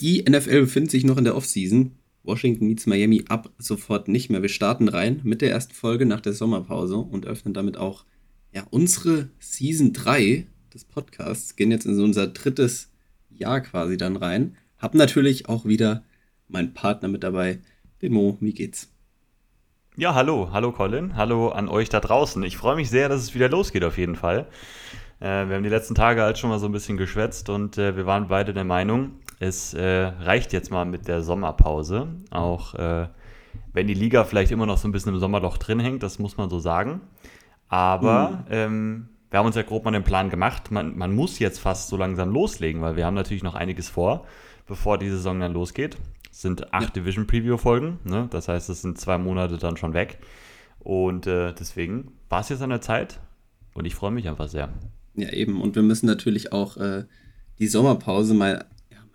Die NFL befindet sich noch in der Offseason. Washington meets Miami ab sofort nicht mehr. Wir starten rein mit der ersten Folge nach der Sommerpause und öffnen damit auch ja, unsere Season 3 des Podcasts. Gehen jetzt in so unser drittes Jahr quasi dann rein. Hab natürlich auch wieder meinen Partner mit dabei, den Mo. Wie geht's? Ja, hallo, hallo Colin, hallo an euch da draußen. Ich freue mich sehr, dass es wieder losgeht auf jeden Fall. Äh, wir haben die letzten Tage halt schon mal so ein bisschen geschwätzt und äh, wir waren beide der Meinung, es äh, reicht jetzt mal mit der Sommerpause. Auch äh, wenn die Liga vielleicht immer noch so ein bisschen im Sommerloch drin hängt, das muss man so sagen. Aber mhm. ähm, wir haben uns ja grob mal den Plan gemacht. Man, man muss jetzt fast so langsam loslegen, weil wir haben natürlich noch einiges vor, bevor die Saison dann losgeht. Es sind acht ja. Division-Preview-Folgen, ne? das heißt, es sind zwei Monate dann schon weg. Und äh, deswegen war es jetzt an der Zeit und ich freue mich einfach sehr. Ja, eben. Und wir müssen natürlich auch äh, die Sommerpause mal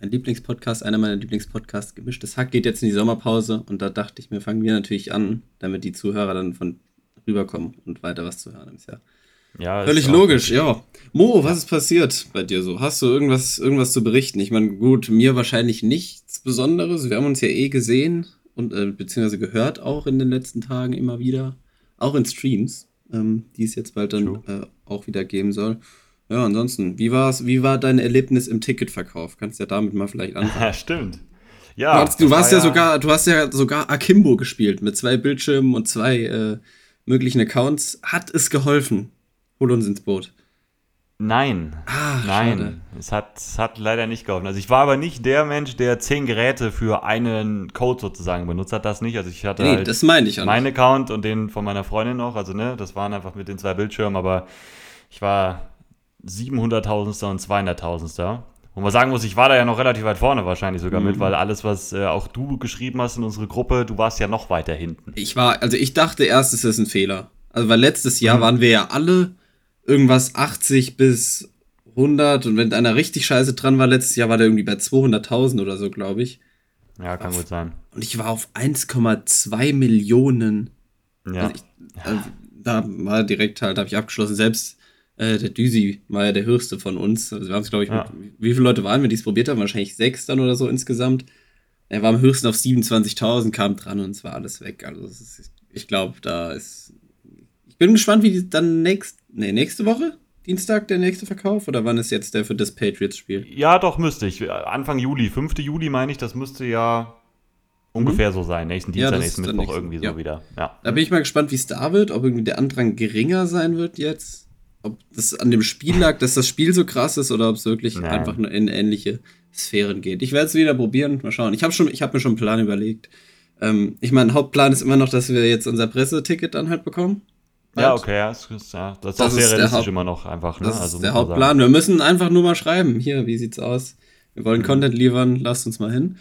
mein Lieblingspodcast, einer meiner Lieblingspodcasts, Gemischtes Hack, geht jetzt in die Sommerpause und da dachte ich mir, fangen wir natürlich an, damit die Zuhörer dann von rüberkommen und weiter was zu hören im Jahr. Ja, Völlig logisch, ja. Mo, was ist passiert bei dir so? Hast du irgendwas, irgendwas zu berichten? Ich meine, gut, mir wahrscheinlich nichts Besonderes. Wir haben uns ja eh gesehen und äh, beziehungsweise gehört auch in den letzten Tagen immer wieder. Auch in Streams, ähm, die es jetzt bald dann äh, auch wieder geben soll. Ja, ansonsten, wie war's, wie war dein Erlebnis im Ticketverkauf? Kannst ja damit mal vielleicht anfangen. Ja, stimmt. Ja, du, hast, du warst war ja, sogar, du hast ja sogar Akimbo gespielt mit zwei Bildschirmen und zwei äh, möglichen Accounts. Hat es geholfen? Hol uns ins Boot. Nein. Ah, Nein. Es hat, es hat leider nicht geholfen. Also ich war aber nicht der Mensch, der zehn Geräte für einen Code sozusagen benutzt hat. Das nicht. Also ich hatte nee, halt das meine ich auch meinen Account und den von meiner Freundin noch. Also ne, das waren einfach mit den zwei Bildschirmen, aber ich war 700.000. und 200.000. Wo man sagen muss, ich war da ja noch relativ weit vorne wahrscheinlich sogar mhm. mit, weil alles, was äh, auch du geschrieben hast in unsere Gruppe, du warst ja noch weiter hinten. Ich war, also ich dachte erst, es ist ein Fehler. Also weil letztes Jahr mhm. waren wir ja alle irgendwas 80 bis 100 und wenn einer richtig scheiße dran war, letztes Jahr war der irgendwie bei 200.000 oder so, glaube ich. Ja, kann auf, gut sein. Und ich war auf 1,2 Millionen. Ja. Also ich, also da war direkt halt, habe ich abgeschlossen. Selbst äh, der Düsi war ja der höchste von uns. Also wir haben es, glaube ich, ja. mit, wie viele Leute waren wir, die es probiert haben? Wahrscheinlich sechs dann oder so insgesamt. Er war am höchsten auf 27.000, kam dran und es war alles weg. Also ist, ich glaube, da ist. Ich bin gespannt, wie die dann nächst, nee, nächste Woche, Dienstag, der nächste Verkauf? Oder wann ist jetzt der für das Patriots-Spiel? Ja, doch, müsste ich. Anfang Juli, 5. Juli meine ich, das müsste ja ungefähr mhm. so sein. Nächsten Dienstag, ja, nächsten Mittwoch irgendwie ja. so wieder. Ja. Da bin ich mal gespannt, wie es da wird, ob irgendwie der Andrang geringer sein wird jetzt ob das an dem Spiel lag, dass das Spiel so krass ist oder ob es wirklich Nein. einfach nur in ähnliche Sphären geht. Ich werde es wieder probieren, mal schauen. Ich habe hab mir schon einen Plan überlegt. Ähm, ich meine, Hauptplan ist immer noch, dass wir jetzt unser Presseticket dann halt bekommen. Ja, okay, ja, das ist, ja, das ist auch sehr realistisch immer noch einfach. Ne? Das also, ist der Hauptplan. Wir müssen einfach nur mal schreiben. Hier, wie sieht's aus? Wir wollen mhm. Content liefern, lasst uns mal hin.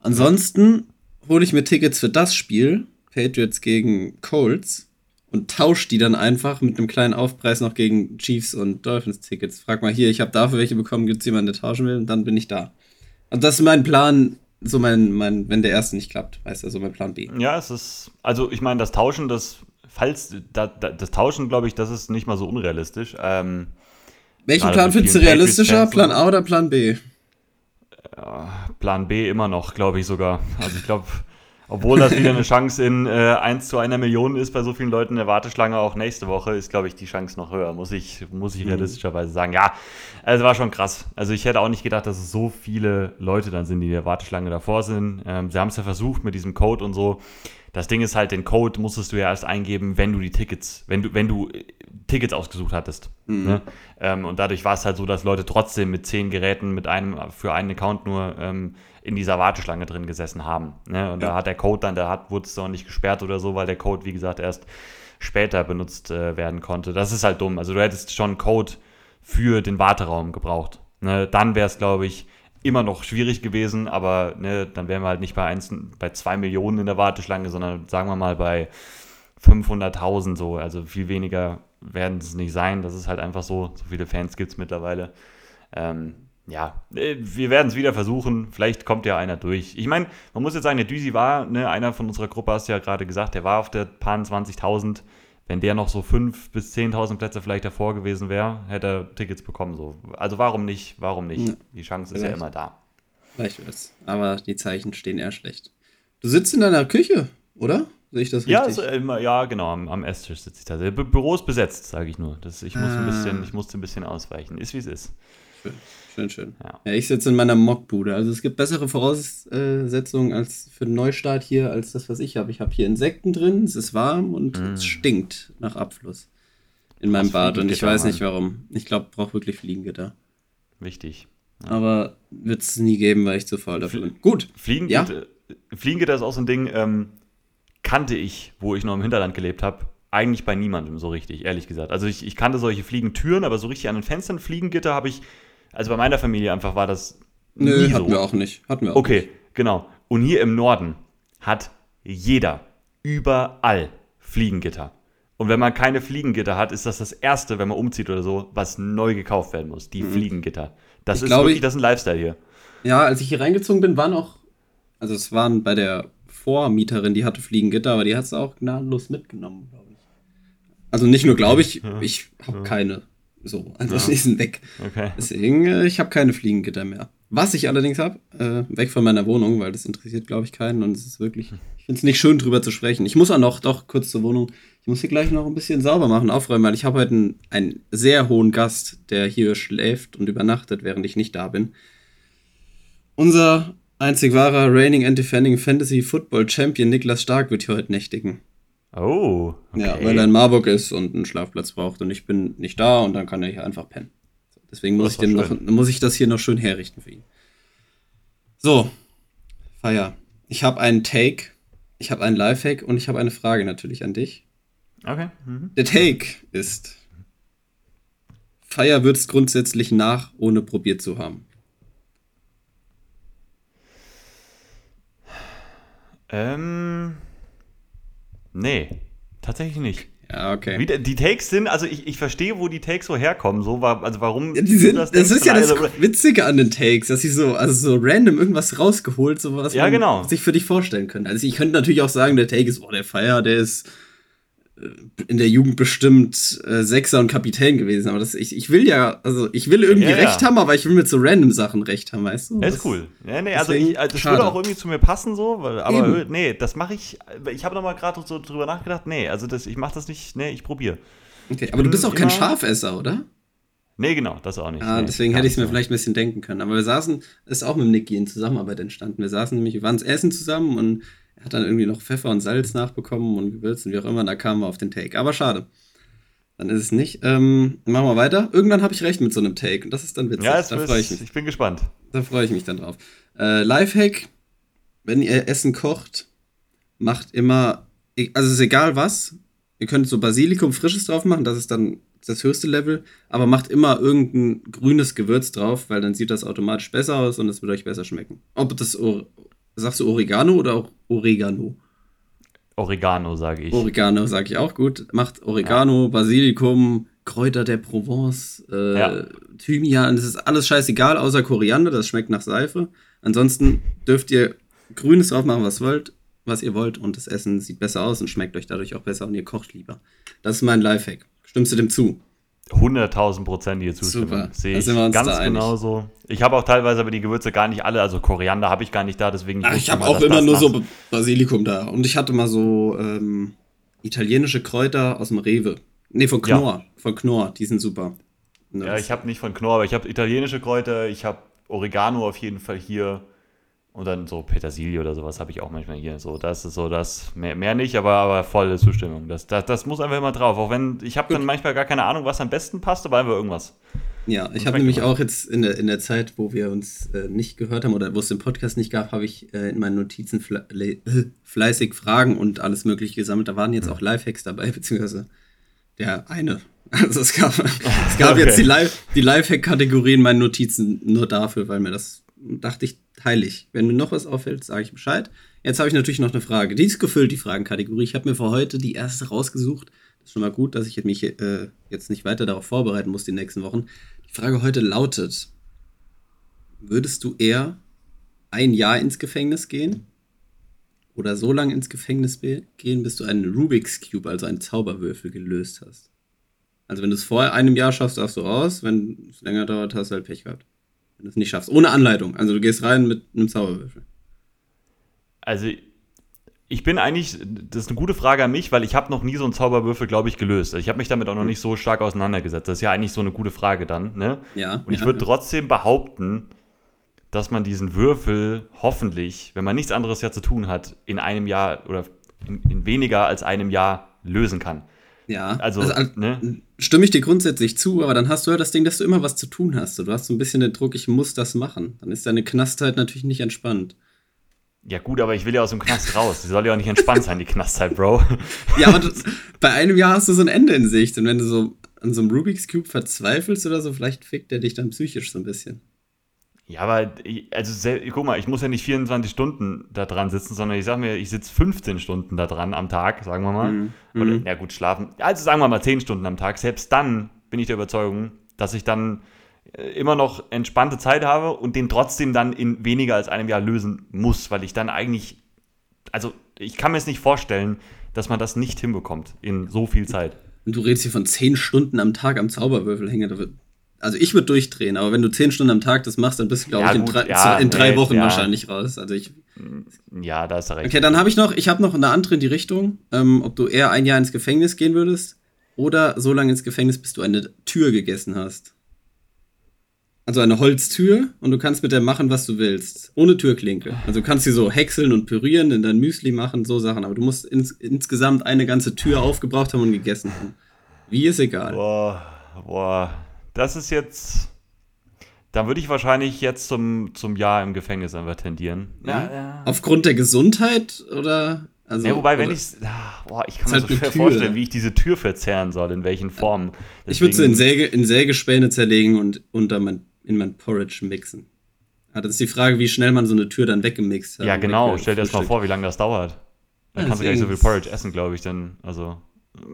Ansonsten hole ich mir Tickets für das Spiel, Patriots gegen Colts und tauscht die dann einfach mit einem kleinen Aufpreis noch gegen Chiefs und Dolphins Tickets. Frag mal hier, ich habe dafür welche bekommen, gibt es jemanden, der tauschen will und dann bin ich da. Und das ist mein Plan, so mein, mein, wenn der erste nicht klappt, weißt du, so mein Plan B. Ja, es ist, also ich meine, das Tauschen, das, falls, da, da, das Tauschen, glaube ich, das ist nicht mal so unrealistisch. Ähm, Welchen Plan findest du realistischer? Plan A oder Plan B? Plan B immer noch, glaube ich sogar. Also ich glaube, obwohl das wieder eine Chance in äh, 1 zu einer Million ist bei so vielen Leuten in der Warteschlange auch nächste Woche, ist, glaube ich, die Chance noch höher, muss ich, muss ich mhm. realistischerweise sagen. Ja, also war schon krass. Also ich hätte auch nicht gedacht, dass es so viele Leute dann sind, die in der Warteschlange davor sind. Ähm, sie haben es ja versucht mit diesem Code und so. Das Ding ist halt, den Code musstest du ja erst eingeben, wenn du die Tickets, wenn du, wenn du äh, Tickets ausgesucht hattest. Mhm. Ne? Ähm, und dadurch war es halt so, dass Leute trotzdem mit zehn Geräten mit einem für einen Account nur ähm, in dieser Warteschlange drin gesessen haben. Ne? Und ja. da hat der Code dann, da hat, wurde es noch nicht gesperrt oder so, weil der Code, wie gesagt, erst später benutzt äh, werden konnte. Das ist halt dumm. Also du hättest schon Code für den Warteraum gebraucht. Ne? Dann wäre es, glaube ich, immer noch schwierig gewesen, aber ne, dann wären wir halt nicht bei, eins, bei zwei Millionen in der Warteschlange, sondern sagen wir mal bei 500.000 so. Also viel weniger werden es nicht sein. Das ist halt einfach so. So viele Fans gibt es mittlerweile. Ähm, ja, äh, wir werden es wieder versuchen. Vielleicht kommt ja einer durch. Ich meine, man muss jetzt sagen, der Düsi war, ne, einer von unserer Gruppe, hast du ja gerade gesagt, der war auf der paar 20.000. Wenn der noch so 5.000 bis 10.000 Plätze vielleicht davor gewesen wäre, hätte er Tickets bekommen. So. Also warum nicht? Warum nicht? Die Chance ist ja immer da. Vielleicht wird's. Aber die Zeichen stehen eher schlecht. Du sitzt in deiner Küche, oder? Sehe ich das Ja, richtig? also, ähm, ja genau, am, am Esstisch sitze ich da. Der Bü- Büro ist besetzt, sage ich nur. Das, ich, muss ein Ah. bisschen, ich musste ein bisschen ausweichen. Ist wie es ist. Schön, schön. schön. Ja. Ja. ich sitze in meiner Mockbude. Also es gibt bessere Voraussetzungen als für den Neustart hier, als das, was ich habe. Ich habe hier Insekten drin, es ist warm und Mm. es stinkt nach Abfluss in meinem Bad. Und ich weiß nicht warum. Ich glaube, brauche wirklich Fliegengitter. Wichtig. Aber wird es nie geben, weil ich zu faul dafür bin. Gut. Fliegengitter, Fliegengitter ist auch so ein Ding, ähm, kannte ich, wo ich noch im Hinterland gelebt habe, eigentlich bei niemandem so richtig, ehrlich gesagt. Also ich, ich kannte solche Fliegentüren, aber so richtig an den Fenstern Fliegengitter habe ich, also bei meiner Familie einfach war das Nö, nie hatten so. wir auch nicht. Hatten wir auch Okay, genau. Und hier im Norden hat jeder überall Fliegengitter. Und wenn man keine Fliegengitter hat, ist das das Erste, wenn man umzieht oder so, was neu gekauft werden muss. Die Fliegengitter. Das Ich ist glaube, wirklich, ich- das ist ein Lifestyle hier. Ja, als ich hier reingezogen bin, waren auch, also es waren bei der Vormieterin, die hatte Fliegengitter, aber die hat es auch gnadenlos mitgenommen, glaube ich. Also nicht nur glaube ich, ich habe keine. So, also die sind weg. Okay. Deswegen, äh, ich habe keine Fliegengitter mehr. Was ich allerdings habe, äh, weg von meiner Wohnung, weil das interessiert, glaube ich, keinen und es ist wirklich, ich finde es nicht schön, drüber zu sprechen. Ich muss auch noch, doch, kurz zur Wohnung, ich muss hier gleich noch ein bisschen sauber machen, aufräumen, weil ich habe heute einen, einen sehr hohen Gast, der hier schläft und übernachtet, während ich nicht da bin. Unser einzig wahrer Reigning and Defending Fantasy Football Champion Niklas Stark wird hier heute nächtigen. Oh, okay. Ja, weil er in Marburg ist und einen Schlafplatz braucht und ich bin nicht da und dann kann er hier einfach pennen. Deswegen muss ich, dem noch, muss ich das hier noch schön herrichten für ihn. So, Feier. Ich habe einen Take, ich habe einen Lifehack und ich habe eine Frage natürlich an dich. okay. Mhm. Der Take ist: Feier würzt grundsätzlich nach, ohne probiert zu haben. Ähm, nee, tatsächlich nicht. Ja, okay. Wie, die Takes sind, also ich, ich verstehe, wo die Takes so herkommen, so war, also warum Ja, die sind, das, denkst, ist ja das also- Witzige an den Takes, dass sie so, also so random irgendwas rausgeholt, so was Ja, man genau. sich für dich vorstellen können. Also ich könnte natürlich auch sagen, der Take ist, oh, der Feier, der ist in der Jugend bestimmt äh, Sechser und Kapitän gewesen. Aber das, ich, ich will ja, also ich will irgendwie Ja, ja. recht haben, aber ich will mit so random Sachen recht haben, weißt du? Das- ist cool. Ja, nee, also, ich, also das würde auch irgendwie zu mir passen, so, weil, aber Eben. nee, das mache ich. Ich habe nochmal gerade so drüber nachgedacht, nee, also das, ich mache das nicht, nee, ich probiere. Okay, aber du bist auch kein Schafesser, oder? Nee, genau, das auch nicht. Ah, nee, deswegen hätte ich es mir vielleicht ein bisschen denken können. Aber wir saßen, ist auch mit Niki in Zusammenarbeit entstanden. Wir saßen nämlich, wir waren Essen zusammen und hat dann irgendwie noch Pfeffer und Salz nachbekommen und Gewürz und wie auch immer. Und da kamen wir auf den Take. Aber schade. Dann ist es nicht. Ähm, machen wir weiter. Irgendwann habe ich recht mit so einem Take und das ist dann witzig. Ja, da freue ich mich. ich bin gespannt. Da freue ich mich dann drauf. Äh, Lifehack: Wenn ihr Essen kocht, macht immer, also es ist egal was, ihr könnt so Basilikum frisches drauf machen, das ist dann das höchste Level, aber macht immer irgendein grünes Gewürz drauf, weil dann sieht das automatisch besser aus und es wird euch besser schmecken. Ob das, sagst du Oregano oder auch Oregano? Oregano, sage ich. Oregano sage ich auch gut. Macht Oregano, Basilikum, Kräuter der Provence, äh, Ja. Thymian, das ist alles scheißegal, außer Koriander, das schmeckt nach Seife. Ansonsten dürft ihr Grünes drauf machen, was wollt, was ihr wollt und das Essen sieht besser aus und schmeckt euch dadurch auch besser und ihr kocht lieber. Das ist mein Lifehack. Stimmst du dem zu? 100.000 Prozent hier zustimmen. Super, Sehe ich sind wir uns ganz genauso. Ich habe auch teilweise aber die Gewürze gar nicht alle, also Koriander habe ich gar nicht da, deswegen. Ach, ich habe auch immer nur so Basilikum da. Und ich hatte mal so ähm, italienische Kräuter aus dem Rewe. Nee, von Ja. Knorr. Von Knorr, die sind super. Ne, Ja, ich habe nicht von Knorr, aber ich habe italienische Kräuter, ich habe Oregano auf jeden Fall hier und dann so Petersilie oder sowas habe ich auch manchmal hier. So, das ist so das, mehr, mehr nicht, aber, aber volle Zustimmung. Das, das, das muss einfach immer drauf. Auch wenn, ich habe dann manchmal gar keine Ahnung, was am besten passt, aber einfach irgendwas. Ja, ich habe nämlich auch jetzt in der, in der Zeit, wo wir uns äh, nicht gehört haben oder wo es den Podcast nicht gab, habe ich äh, in meinen Notizen fle le- fleißig Fragen und alles Mögliche gesammelt. Da waren jetzt auch Lifehacks dabei, beziehungsweise der eine. Also es gab, es gab Okay. jetzt die, Live, die Lifehack-Kategorie in meinen Notizen nur dafür, weil mir das dachte ich, teile ich. Wenn mir noch was auffällt, sage ich Bescheid. Jetzt habe ich natürlich noch eine Frage. Die ist gefüllt, die Fragenkategorie. Ich habe mir für heute die erste rausgesucht. Das ist schon mal gut, dass ich mich äh, jetzt nicht weiter darauf vorbereiten muss die nächsten Wochen. Die Frage heute lautet: Würdest du eher ein Jahr ins Gefängnis gehen oder so lange ins Gefängnis gehen, bis du einen Rubik's Cube, also einen Zauberwürfel, gelöst hast? Also, wenn du es vor einem Jahr schaffst, darfst du raus. Wenn es länger dauert, hast du halt Pech gehabt. Wenn du es nicht schaffst. Ohne Anleitung. Also du gehst rein mit einem Zauberwürfel. Also ich bin eigentlich, das ist eine gute Frage an mich, weil ich habe noch nie so einen Zauberwürfel, glaube ich, gelöst. Ich habe mich damit auch noch nicht so stark auseinandergesetzt. Das ist ja eigentlich so eine gute Frage dann. Ne? Ja. Und ich ja, würde ja. trotzdem behaupten, dass man diesen Würfel hoffentlich, wenn man nichts anderes ja zu tun hat, in einem Jahr oder in, in weniger als einem Jahr lösen kann. Ja, Also, al- ne? Stimme ich dir grundsätzlich zu, aber dann hast du ja das Ding, dass du immer was zu tun hast. Du hast so ein bisschen den Druck, ich muss das machen. Dann ist deine Knastzeit natürlich nicht entspannt. Ja gut, aber ich will ja aus dem Knast raus. Die soll ja auch nicht entspannt sein, die Knastzeit, Bro. Ja, aber du, bei einem Jahr hast du so ein Ende in Sicht. Und wenn du so an so einem Rubik's Cube verzweifelst oder so, vielleicht fickt der dich dann psychisch so ein bisschen. Ja, aber ich- also guck mal, ich muss ja nicht 24 Stunden da dran sitzen, sondern ich sag mir, ich sitze 15 Stunden da dran am Tag, sagen wir mal. Mhm. Oder, Mhm. ja gut, schlafen. Also sagen wir mal 10 Stunden am Tag. Selbst dann bin ich der Überzeugung, dass ich dann äh, immer noch entspannte Zeit habe und den trotzdem dann in weniger als einem Jahr lösen muss, weil ich dann eigentlich, also ich kann mir es nicht vorstellen, dass man das nicht hinbekommt in so viel Zeit. Und du redest hier von 10 Stunden am Tag am Zauberwürfel hängen. Da wird- Also ich würde durchdrehen, aber wenn du 10 Stunden am Tag das machst, dann bist du, glaube Ja, ich, in gut, drei, ja, in drei nee, Wochen ja. wahrscheinlich raus. Also ich. Ja, da ist er recht. Okay, dann habe ich noch, ich habe noch eine andere in die Richtung, ähm, ob du eher ein Jahr ins Gefängnis gehen würdest oder so lange ins Gefängnis, bis du eine Tür gegessen hast. Also eine Holztür und du kannst mit der machen, was du willst. Ohne Türklinke. Also du kannst sie so häckseln und pürieren, in dein Müsli machen, so Sachen. Aber du musst ins, insgesamt eine ganze Tür aufgebraucht haben und gegessen haben. Wie ist egal. Boah, boah, das ist jetzt. Da würde ich wahrscheinlich jetzt zum, zum Jahr im Gefängnis einfach tendieren. Ja? Aufgrund der Gesundheit oder? Also, ja, wobei, wenn ich. Boah, ich kann mir halt so schwer Tür. vorstellen, wie ich diese Tür verzerren soll, in welchen Formen. Ich würde sie in, Deswegen- Säge, in Sägespäne zerlegen und unter mein, in mein Porridge mixen. Ah, das ist die Frage, wie schnell man so eine Tür dann weggemixt hat. Ja, genau. Stell dir das mal vor, wie lange das dauert. Dann Ja, kannst du gar nicht so viel deswegen- Porridge essen, glaube ich. Dann, also.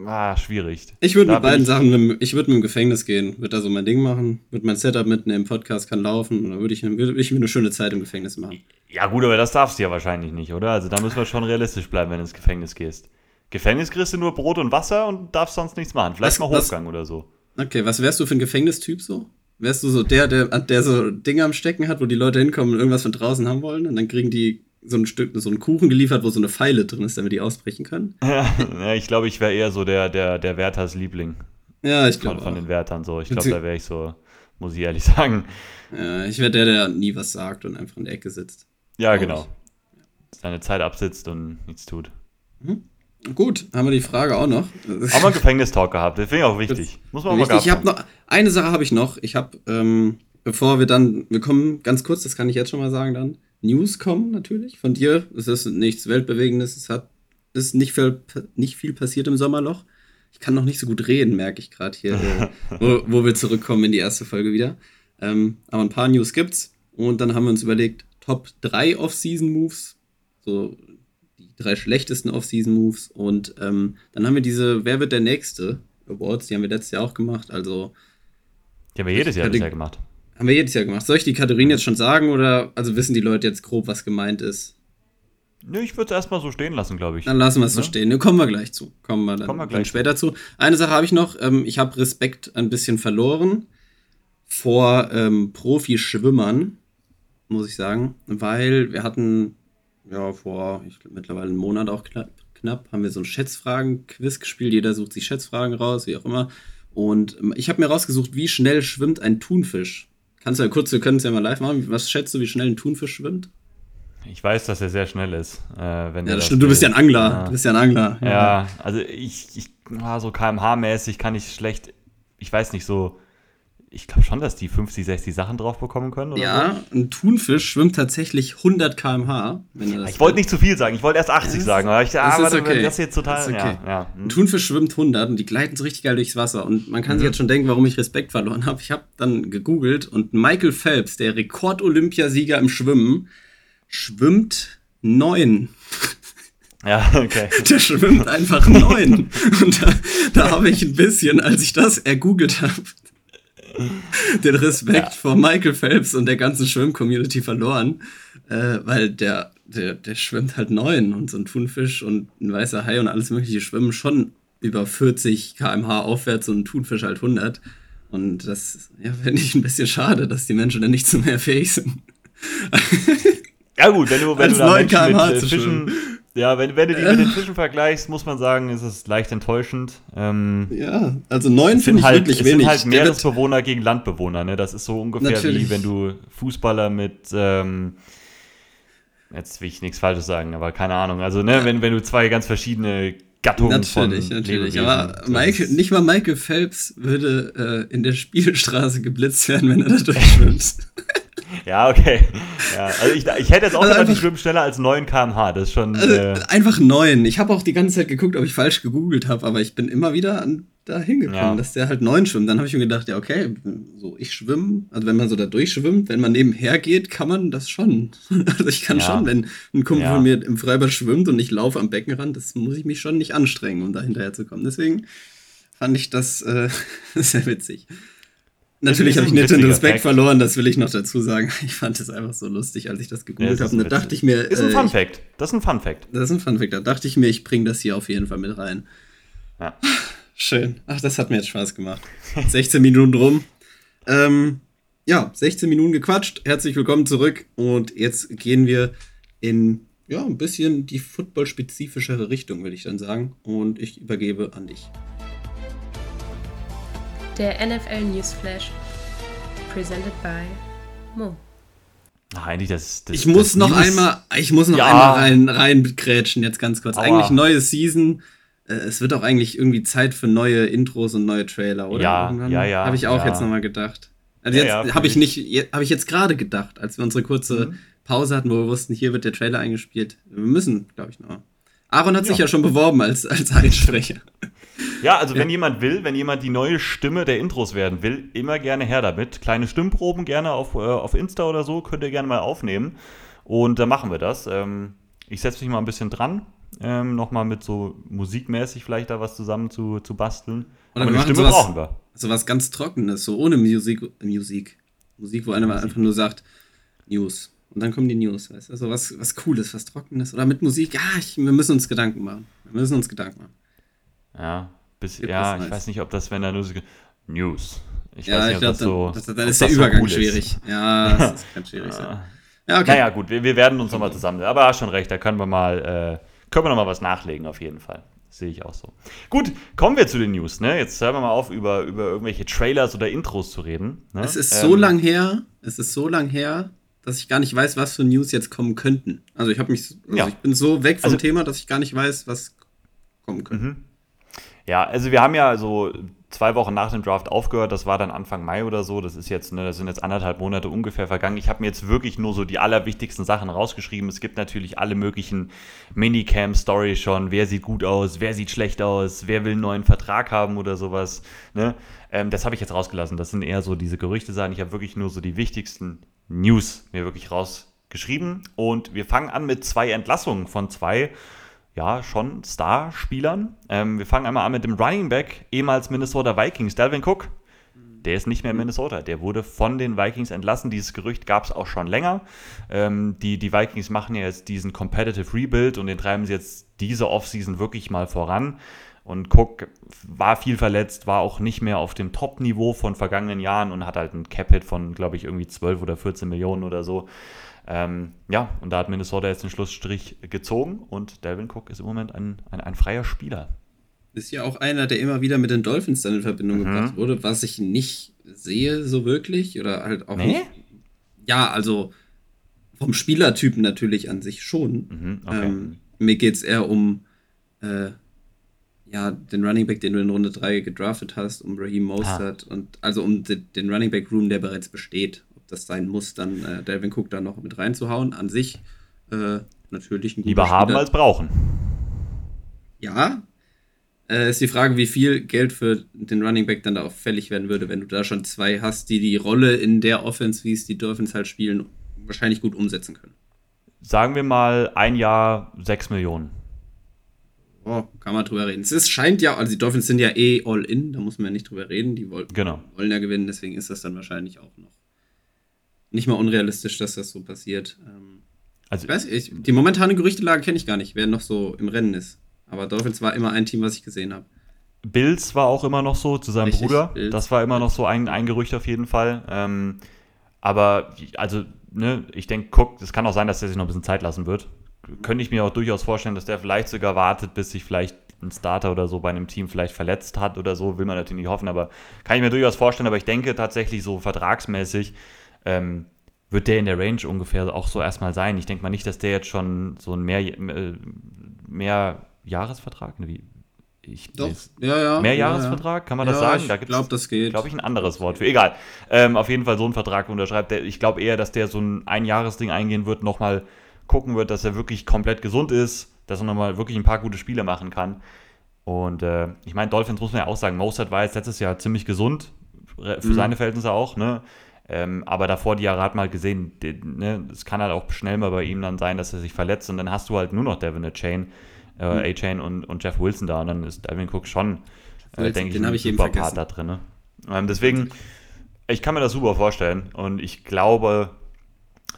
Ah, schwierig. Ich würde mit beiden ich- Sachen, mit, ich würde mit dem Gefängnis gehen, würde da so mein Ding machen, würde mein Setup mitnehmen, Podcast kann laufen und dann würde ich, würde ich mir eine schöne Zeit im Gefängnis machen. Ja, gut, aber das darfst du ja wahrscheinlich nicht, oder? Also da müssen wir schon realistisch bleiben, wenn du ins Gefängnis gehst. Gefängnis kriegst du nur Brot und Wasser und darfst sonst nichts machen. Vielleicht Was- mal was- Hochgang oder so. Okay, was wärst du für ein Gefängnistyp so? Wärst du so der, der, der so Dinge am Stecken hat, wo die Leute hinkommen und irgendwas von draußen haben wollen und dann kriegen die so ein Stück, so einen Kuchen geliefert, wo so eine Pfeile drin ist, damit die ausbrechen können? ja, ich glaube, ich wäre eher so der, der, der Wärters Liebling Ja, ich von, glaube von den auch. Wärtern. So. Ich glaube, da wäre ich so, muss ich ehrlich sagen. Ja, ich wäre der, der nie was sagt und einfach in der Ecke sitzt. Ja, Glaub genau. Seine Zeit absitzt und nichts tut. Gut, haben wir die Frage auch noch. Haben wir einen Gefängnistalk gehabt, das finde ich auch wichtig. Muss man auch mal Richtig, ich gehabt habe noch eine Sache habe ich noch. Ich habe, ähm, bevor wir dann, wir kommen ganz kurz, das kann ich jetzt schon mal sagen dann. News kommen natürlich von dir. Es ist nichts weltbewegendes. Es hat ist nicht viel, nicht viel passiert im Sommerloch. Ich kann noch nicht so gut reden, merke ich gerade hier, wo, wo wir zurückkommen in die erste Folge wieder. Ähm, aber ein paar News gibt's. Und dann haben wir uns überlegt, Top 3 Off-Season-Moves. So die drei schlechtesten Off-Season-Moves. Und ähm, dann haben wir diese Wer wird der Nächste Awards, die haben wir letztes Jahr auch gemacht. Also Die haben wir jedes Jahr bisher gemacht. Haben wir jedes Jahr gemacht. Soll ich die Kategorien jetzt schon sagen oder also wissen die Leute jetzt grob, was gemeint ist? Nö, ich würde es erstmal so stehen lassen, glaube ich. Dann lassen wir es so Ja. stehen. Ne, kommen wir gleich zu. Kommen wir dann, Kommen wir dann gleich später zu. Eine Sache habe ich noch. Ähm, ich habe Respekt ein bisschen verloren vor ähm, Profi-Schwimmern, muss ich sagen, weil wir hatten ja vor ich glaub, mittlerweile einen Monat auch knapp, knapp haben wir so ein Schätzfragen-Quiz gespielt. Jeder sucht sich Schätzfragen raus, wie auch immer. Und ähm, ich habe mir rausgesucht, wie schnell schwimmt ein Thunfisch. Kannst du ja kurz, wir können es ja mal live machen. Was schätzt du, wie schnell ein Thunfisch schwimmt? Ich weiß, dass er sehr schnell ist. Äh, wenn Ja, das stimmt, du bist ja ein Angler. Ja. Du bist ja ein Angler. Ja, also ich, ich ah, so kmh-mäßig kann ich schlecht, ich weiß nicht, so, ich glaube schon, dass die 50, 60 Sachen drauf bekommen können. Oder Ja, ein Thunfisch schwimmt tatsächlich 100 km/h. So. Ich wollte nicht zu viel sagen, ich wollte erst 80 das- sagen, aber ich das ah, ist warte, okay. das jetzt total, Das okay. ja, ja. Ein hm. Thunfisch schwimmt 100 und die gleiten so richtig geil durchs Wasser. Und man kann Mhm. sich jetzt schon denken, warum ich Respekt verloren habe. Ich habe dann gegoogelt und Michael Phelps, der Rekord-Olympiasieger im Schwimmen, schwimmt neun. Ja, okay. Der schwimmt einfach neun. Und da, da habe ich ein bisschen, als ich das ergoogelt habe, den Respekt Ja. vor Michael Phelps und der ganzen Schwimm-Community verloren, äh, weil der, der, der schwimmt halt neun und so ein Thunfisch und ein weißer Hai und alles mögliche schwimmen schon über 40 km/h aufwärts und ein Thunfisch halt 100. Und das ja, finde ich ein bisschen schade, dass die Menschen dann nicht zu mehr fähig sind. Ja gut, wenn du, wenn du da Menschen mit äh, Fischen, ja, wenn, wenn du die mit den Fischen vergleichst, muss man sagen, ist es leicht enttäuschend. Ähm, ja, also neun finde ich halt, wirklich es wenig. Sind halt Meeresbewohner gegen Landbewohner, ne? Das ist so ungefähr Natürlich. wie wenn du Fußballer mit ähm, jetzt will ich nichts Falsches sagen, aber keine Ahnung. Also, ne, wenn, wenn du zwei ganz verschiedene Gattungen natürlich, von Natürlich, aber Michael, nicht mal Michael Phelps würde äh, in der Spielstraße geblitzt werden, wenn er da durchschwimmt. Ja, okay. Ja, also ich, ich hätte jetzt auch also gedacht, die schwimmen schneller als 9 km/h. Das ist schon. Also äh, einfach 9. Ich habe auch die ganze Zeit geguckt, ob ich falsch gegoogelt habe, aber ich bin immer wieder an, da hingekommen, ja. dass der halt 9 schwimmt. Dann habe ich mir gedacht, ja, okay, so ich schwimme. Also wenn man so da durchschwimmt, wenn man nebenher geht, kann man das schon. Also ich kann ja. schon, wenn ein Kumpel ja. von mir im Freibad schwimmt und ich laufe am Beckenrand, das muss ich mich schon nicht anstrengen, um da hinterher zu kommen. Deswegen fand ich das äh, sehr witzig. Natürlich habe ich nicht den Respekt Fact. verloren, das will ich noch dazu sagen. Ich fand es einfach so lustig, als ich das gegoogelt ja, habe. Da dachte ich mir. Ist ein äh, Fun Fact. Das ist ein Fun Fact. Das ist ein Fun Fact. Da dachte ich mir, ich bringe das hier auf jeden Fall mit rein. Ja. Schön. Ach, das hat mir jetzt Spaß gemacht. 16 Minuten rum. Ähm, ja, 16 Minuten gequatscht. Herzlich willkommen zurück. Und jetzt gehen wir in ja, ein bisschen die football-spezifischere Richtung, würde ich dann sagen. Und ich übergebe an dich der NFL Newsflash. Presented by Mo. Eigentlich das, das Ich muss das noch News einmal, ich muss noch ja. einmal rein, reingrätschen, jetzt ganz kurz. Aua. Eigentlich neue Season. Äh, es wird auch eigentlich irgendwie Zeit für neue Intros und neue Trailer, oder? Ja, Irgendwann ja, ja. Habe ich auch ja. jetzt nochmal gedacht. Also jetzt ja, habe ich nicht, habe ich jetzt gerade gedacht, als wir unsere kurze mhm. Pause hatten, wo wir wussten, hier wird der Trailer eingespielt. Wir müssen, glaube ich, noch. Aaron hat sich ja schon beworben als, als Einsprecher. Ja, also ja. wenn jemand will, wenn jemand die neue Stimme der Intros werden will, immer gerne her damit. Kleine Stimmproben gerne auf, äh, auf Insta oder so, könnt ihr gerne mal aufnehmen. Und da äh, machen wir das. Ähm, ich setze mich mal ein bisschen dran, ähm, nochmal mit so musikmäßig vielleicht da was zusammen zu, zu basteln. Oder Aber eine Stimme sowas, brauchen wir. So was ganz Trockenes, so ohne Musik. Musik, Musik wo einer Musik. einfach nur sagt, News. Und dann kommen die News, weißt du? Also was, was Cooles, was Trockenes. Oder mit Musik, ja, ich, wir müssen uns Gedanken machen. Wir müssen uns Gedanken machen. Ja, bis, ja, ich weiß nicht, ob das, wenn da nur so News. Ich ja, weiß nicht, ich glaube, so, dann, dann ist der Übergang so cool schwierig. Ist. Ja, das kann schwierig sein. Ja, okay. Naja, gut, wir, wir werden uns nochmal zusammen. Aber hast schon recht, da können wir mal, äh, können wir nochmal was nachlegen, auf jeden Fall. Sehe ich auch so. Gut, kommen wir zu den News. Ne? Jetzt hören wir mal auf, über, über irgendwelche Trailers oder Intros zu reden. Ne? Es ist ähm, so lang her, es ist so lang her, dass ich gar nicht weiß, was für News jetzt kommen könnten. Also ich habe mich, also ja. ich bin so weg vom also, Thema, dass ich gar nicht weiß, was kommen könnte. Mhm. Ja, also wir haben ja so zwei Wochen nach dem Draft aufgehört. Das war dann Anfang Mai oder so. Das ist jetzt, ne, das sind jetzt anderthalb Monate ungefähr vergangen. Ich habe mir jetzt wirklich nur so die allerwichtigsten Sachen rausgeschrieben. Es gibt natürlich alle möglichen Minicam-Stories schon. Wer sieht gut aus? Wer sieht schlecht aus? Wer will einen neuen Vertrag haben oder sowas? Ne? Ähm, das habe ich jetzt rausgelassen. Das sind eher so diese Gerüchte sein. Ich habe wirklich nur so die wichtigsten News mir wirklich rausgeschrieben. Und wir fangen an mit zwei Entlassungen von zwei ja, schon Starspielern. Ähm, wir fangen einmal an mit dem Running Back, ehemals Minnesota Vikings, Dalvin Cook. Der ist nicht mehr in Minnesota. Der wurde von den Vikings entlassen. Dieses Gerücht gab es auch schon länger. Ähm, die, die Vikings machen ja jetzt diesen Competitive Rebuild und den treiben sie jetzt diese Offseason wirklich mal voran. Und Cook war viel verletzt, war auch nicht mehr auf dem Top-Niveau von vergangenen Jahren und hat halt ein Cap-Hit von, glaube ich, irgendwie 12 oder 14 Millionen oder so. Ähm, ja, und da hat Minnesota jetzt den Schlussstrich gezogen und Delvin Cook ist im Moment ein, ein, ein freier Spieler. Ist ja auch einer, der immer wieder mit den Dolphins dann in Verbindung mhm. gebracht wurde, was ich nicht sehe so wirklich oder halt auch nee? nicht. Ja, also vom Spielertypen natürlich an sich schon. Mhm, okay. ähm, mir geht es eher um äh, ja, den Running Back, den du in Runde 3 gedraftet hast, um Raheem Mostert ah. und also um den, den Running Back Room, der bereits besteht das sein muss, dann äh, Delvin Cook da noch mit reinzuhauen. An sich äh, natürlich ein guter Lieber Spieler. haben als brauchen. Ja. Äh, ist die Frage, wie viel Geld für den Running Back dann da auch fällig werden würde, wenn du da schon zwei hast, die die Rolle in der Offense, wie es die Dolphins halt spielen, wahrscheinlich gut umsetzen können. Sagen wir mal ein Jahr 6 Millionen. Oh, kann man drüber reden. Es scheint ja, also die Dolphins sind ja eh all in, da muss man ja nicht drüber reden. Die wollen, genau. wollen ja gewinnen, deswegen ist das dann wahrscheinlich auch noch nicht mal unrealistisch, dass das so passiert. Ähm, also, ich weiß, ich, die momentane Gerüchtelage kenne ich gar nicht, wer noch so im Rennen ist. Aber Dolphins war immer ein Team, was ich gesehen habe. Bills war auch immer noch so zu seinem Richtig, Bruder. Bills. Das war immer noch so ein, ein Gerücht auf jeden Fall. Ähm, aber also, ne, ich denke, guck, es kann auch sein, dass der sich noch ein bisschen Zeit lassen wird. Könnte ich mir auch durchaus vorstellen, dass der vielleicht sogar wartet, bis sich vielleicht ein Starter oder so bei einem Team vielleicht verletzt hat oder so, will man natürlich nicht hoffen, aber kann ich mir durchaus vorstellen, aber ich denke tatsächlich so vertragsmäßig ähm, wird der in der Range ungefähr auch so erstmal sein. Ich denke mal nicht, dass der jetzt schon so ein mehr, äh, mehr Jahresvertrag, wie, ich, Doch, ja, ja. Mehrjahresvertrag, kann man das ja, sagen? Da gibt es, das geht. glaube ich, ein anderes Wort für. Egal. Ähm, auf jeden Fall so einen Vertrag unterschreibt. Der, ich glaube eher, dass der so ein Einjahresding eingehen wird, nochmal gucken wird, dass er wirklich komplett gesund ist, dass er nochmal wirklich ein paar gute Spiele machen kann. Und äh, ich meine, Dolphins muss man ja auch sagen, Mostert war jetzt letztes Jahr ziemlich gesund, für mhm. seine Verhältnisse auch, ne? Ähm, aber davor die Jahre hat mal gesehen, es ne, kann halt auch schnell mal bei ihm dann sein, dass er sich verletzt und dann hast du halt nur noch Devin Chain, äh, mhm. A-Chain und, und Jeff Wilson da und dann ist Devin Cook schon, äh, denke ich, ein ich super Part da drin. Ne? Ähm, deswegen, ich kann mir das super vorstellen und ich glaube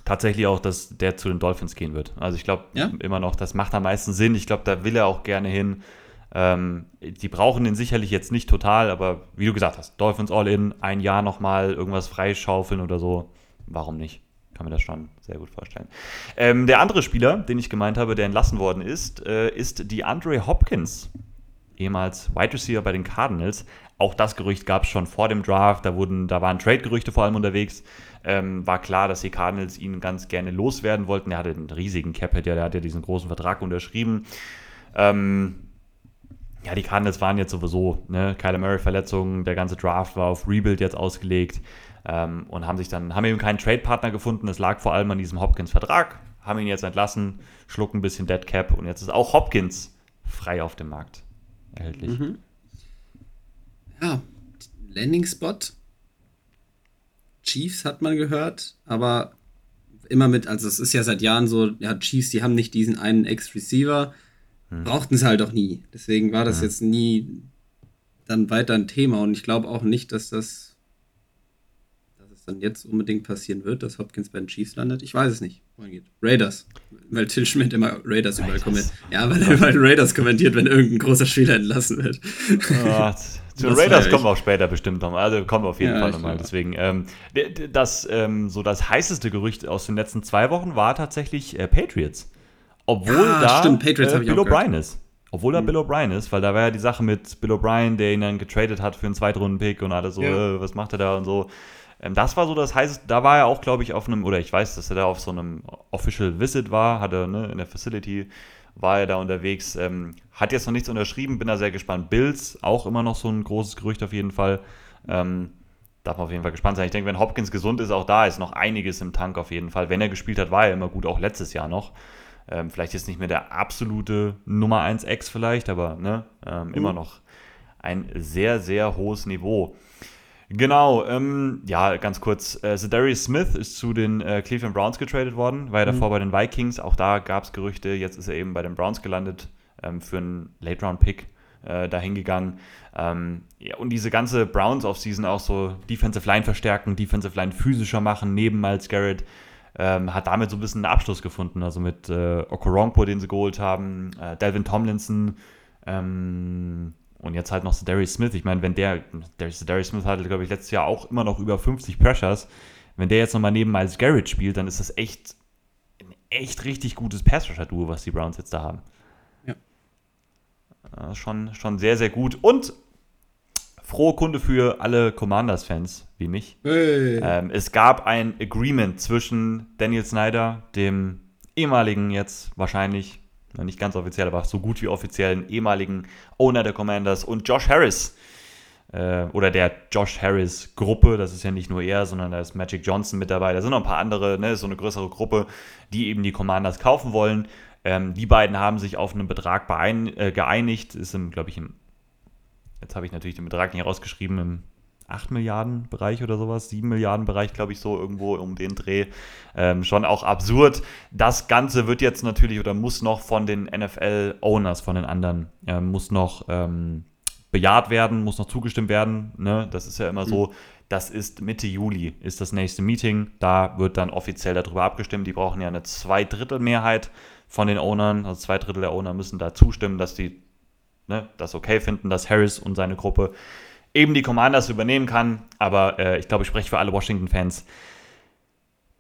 tatsächlich auch, dass der zu den Dolphins gehen wird. Also ich glaube ja? immer noch, das macht am meisten Sinn. Ich glaube, da will er auch gerne hin. Ähm, die brauchen den sicherlich jetzt nicht total, aber wie du gesagt hast, Dolphins All-In, ein Jahr nochmal irgendwas freischaufeln oder so, warum nicht? Kann mir das schon sehr gut vorstellen. Ähm, der andere Spieler, den ich gemeint habe, der entlassen worden ist, äh, ist die Andre Hopkins, ehemals Wide Receiver bei den Cardinals. Auch das Gerücht gab es schon vor dem Draft, da, wurden, da waren Trade-Gerüchte vor allem unterwegs. Ähm, war klar, dass die Cardinals ihn ganz gerne loswerden wollten. Er hatte einen riesigen Cap-Hit, der hat ja diesen großen Vertrag unterschrieben. Ähm, ja, die Cardinals waren jetzt sowieso, ne, Kyler Murray-Verletzungen, der ganze Draft war auf Rebuild jetzt ausgelegt ähm, und haben sich dann, haben eben keinen Trade-Partner gefunden. Es lag vor allem an diesem Hopkins-Vertrag, haben ihn jetzt entlassen, schlucken ein bisschen Dead Cap und jetzt ist auch Hopkins frei auf dem Markt erhältlich. Mhm. Ja, Landing-Spot. Chiefs hat man gehört, aber immer mit, also es ist ja seit Jahren so, ja, Chiefs, die haben nicht diesen einen Ex-Receiver, hm. brauchten es halt auch nie. Deswegen war das hm. jetzt nie dann weiter ein Thema und ich glaube auch nicht, dass das dass es dann jetzt unbedingt passieren wird, dass Hopkins bei den Chiefs landet. Ich weiß es nicht. Wohin geht? Raiders. Weil Till Schmidt immer Raiders, überall kommentiert. Ja, weil er immer Raiders kommentiert, wenn irgendein großer Spieler entlassen wird. Oh, zu den Raiders kommen wir auch später bestimmt nochmal. Also kommen wir auf jeden ja, Fall nochmal. Deswegen, ähm, das, ähm, so das heißeste Gerücht aus den letzten zwei Wochen war tatsächlich äh, Patriots. Obwohl ah, da stimmt, Patriots äh, Bill O'Brien ist. Obwohl da mhm. Bill O'Brien ist, weil da war ja die Sache mit Bill O'Brien, der ihn dann getradet hat für einen Zweitrunden-Pick und alle so, ja. äh, was macht er da und so. Ähm, das war so das heißeste, da war er auch, glaube ich, auf einem, oder ich weiß, dass er da auf so einem Official Visit war, hatte ne, in der Facility, war er da unterwegs. Ähm, hat jetzt noch nichts unterschrieben, bin da sehr gespannt. Bills, auch immer noch so ein großes Gerücht auf jeden Fall. Ähm, darf man auf jeden Fall gespannt sein. Ich denke, wenn Hopkins gesund ist, auch da ist noch einiges im Tank auf jeden Fall. Wenn er gespielt hat, war er immer gut, auch letztes Jahr noch. Ähm, vielleicht ist nicht mehr der absolute Nummer 1 Ex vielleicht, aber ne, ähm, mhm. immer noch ein sehr, sehr hohes Niveau. Genau, ähm, ja, ganz kurz. Äh, Darius Smith ist zu den äh, Cleveland Browns getradet worden, war ja davor mhm. bei den Vikings. Auch da gab es Gerüchte. Jetzt ist er eben bei den Browns gelandet ähm, für einen Late-Round-Pick äh, dahin gegangen. Ähm, ja, und diese ganze Browns-Offseason auch so Defensive Line verstärken, Defensive Line physischer machen, neben Miles Garrett ähm, hat damit so ein bisschen einen Abschluss gefunden. Also mit äh, Okoronkwo, den sie geholt haben, äh, Delvin Tomlinson ähm, und jetzt halt noch Darius Smith. Ich meine, wenn der, Darius Smith hatte, glaube ich, letztes Jahr auch immer noch über 50 Pressures. Wenn der jetzt nochmal neben Miles Garrett spielt, dann ist das echt ein echt richtig gutes Pass-Rusher-Duo, was die Browns jetzt da haben. Ja. Äh, schon, schon sehr, sehr gut. Und frohe Kunde für alle Commanders-Fans wie mich. Hey. Ähm, es gab ein Agreement zwischen Daniel Snyder, dem ehemaligen jetzt wahrscheinlich, nicht ganz offiziell, aber so gut wie offiziellen ehemaligen Owner der Commanders und Josh Harris. Äh, oder der Josh Harris Gruppe, das ist ja nicht nur er, sondern da ist Magic Johnson mit dabei, da sind noch ein paar andere, ne, so eine größere Gruppe, die eben die Commanders kaufen wollen. Ähm, die beiden haben sich auf einen Betrag äh, geeinigt, ist im, glaube ich, im Jetzt habe ich natürlich den Betrag nicht rausgeschrieben, im 8 Milliarden Bereich oder sowas, 7 Milliarden Bereich, glaube ich, so irgendwo um den Dreh. Ähm, schon auch absurd. Das Ganze wird jetzt natürlich oder muss noch von den NFL-Owners, von den anderen, äh, muss noch ähm, bejaht werden, muss noch zugestimmt werden. Ne? Das ist ja immer mhm. so. Das ist Mitte Juli, ist das nächste Meeting. Da wird dann offiziell darüber abgestimmt. Die brauchen ja eine Zweidrittelmehrheit von den Ownern. Also zwei Drittel der Owner müssen da zustimmen, dass die ne, das okay finden, dass Harris und seine Gruppe eben die Commanders übernehmen kann. Aber äh, ich glaube, ich spreche für alle Washington-Fans.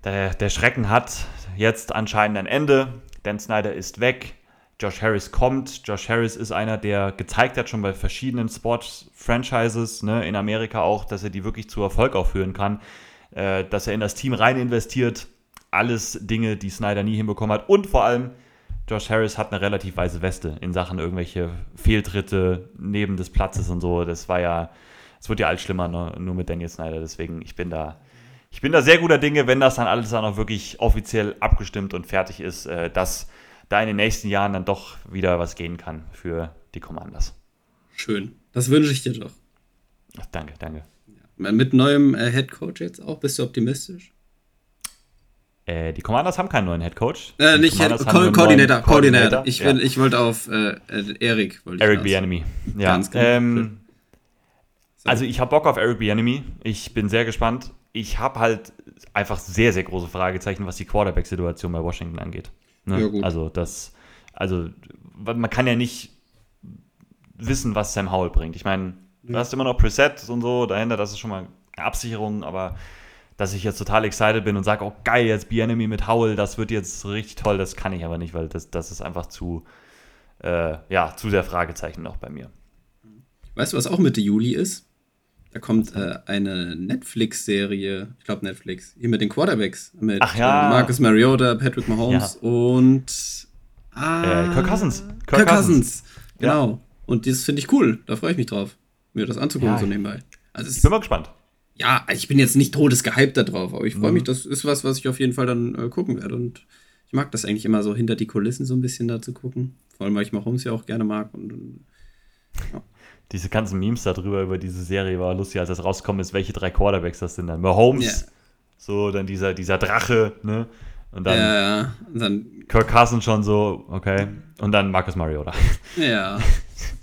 Der, der Schrecken hat jetzt anscheinend ein Ende. Dan Snyder ist weg. Josh Harris kommt. Josh Harris ist einer, der gezeigt hat, schon bei verschiedenen Sports-Franchises, ne, in Amerika auch, dass er die wirklich zu Erfolg aufführen kann. Äh, dass er in das Team rein investiert. Alles Dinge, die Snyder nie hinbekommen hat. Und vor allem, Josh Harris hat eine relativ weiße Weste in Sachen irgendwelche Fehltritte neben des Platzes und so. Das war ja, es wird ja alles schlimmer, nur, nur mit Daniel Snyder. Deswegen, ich bin da, ich bin da sehr guter Dinge, wenn das dann alles dann auch wirklich offiziell abgestimmt und fertig ist, äh, dass da in den nächsten Jahren dann doch wieder was gehen kann für die Commanders. Schön. Das wünsche ich dir doch. Ach, danke, danke. Ja. Mit neuem äh, Head Coach jetzt auch, bist du optimistisch? Äh, die Commanders haben keinen neuen Head Coach. Äh, nicht Head, Co Coordinator, Coordinator. Ich, ja. ich wollte auf äh, äh Eric. Wollte Eric Bienemy. Ja. Ganz genau. Ähm, also ich habe Bock auf Eric Bienemy. Ich bin sehr gespannt. Ich habe halt einfach sehr, sehr große Fragezeichen, was die Quarterback-Situation bei Washington angeht. Ne? Ja, gut. Also das, also man kann ja nicht wissen, was Sam Howell bringt. Ich meine, du hast immer noch Presets und so dahinter, das ist schon mal eine Absicherung, aber dass ich jetzt total excited bin und sage, oh geil, jetzt B-Enemy mit Howell, das wird jetzt richtig toll, das kann ich aber nicht, weil das, das ist einfach zu, äh, ja, zu sehr Fragezeichen noch bei mir. Weißt du, was auch Mitte Juli ist? Da kommt äh, eine Netflix-Serie, ich glaube Netflix, hier mit den Quarterbacks, mit Ach, ja. äh, Marcus Mariota, Patrick Mahomes ja. und ah, Kirk Cousins. Kirk, Kirk Cousins. Genau. Ja. Und das finde ich cool. Da freue ich mich drauf, mir das anzugucken so nebenbei. Also ich bin mal gespannt ja, ich bin jetzt nicht todesgehypt da drauf, aber ich freue mhm. mich, das ist was, was ich auf jeden Fall dann äh, gucken werde. Und ich mag das eigentlich immer so hinter die Kulissen so ein bisschen da zu gucken. Vor allem, weil ich Mahomes ja auch gerne mag. Und, und ja. Diese ganzen Memes darüber, über diese Serie war lustig, als das rauskommt ist, welche drei Quarterbacks das sind dann. Mahomes, yeah. so, dann dieser, dieser Drache, ne? Und dann, ja, ja. Und dann Kirk Carson schon so, okay. Und dann Marcus Mariota. Ja.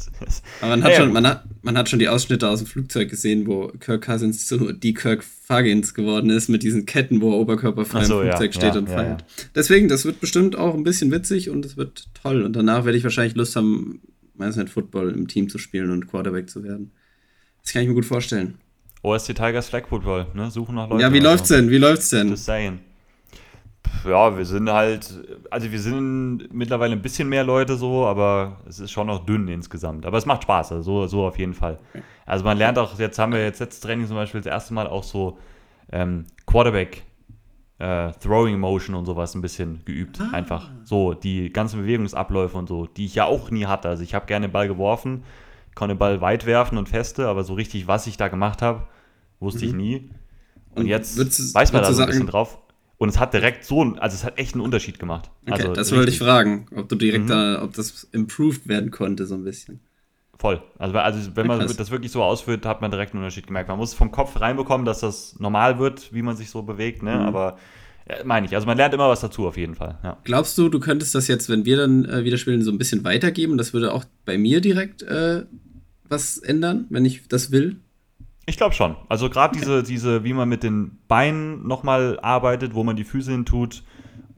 Aber man hat, ja, schon, man, hat, man hat schon die Ausschnitte aus dem Flugzeug gesehen, wo Kirk Cousins zu die Kirk Fuggins geworden ist, mit diesen Ketten, wo er oberkörperfrei so, im Flugzeug ja, steht ja, und feiert. Deswegen, das wird bestimmt auch ein bisschen witzig und es wird toll. Und danach werde ich wahrscheinlich Lust haben, meistens nicht Football im Team zu spielen und Quarterback zu werden. Das kann ich mir gut vorstellen. OSC Tigers Flag Football, ne? Suchen nach Leuten. Ja, wie läuft's denn? Wie läuft's denn? Just saying ja, wir sind halt, also wir sind mittlerweile ein bisschen mehr Leute so, aber es ist schon noch dünn insgesamt. Aber es macht Spaß, also so, so auf jeden Fall. Also man lernt auch, jetzt haben wir jetzt letztes Training zum Beispiel das erste Mal auch so ähm, Quarterback äh, Throwing Motion und sowas ein bisschen geübt. Ah. Einfach so die ganzen Bewegungsabläufe und so, die ich ja auch nie hatte. Also ich habe gerne den Ball geworfen, konnte den Ball weit werfen und feste, aber so richtig, was ich da gemacht habe, wusste mhm. ich nie. Und, und jetzt weiß man da so ein bisschen drauf. Und es hat direkt so, also es hat echt einen Unterschied gemacht. Okay, also das wollte ich fragen, ob du direkt mhm. da, ob das improved werden konnte, so ein bisschen. Voll. Also, also wenn man das wirklich so ausführt, hat man direkt einen Unterschied gemerkt. Man muss vom Kopf reinbekommen, dass das normal wird, wie man sich so bewegt, ne? Mhm. Aber ja, meine ich. Also man lernt immer was dazu auf jeden Fall. Ja. Glaubst du, du könntest das jetzt, wenn wir dann äh, wieder spielen, so ein bisschen weitergeben? Das würde auch bei mir direkt äh, was ändern, wenn ich das will? Ich glaube schon. Also gerade diese, diese, wie man mit den Beinen nochmal arbeitet, wo man die Füße hin tut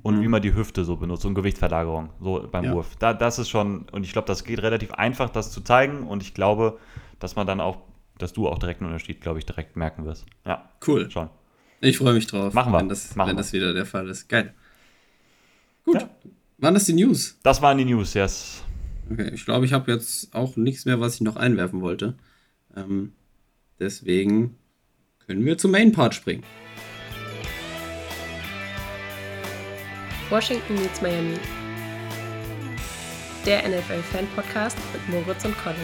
und mhm. wie man die Hüfte so benutzt, eine Gewichtsverlagerung, so beim ja. Wurf. Da, das ist schon, und ich glaube, das geht relativ einfach, das zu zeigen. Und ich glaube, dass man dann auch, dass du auch direkt einen Unterschied, glaube ich, direkt merken wirst. Ja. Cool. Schon. Ich freue mich drauf. Machen wir. Wenn das, Machen wenn wir. das wieder der Fall ist. Geil. Gut. Ja. Waren das die News? Das waren die News, yes. Okay, ich glaube, ich habe jetzt auch nichts mehr, was ich noch einwerfen wollte. Ähm, Deswegen können wir zum Main Part springen. Washington meets Miami. Der NFL-Fan-Podcast mit Moritz und Colin.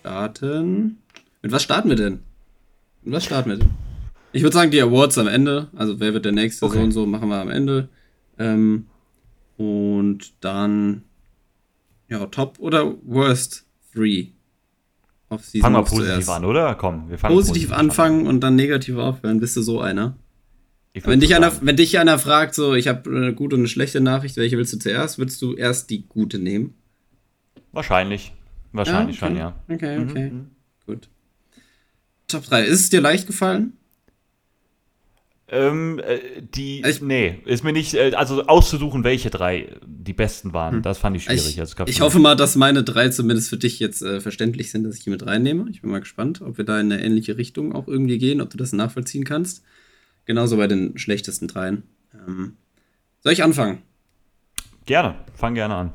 Starten. Mit was starten wir denn? Mit was starten wir denn? Ich würde sagen, die Awards am Ende. Also, wer wird der nächste okay. so und so, machen wir am Ende. Ähm, und dann, ja, Top oder Worst 3 auf Season Fangen wir positiv zuerst. an, oder? Komm, wir fangen positiv, positiv anfangen an. und dann negativ aufhören. Bist du so einer? Wenn dich, einer, wenn dich einer fragt, so, ich habe eine gute und eine schlechte Nachricht, welche willst du zuerst? Würdest du erst die gute nehmen? Wahrscheinlich. Wahrscheinlich ja, okay. schon, ja. Okay, mhm, okay. Mhm. Gut. Top 3. Ist es dir leicht gefallen? Ähm, äh, die, ich, nee, ist mir nicht, äh, also auszusuchen, welche drei die besten waren, hm. das fand ich schwierig. Ich, also, ich hoffe mal, dass meine drei zumindest für dich jetzt äh, verständlich sind, dass ich hier mit reinnehme. Ich bin mal gespannt, ob wir da in eine ähnliche Richtung auch irgendwie gehen, ob du das nachvollziehen kannst. Genauso bei den schlechtesten dreien. Ähm, soll ich anfangen? Gerne, fang gerne an.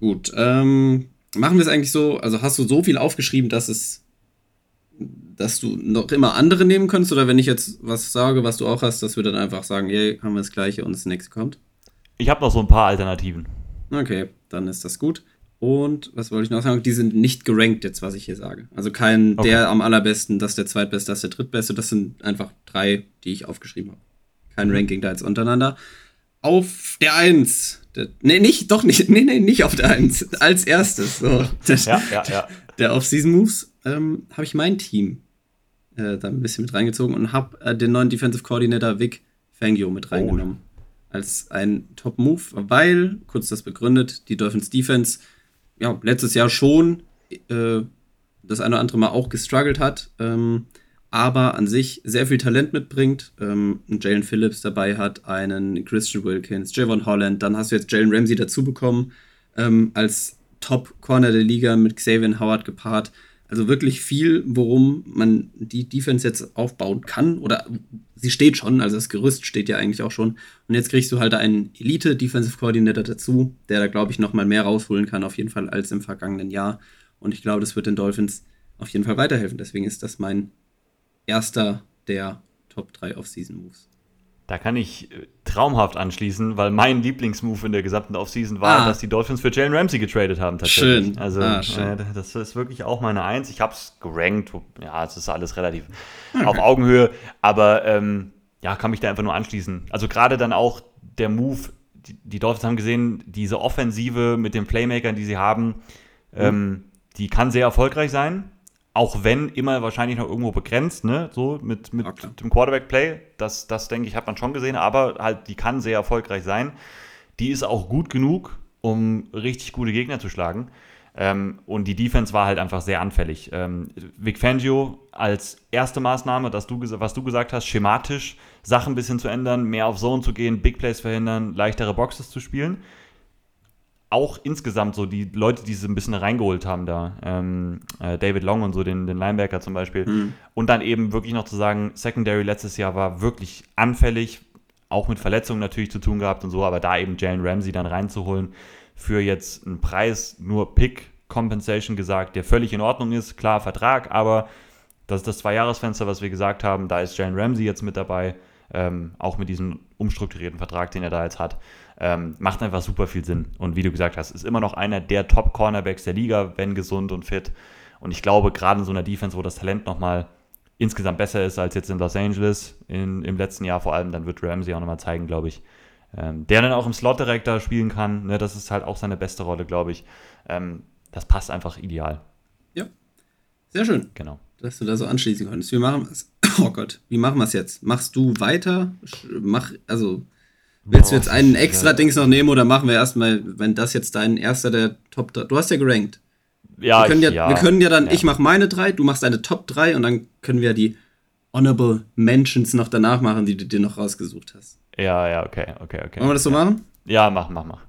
Gut, ähm, machen wir es eigentlich so, also hast du so viel aufgeschrieben, dass es dass du noch immer andere nehmen könntest? Oder wenn ich jetzt was sage, was du auch hast, dass wir dann einfach sagen, hey, haben wir das gleiche und das nächste kommt? Ich habe noch so ein paar Alternativen. Okay, dann ist das gut. Und was wollte ich noch sagen? Die sind nicht gerankt jetzt, was ich hier sage. Also kein okay. der am allerbesten, das der zweitbeste, das der drittbeste. Das sind einfach drei, die ich aufgeschrieben habe. Kein mhm. Ranking da jetzt untereinander. Auf der Eins. Der, nee, nicht, doch nicht. Nee, nee, nicht auf der Eins. Als erstes. So. Der, ja, ja, ja. Der Off-Season-Moves ähm, habe ich mein Team äh, da ein bisschen mit reingezogen und habe äh, den neuen Defensive Coordinator Vic Fangio mit oh. reingenommen. Oh. Als ein Top-Move, weil, kurz das begründet, die Dolphins Defense ja letztes Jahr schon äh, das eine oder andere Mal auch gestruggelt hat, ähm, aber an sich sehr viel Talent mitbringt. Ähm, Jalen Phillips dabei hat, einen Christian Wilkins, Javon Holland, dann hast du jetzt Jalen Ramsey dazu bekommen, ähm, als Top-Corner der Liga mit Xavier Howard gepaart. Also wirklich viel, worum man die Defense jetzt aufbauen kann. Oder sie steht schon, also das Gerüst steht ja eigentlich auch schon. Und jetzt kriegst du halt einen Elite-Defensive Coordinator dazu, der da, glaube ich, nochmal mehr rausholen kann, auf jeden Fall, als im vergangenen Jahr. Und ich glaube, das wird den Dolphins auf jeden Fall weiterhelfen. Deswegen ist das mein erster der Top 3 Off-Season-Moves. Da kann ich äh, traumhaft anschließen, weil mein Lieblingsmove in der gesamten Offseason war, ah. dass die Dolphins für Jalen Ramsey getradet haben tatsächlich. Schön. Also ah, schön. Äh, das ist wirklich auch meine Eins. Ich habe es gerankt. Ja, es ist alles relativ okay. auf Augenhöhe, aber ähm, ja, kann mich da einfach nur anschließen. Also gerade dann auch der Move, die, die, Dolphins haben gesehen, diese Offensive mit den Playmakern, die sie haben, mhm. ähm, die kann sehr erfolgreich sein auch wenn immer wahrscheinlich noch irgendwo begrenzt, ne, so mit, mit ja, dem Quarterback-Play, das, das denke ich, hat man schon gesehen, aber halt, die kann sehr erfolgreich sein. Die ist auch gut genug, um richtig gute Gegner zu schlagen. Ähm, und die Defense war halt einfach sehr anfällig. Ähm, Vic Fangio als erste Maßnahme, dass du, was du gesagt hast, schematisch Sachen ein bisschen zu ändern, mehr auf Zone zu gehen, Big Plays verhindern, leichtere Boxes zu spielen auch insgesamt so die Leute, die sie ein bisschen reingeholt haben da, ähm, äh, David Long und so, den, den Linebacker zum Beispiel. Mhm. Und dann eben wirklich noch zu sagen, Secondary letztes Jahr war wirklich anfällig, auch mit Verletzungen natürlich zu tun gehabt und so, aber da eben Jalen Ramsey dann reinzuholen für jetzt einen Preis, nur Pick Compensation gesagt, der völlig in Ordnung ist, klar Vertrag, aber das ist das Zwei-Jahres-Fenster, was wir gesagt haben, da ist Jalen Ramsey jetzt mit dabei, ähm, auch mit diesem umstrukturierten Vertrag, den er da jetzt hat. Ähm, macht einfach super viel Sinn. Und wie du gesagt hast, ist immer noch einer der Top-Cornerbacks der Liga, wenn gesund und fit. Und ich glaube, gerade in so einer Defense, wo das Talent nochmal insgesamt besser ist als jetzt in Los Angeles in, im letzten Jahr vor allem, dann wird Ramsey auch nochmal zeigen, glaube ich. Ähm, der dann auch im Slot direkt da spielen kann. Ne, das ist halt auch seine beste Rolle, glaube ich. Ähm, das passt einfach ideal. Ja, sehr schön. Genau. Dass du da so anschließen konntest. Wir machen es. Oh Gott, wie machen wir es jetzt? Machst du weiter? Mach, also Willst du jetzt einen extra Dings noch nehmen oder machen wir erstmal, wenn das jetzt dein erster der Top 3. Du hast ja gerankt. Ja, wir können ja, ja, wir können ja dann, ja. ich mache meine drei, du machst deine Top 3 und dann können wir die Honorable Mentions noch danach machen, die du dir noch rausgesucht hast. Ja, ja, okay, okay, okay. Wollen wir das so ja. machen? Ja, mach, mach, mach.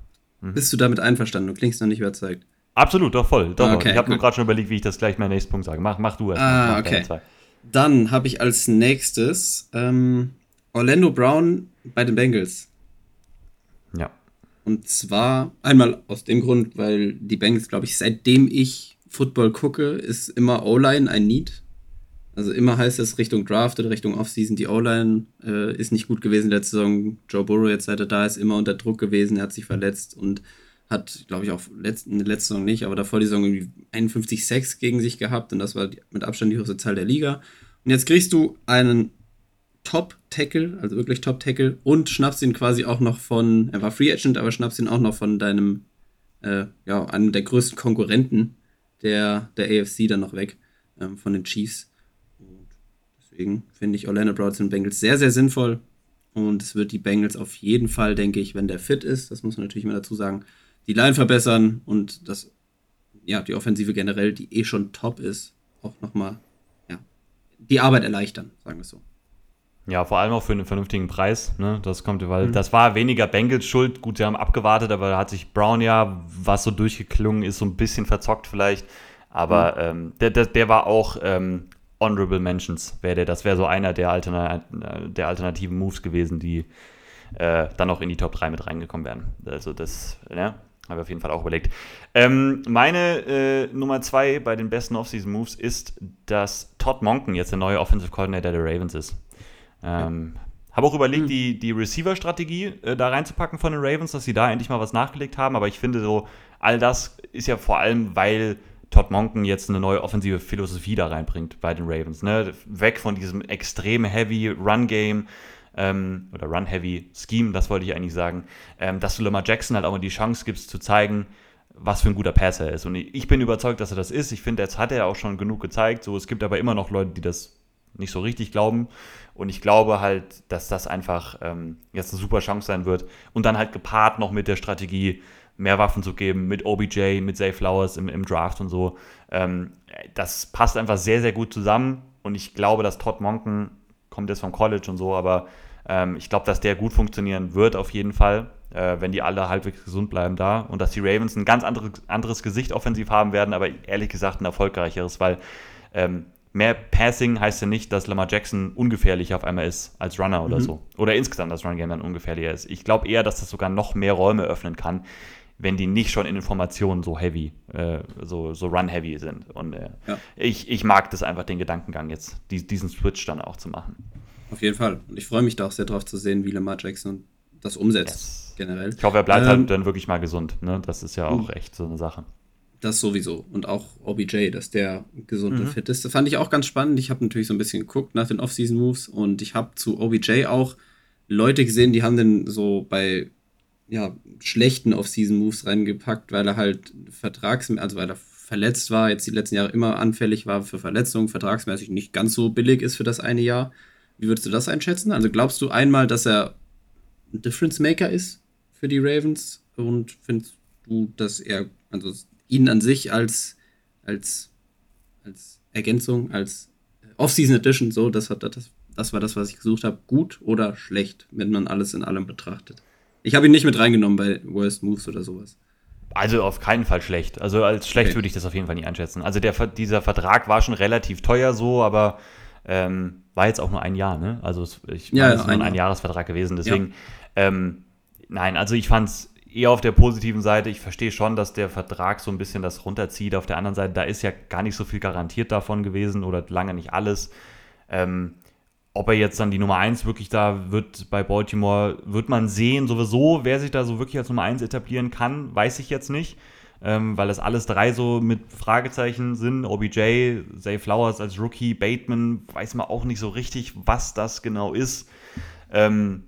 Mhm. Bist du damit einverstanden? Du klingst noch nicht überzeugt. Absolut, doch voll. Doch, okay, ich habe nur gerade schon überlegt, wie ich das gleich meinen nächsten Punkt sage. Mach, mach du erst. Ah, okay. Dann habe ich als nächstes ähm, Orlando Brown bei den Bengals. Und zwar einmal aus dem Grund, weil die Bengals, glaube ich, seitdem ich Football gucke, ist immer O-Line ein Need. Also immer heißt es Richtung Draft oder Richtung Offseason, die O-Line äh, ist nicht gut gewesen letzte Saison. Joe Burrow, jetzt seit er da ist, immer unter Druck gewesen, er hat sich verletzt und hat, glaube ich, auch letzt, der letzten Saison nicht, aber davor die Saison irgendwie 51 Sacks gegen sich gehabt und das war die, mit Abstand die höchste Zahl der Liga. Und jetzt kriegst du einen Top-Tackle, also wirklich Top-Tackle, und schnappst ihn quasi auch noch von, er war Free Agent, aber schnappst ihn auch noch von deinem, äh, ja, einem der größten Konkurrenten der, der AFC dann noch weg, ähm, von den Chiefs. Und deswegen finde ich Orlando Brown und Bengals sehr, sehr sinnvoll. Und es wird die Bengals auf jeden Fall, denke ich, wenn der fit ist, das muss man natürlich immer dazu sagen, die Line verbessern und das, ja, die Offensive generell, die eh schon top ist, auch nochmal, ja, die Arbeit erleichtern, sagen wir es so. Ja, vor allem auch für einen vernünftigen Preis. Ne? Das kommt, weil mhm. das war weniger Bengals Schuld. Gut, sie haben abgewartet, aber da hat sich Brown ja, was so durchgeklungen ist, so ein bisschen verzockt vielleicht. Aber mhm. ähm, der, der, der, war auch ähm, Honorable Mentions, wäre der. Das wäre so einer der, Altern der alternativen Moves gewesen, die äh, dann auch in die Top 3 mit reingekommen wären. Also das, ja, habe ich auf jeden Fall auch überlegt. Ähm, meine äh, Nummer 2 bei den besten Offseason-Moves ist, dass Todd Monken jetzt der neue Offensive Coordinator der Ravens ist. Ähm. Habe auch überlegt, mhm. die, die Receiver-Strategie äh, da reinzupacken von den Ravens, dass sie da endlich mal was nachgelegt haben. Aber ich finde so, all das ist ja vor allem, weil Todd Monken jetzt eine neue offensive Philosophie da reinbringt bei den Ravens. Ne? Weg von diesem extrem heavy Run-Game ähm, oder Run-heavy Scheme, das wollte ich eigentlich sagen, ähm, dass du Lamar Jackson halt auch mal die Chance gibst zu zeigen, was für ein guter Passer er ist. Und ich bin überzeugt, dass er das ist. Ich finde, jetzt hat er auch schon genug gezeigt. So, es gibt aber immer noch Leute, die das nicht so richtig glauben. Und ich glaube halt, dass das einfach ähm, jetzt eine super Chance sein wird. Und dann halt gepaart noch mit der Strategie, mehr Waffen zu geben, mit OBJ, mit Zay Flowers im, im Draft und so. Ähm, das passt einfach sehr, sehr gut zusammen. Und ich glaube, dass Todd Monken kommt jetzt vom College und so, aber ähm, ich glaube, dass der gut funktionieren wird auf jeden Fall, äh, wenn die alle halbwegs gesund bleiben da. Und dass die Ravens ein ganz andere, anderes Gesicht offensiv haben werden, aber ehrlich gesagt ein erfolgreicheres, weil ähm, mehr Passing heißt ja nicht, dass Lamar Jackson ungefährlicher auf einmal ist als Runner oder mhm. so. Oder insgesamt das Run Game dann ungefährlicher ist. Ich glaube eher, dass das sogar noch mehr Räume öffnen kann, wenn die nicht schon in Informationen so heavy, äh, so, so run-heavy sind. Und äh, ja. ich, ich mag das einfach, den Gedankengang jetzt, die, diesen Switch dann auch zu machen. Auf jeden Fall. Und ich freue mich da auch sehr drauf zu sehen, wie Lamar Jackson das umsetzt, yes. generell. Ich hoffe, er bleibt ähm, halt dann wirklich mal gesund. Ne? Das ist ja auch echt so eine Sache. Das sowieso. Und auch OBJ, dass der gesund mhm. und fit ist. Das fand ich auch ganz spannend. Ich habe natürlich so ein bisschen geguckt nach den Off-Season-Moves und ich habe zu OBJ auch Leute gesehen, die haben den so bei ja, schlechten Off-Season-Moves reingepackt, weil er halt vertrags, also weil er verletzt war, jetzt die letzten Jahre immer anfällig war für Verletzungen, vertragsmäßig nicht ganz so billig ist für das eine Jahr. Wie würdest du das einschätzen? Also glaubst du einmal, dass er ein Difference Maker ist für die Ravens und findest du, dass er, also ihn an sich als, als, als Ergänzung, als Off-Season Edition, so, das, hat, das, das war das, was ich gesucht habe, gut oder schlecht, wenn man alles in allem betrachtet? Ich habe ihn nicht mit reingenommen bei Worst Moves oder sowas. Also auf keinen Fall schlecht. Also als schlecht okay. würde ich das auf jeden Fall nicht einschätzen. Also der, dieser Vertrag war schon relativ teuer so, aber ähm, war jetzt auch nur ein Jahr, ne? Also ich ja, meine, es ist nur ein Jahr. Jahresvertrag gewesen. Deswegen, ja. ähm, nein, also ich fand es eher auf der positiven Seite. Ich verstehe schon, dass der Vertrag so ein bisschen das runterzieht. Auf der anderen Seite, da ist ja gar nicht so viel garantiert davon gewesen oder lange nicht alles. Ähm, ob er jetzt dann die Nummer 1 wirklich da wird bei Baltimore, wird man sehen. Sowieso, wer sich da so wirklich als Nummer 1 etablieren kann, weiß ich jetzt nicht. Ähm, weil das alles drei so mit Fragezeichen sind. OBJ, Zay Flowers als Rookie, Bateman, weiß man auch nicht so richtig, was das genau ist. Ähm,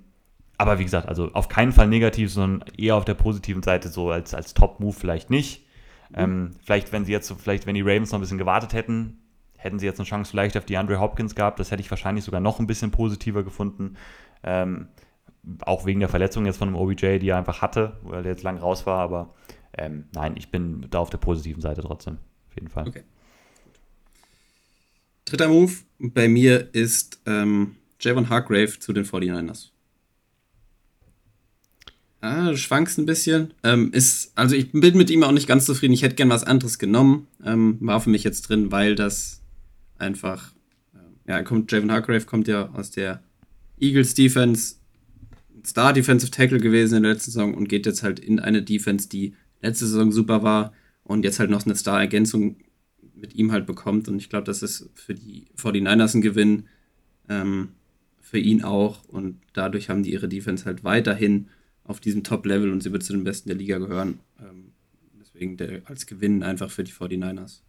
aber wie gesagt, also auf keinen Fall negativ, sondern eher auf der positiven Seite, so als, als Top-Move vielleicht nicht. Mhm. Ähm, vielleicht, wenn sie jetzt, vielleicht, wenn die Ravens noch ein bisschen gewartet hätten, hätten sie jetzt eine Chance vielleicht auf die Andre Hopkins gehabt. Das hätte ich wahrscheinlich sogar noch ein bisschen positiver gefunden. Ähm, auch wegen der Verletzung jetzt von dem OBJ, die er einfach hatte, weil er jetzt lang raus war. Aber ähm, nein, ich bin da auf der positiven Seite trotzdem. Auf jeden Fall. Okay. Dritter Move bei mir ist ähm, Javon Hargrave zu den 49ers. Du schwankst ein bisschen. Ähm, ist, also ich bin mit ihm auch nicht ganz zufrieden. Ich hätte gern was anderes genommen. Ähm, war für mich jetzt drin, weil das einfach, äh, ja, kommt, Javon Hargrave kommt ja aus der Eagles Defense, Star Defensive Tackle gewesen in der letzten Saison und geht jetzt halt in eine Defense, die letzte Saison super war und jetzt halt noch eine Star-Ergänzung mit ihm halt bekommt. Und ich glaube, das ist für die 49ers ein Gewinn, ähm, für ihn auch. Und dadurch haben die ihre Defense halt weiterhin auf diesem Top-Level und sie wird zu den Besten der Liga gehören. Ähm, deswegen der, als Gewinn einfach für die 49ers.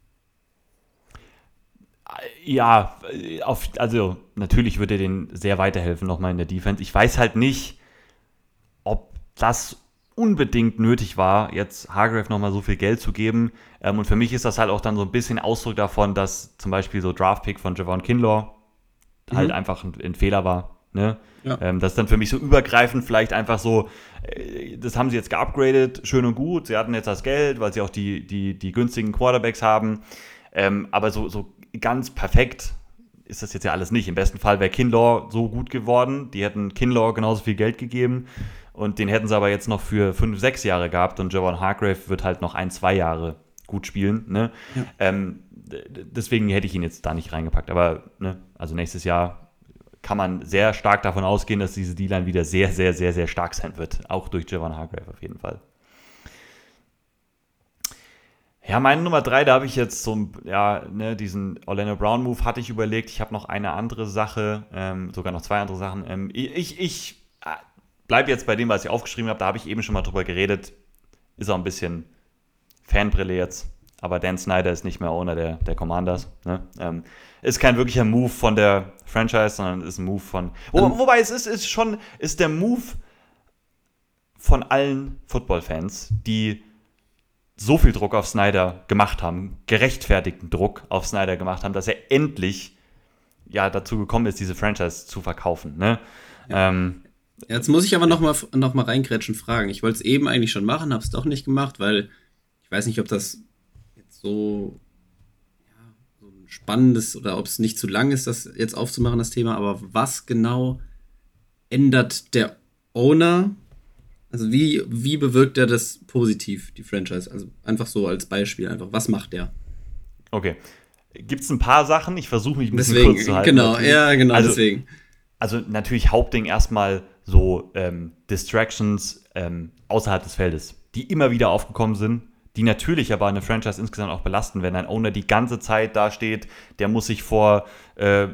Ja, auf, also natürlich würde er denen sehr weiterhelfen nochmal in der Defense. Ich weiß halt nicht, ob das unbedingt nötig war, jetzt Hargrave nochmal so viel Geld zu geben. Ähm, und für mich ist das halt auch dann so ein bisschen Ausdruck davon, dass zum Beispiel so Draftpick von Javon Kinlaw mhm. halt einfach ein, ein, Fehler war. Ne? Ja. Ähm, das ist dann für mich so übergreifend vielleicht einfach so, äh, das haben sie jetzt geupgradet, schön und gut. Sie hatten jetzt das Geld, weil sie auch die, die, die günstigen Quarterbacks haben. Ähm, aber so, so ganz perfekt ist das jetzt ja alles nicht. Im besten Fall wäre Kinlaw so gut geworden. Die hätten Kinlaw genauso viel Geld gegeben und den hätten sie aber jetzt noch für fünf, sechs Jahre gehabt und Javon Hargrave wird halt noch ein, zwei Jahre gut spielen. Ne? Ja. Ähm, deswegen hätte ich ihn jetzt da nicht reingepackt. Aber ne, also nächstes Jahr kann man sehr stark davon ausgehen, dass diese D-Line wieder sehr, sehr, sehr, sehr stark sein wird. Auch durch Javon Hargrave auf jeden Fall. Ja, meine Nummer drei, da habe ich jetzt so, ja, ne, diesen Orlando Brown Move hatte ich überlegt. Ich habe noch eine andere Sache, ähm, sogar noch zwei andere Sachen. Ähm, ich ich äh, bleibe jetzt bei dem, was ich aufgeschrieben habe. Da habe ich eben schon mal drüber geredet. Ist auch ein bisschen Fanbrille jetzt. Aber Dan Snyder ist nicht mehr Owner der, der Commanders. Ne? Ähm, ist kein wirklicher Move von der Franchise, sondern ist ein Move von. Wo, ähm. wobei es ist, ist schon, ist der Move von allen Football-Fans, die so viel Druck auf Snyder gemacht haben, gerechtfertigten Druck auf Snyder gemacht haben, dass er endlich ja dazu gekommen ist, diese Franchise zu verkaufen. Ne? Ja. Ähm, Jetzt muss ich aber noch mal, noch mal reingrätschen fragen. Ich wollte es eben eigentlich schon machen, habe es doch nicht gemacht, weil ich weiß nicht, ob das jetzt so, spannendes oder ob es nicht zu lang ist, das jetzt aufzumachen, das Thema. Aber was genau ändert der Owner also wie, wie bewirkt er das positiv, die Franchise? Also einfach so als Beispiel, einfach, was macht der? Okay. Gibt es ein paar Sachen? Ich versuche mich ein bisschen deswegen, kurz zu halten. Genau, natürlich. ja, genau, also, deswegen. Also natürlich Hauptding erstmal so ähm, Distractions ähm, außerhalb des Feldes, die immer wieder aufgekommen sind die natürlich aber eine Franchise insgesamt auch belasten, wenn ein Owner die ganze Zeit da steht, der muss sich vor, äh,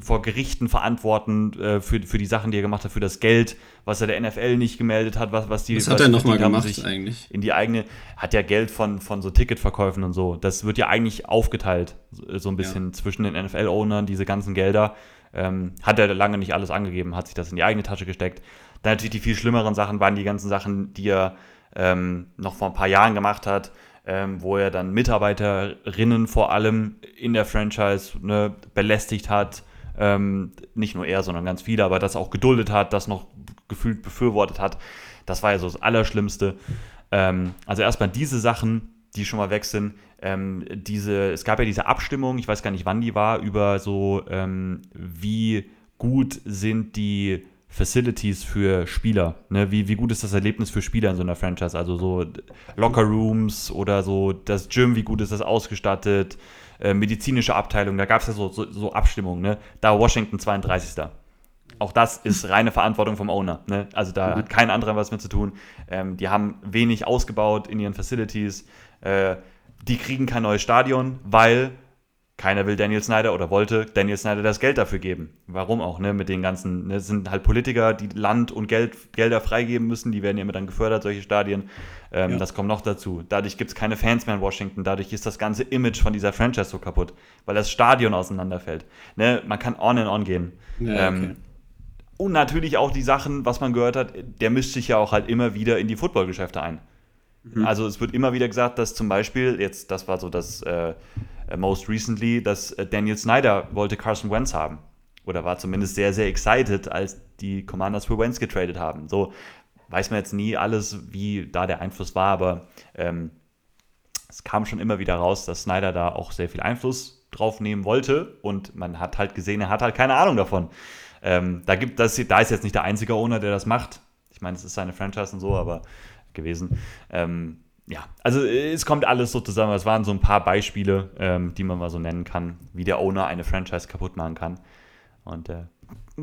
vor Gerichten verantworten äh, für, für die Sachen, die er gemacht hat, für das Geld, was er der NFL nicht gemeldet hat, was, was die. Was hat er nochmal gemacht eigentlich? In die eigene, hat ja Geld von, von so Ticketverkäufen und so. Das wird ja eigentlich aufgeteilt, so ein bisschen ja. zwischen den NFL-Ownern, diese ganzen Gelder. Ähm, hat er lange nicht alles angegeben, hat sich das in die eigene Tasche gesteckt. Dann natürlich die viel schlimmeren Sachen waren die ganzen Sachen, die er ähm, noch vor ein paar Jahren gemacht hat, ähm, wo er dann Mitarbeiterinnen vor allem in der Franchise ne, belästigt hat. Ähm, nicht nur er, sondern ganz viele, aber das auch geduldet hat, das noch gefühlt befürwortet hat. Das war ja so das Allerschlimmste. Ähm, also erstmal diese Sachen, die schon mal weg sind. Ähm, diese, es gab ja diese Abstimmung, ich weiß gar nicht, wann die war, über so, ähm, wie gut sind die Facilities für Spieler. Ne? Wie, wie gut ist das Erlebnis für Spieler in so einer Franchise? Also so Locker Rooms oder so das Gym, wie gut ist das ausgestattet? Äh, medizinische Abteilung, da gab es ja so, so, so Abstimmungen. Ne? Da Washington 32. Auch das ist reine Verantwortung vom Owner. Ne? Also da mhm. hat kein anderer was mit zu tun. Ähm, die haben wenig ausgebaut in ihren Facilities. Äh, die kriegen kein neues Stadion, weil keiner will Daniel Snyder oder wollte Daniel Snyder das Geld dafür geben. Warum auch, ne? Mit den ganzen, ne? sind halt Politiker, die Land und Geld, Gelder freigeben müssen, die werden ja immer dann gefördert, solche Stadien. Ähm, ja. Das kommt noch dazu. Dadurch gibt es keine Fans mehr in Washington, dadurch ist das ganze Image von dieser Franchise so kaputt, weil das Stadion auseinanderfällt. Ne? Man kann on and on gehen. Ja, ähm, okay. und natürlich auch die Sachen, was man gehört hat, der mischt sich ja auch halt immer wieder in die Footballgeschäfte ein. Mhm. Also es wird immer wieder gesagt, dass zum Beispiel, jetzt, das war so das äh, most recently, dass äh, Daniel Snyder wollte Carson Wentz haben. Oder war zumindest sehr, sehr excited, als die Commanders für Wentz getradet haben. So weiß man jetzt nie alles, wie da der Einfluss war, aber ähm, es kam schon immer wieder raus, dass Snyder da auch sehr viel Einfluss drauf nehmen wollte und man hat halt gesehen, er hat halt keine Ahnung davon. Ähm, da, gibt, das, da ist jetzt nicht der einzige Owner, der das macht. Ich meine, es ist seine Franchise und so, aber gewesen. Ähm, ja, also äh, es kommt alles so zusammen. Es waren so ein paar Beispiele, ähm, die man mal so nennen kann, wie der Owner eine Franchise kaputt machen kann. Und äh,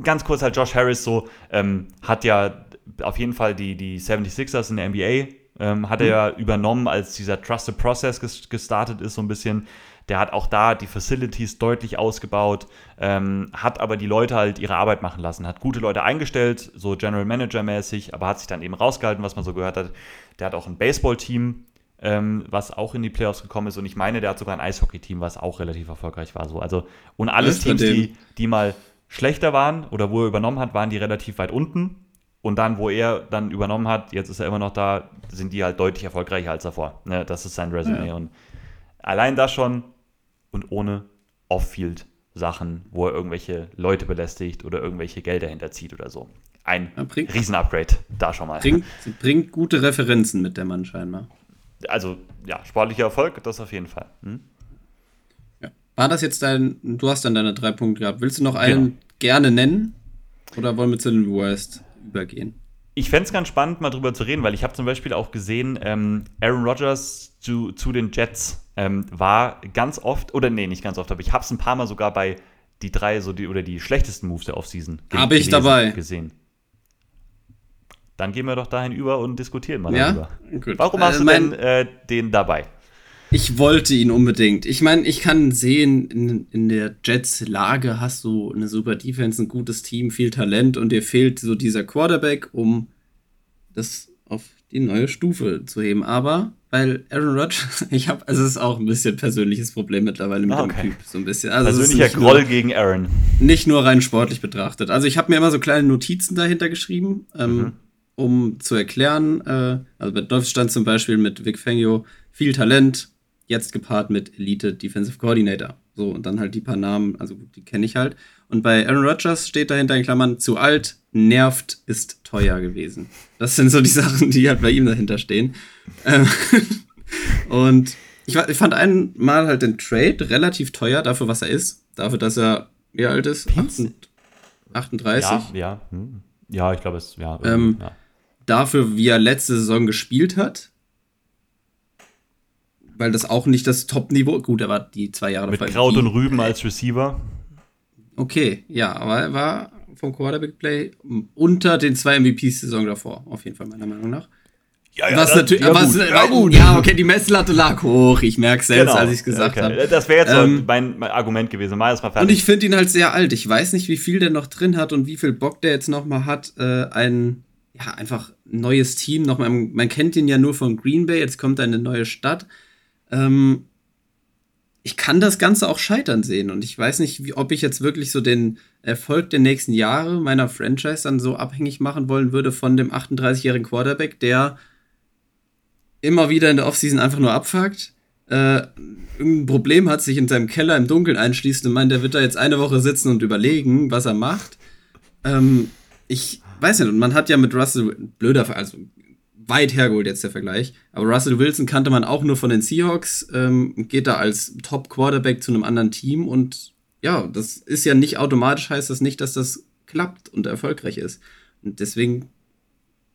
ganz kurz halt Josh Harris so, ähm, hat ja auf jeden Fall die, die 76ers in der NBA, ähm, hat er mhm. ja übernommen, als dieser Trusted Process gestartet ist, so ein bisschen. Der hat auch da die Facilities deutlich ausgebaut, ähm, hat aber die Leute halt ihre Arbeit machen lassen, hat gute Leute eingestellt, so General Manager mäßig, aber hat sich dann eben rausgehalten, was man so gehört hat. Der hat auch ein Baseball-Team, ähm, was auch in die Playoffs gekommen ist. Und ich meine, der hat sogar ein Eishockey-Team, was auch relativ erfolgreich war. So. Also, und alles Teams, die, die mal schlechter waren oder wo er übernommen hat, waren die relativ weit unten. Und dann, wo er dann übernommen hat, jetzt ist er immer noch da, sind die halt deutlich erfolgreicher als davor. Ne, das ist sein Resümee. Ja. Und allein das schon und ohne Off-Field-Sachen, wo er irgendwelche Leute belästigt oder irgendwelche Gelder hinterzieht oder so ein ja, Riesen-Upgrade da schon mal. Bringt, bringt gute Referenzen mit der Mann scheinbar. Also, ja, sportlicher Erfolg, das auf jeden Fall. Hm? Ja. war das jetzt dein, du hast dann deine drei Punkte gehabt. Willst du noch einen genau. gerne nennen? Oder wollen wir zu den Worst übergehen? Ich fände es ganz spannend, mal drüber zu reden, weil ich habe zum Beispiel auch gesehen, ähm, Aaron Rodgers zu, zu den Jets ähm, war ganz oft, oder nee, nicht ganz oft, aber ich habe es ein paar Mal sogar bei die drei so die, oder die schlechtesten Moves der Offseason Habe ich dabei. gesehen. Dann gehen wir doch dahin über und diskutieren mal ja? darüber. Gut. Warum hast äh, du denn äh, den dabei? Ich wollte ihn unbedingt. Ich meine, ich kann sehen, in, in der Jets-Lage hast du eine super Defense, ein gutes Team, viel Talent und dir fehlt so dieser Quarterback, um das auf die neue Stufe zu heben. Aber weil Aaron Rodgers, ich habe, also es ist auch ein bisschen persönliches Problem mittlerweile mit okay. dem Typ, so ein bisschen. Also Persönlicher Groll nur, gegen Aaron. Nicht nur rein sportlich betrachtet. Also ich habe mir immer so kleine Notizen dahinter geschrieben, ähm, mhm. um zu erklären. Äh, also bei Dolphs stand zum Beispiel mit Vic Fangio viel Talent, jetzt gepaart mit Elite Defensive Coordinator. So, und dann halt die paar Namen, also die kenne ich halt. Und bei Aaron Rodgers steht dahinter in Klammern, zu alt, nervt, ist teuer gewesen. Das sind so die Sachen, die halt bei ihm dahinter stehen. Ähm, und ich, ich fand einmal halt den Trade relativ teuer dafür, was er ist. Dafür, dass er, wie alt ist? 38? Ja, ja. Hm. Ja, ich glaube es, ja, ähm, ja. Dafür, wie er letzte Saison gespielt hat, weil das auch nicht das Top-Niveau. Gut, er war die zwei Jahre Mit Kraut und Rüben als Receiver. Okay, ja, aber er war vom Quarterback-Play unter den zwei MVPs-Saison davor, auf jeden Fall, meiner Meinung nach. Ja, ja, was natürlich, ja, was, gut, ja, gut. ja, okay, die Messlatte lag hoch. Ich merke selbst, genau. als ich es gesagt okay. habe. Das wäre jetzt ähm, mein, mein, Argument gewesen. Mal erstmal fertig. Und ich finde ihn halt sehr alt. Ich weiß nicht, wie viel der noch drin hat und wie viel Bock der jetzt noch mal hat, äh, ein ja einfach neues Team. Noch mal, man kennt ihn ja nur von Green Bay. Jetzt kommt eine neue Stadt. Ähm, ich kann das Ganze auch scheitern sehen und ich weiß nicht, wie, ob ich jetzt wirklich so den Erfolg der nächsten Jahre meiner Franchise dann so abhängig machen wollen würde von dem 38-jährigen Quarterback, der immer wieder in der Offseason einfach nur abfuckt, äh, irgendein Problem hat, sich in seinem Keller im Dunkeln einschließt und meint, der wird da jetzt eine Woche sitzen und überlegen, was er macht. Ähm, ich weiß nicht, und man hat ja mit Russell, blöder, also weit hergeholt jetzt der Vergleich. Aber Russell Wilson kannte man auch nur von den Seahawks, ähm, geht da als Top-Quarterback zu einem anderen Team und ja, das ist ja nicht automatisch, heißt das nicht, dass das klappt und erfolgreich ist. Und deswegen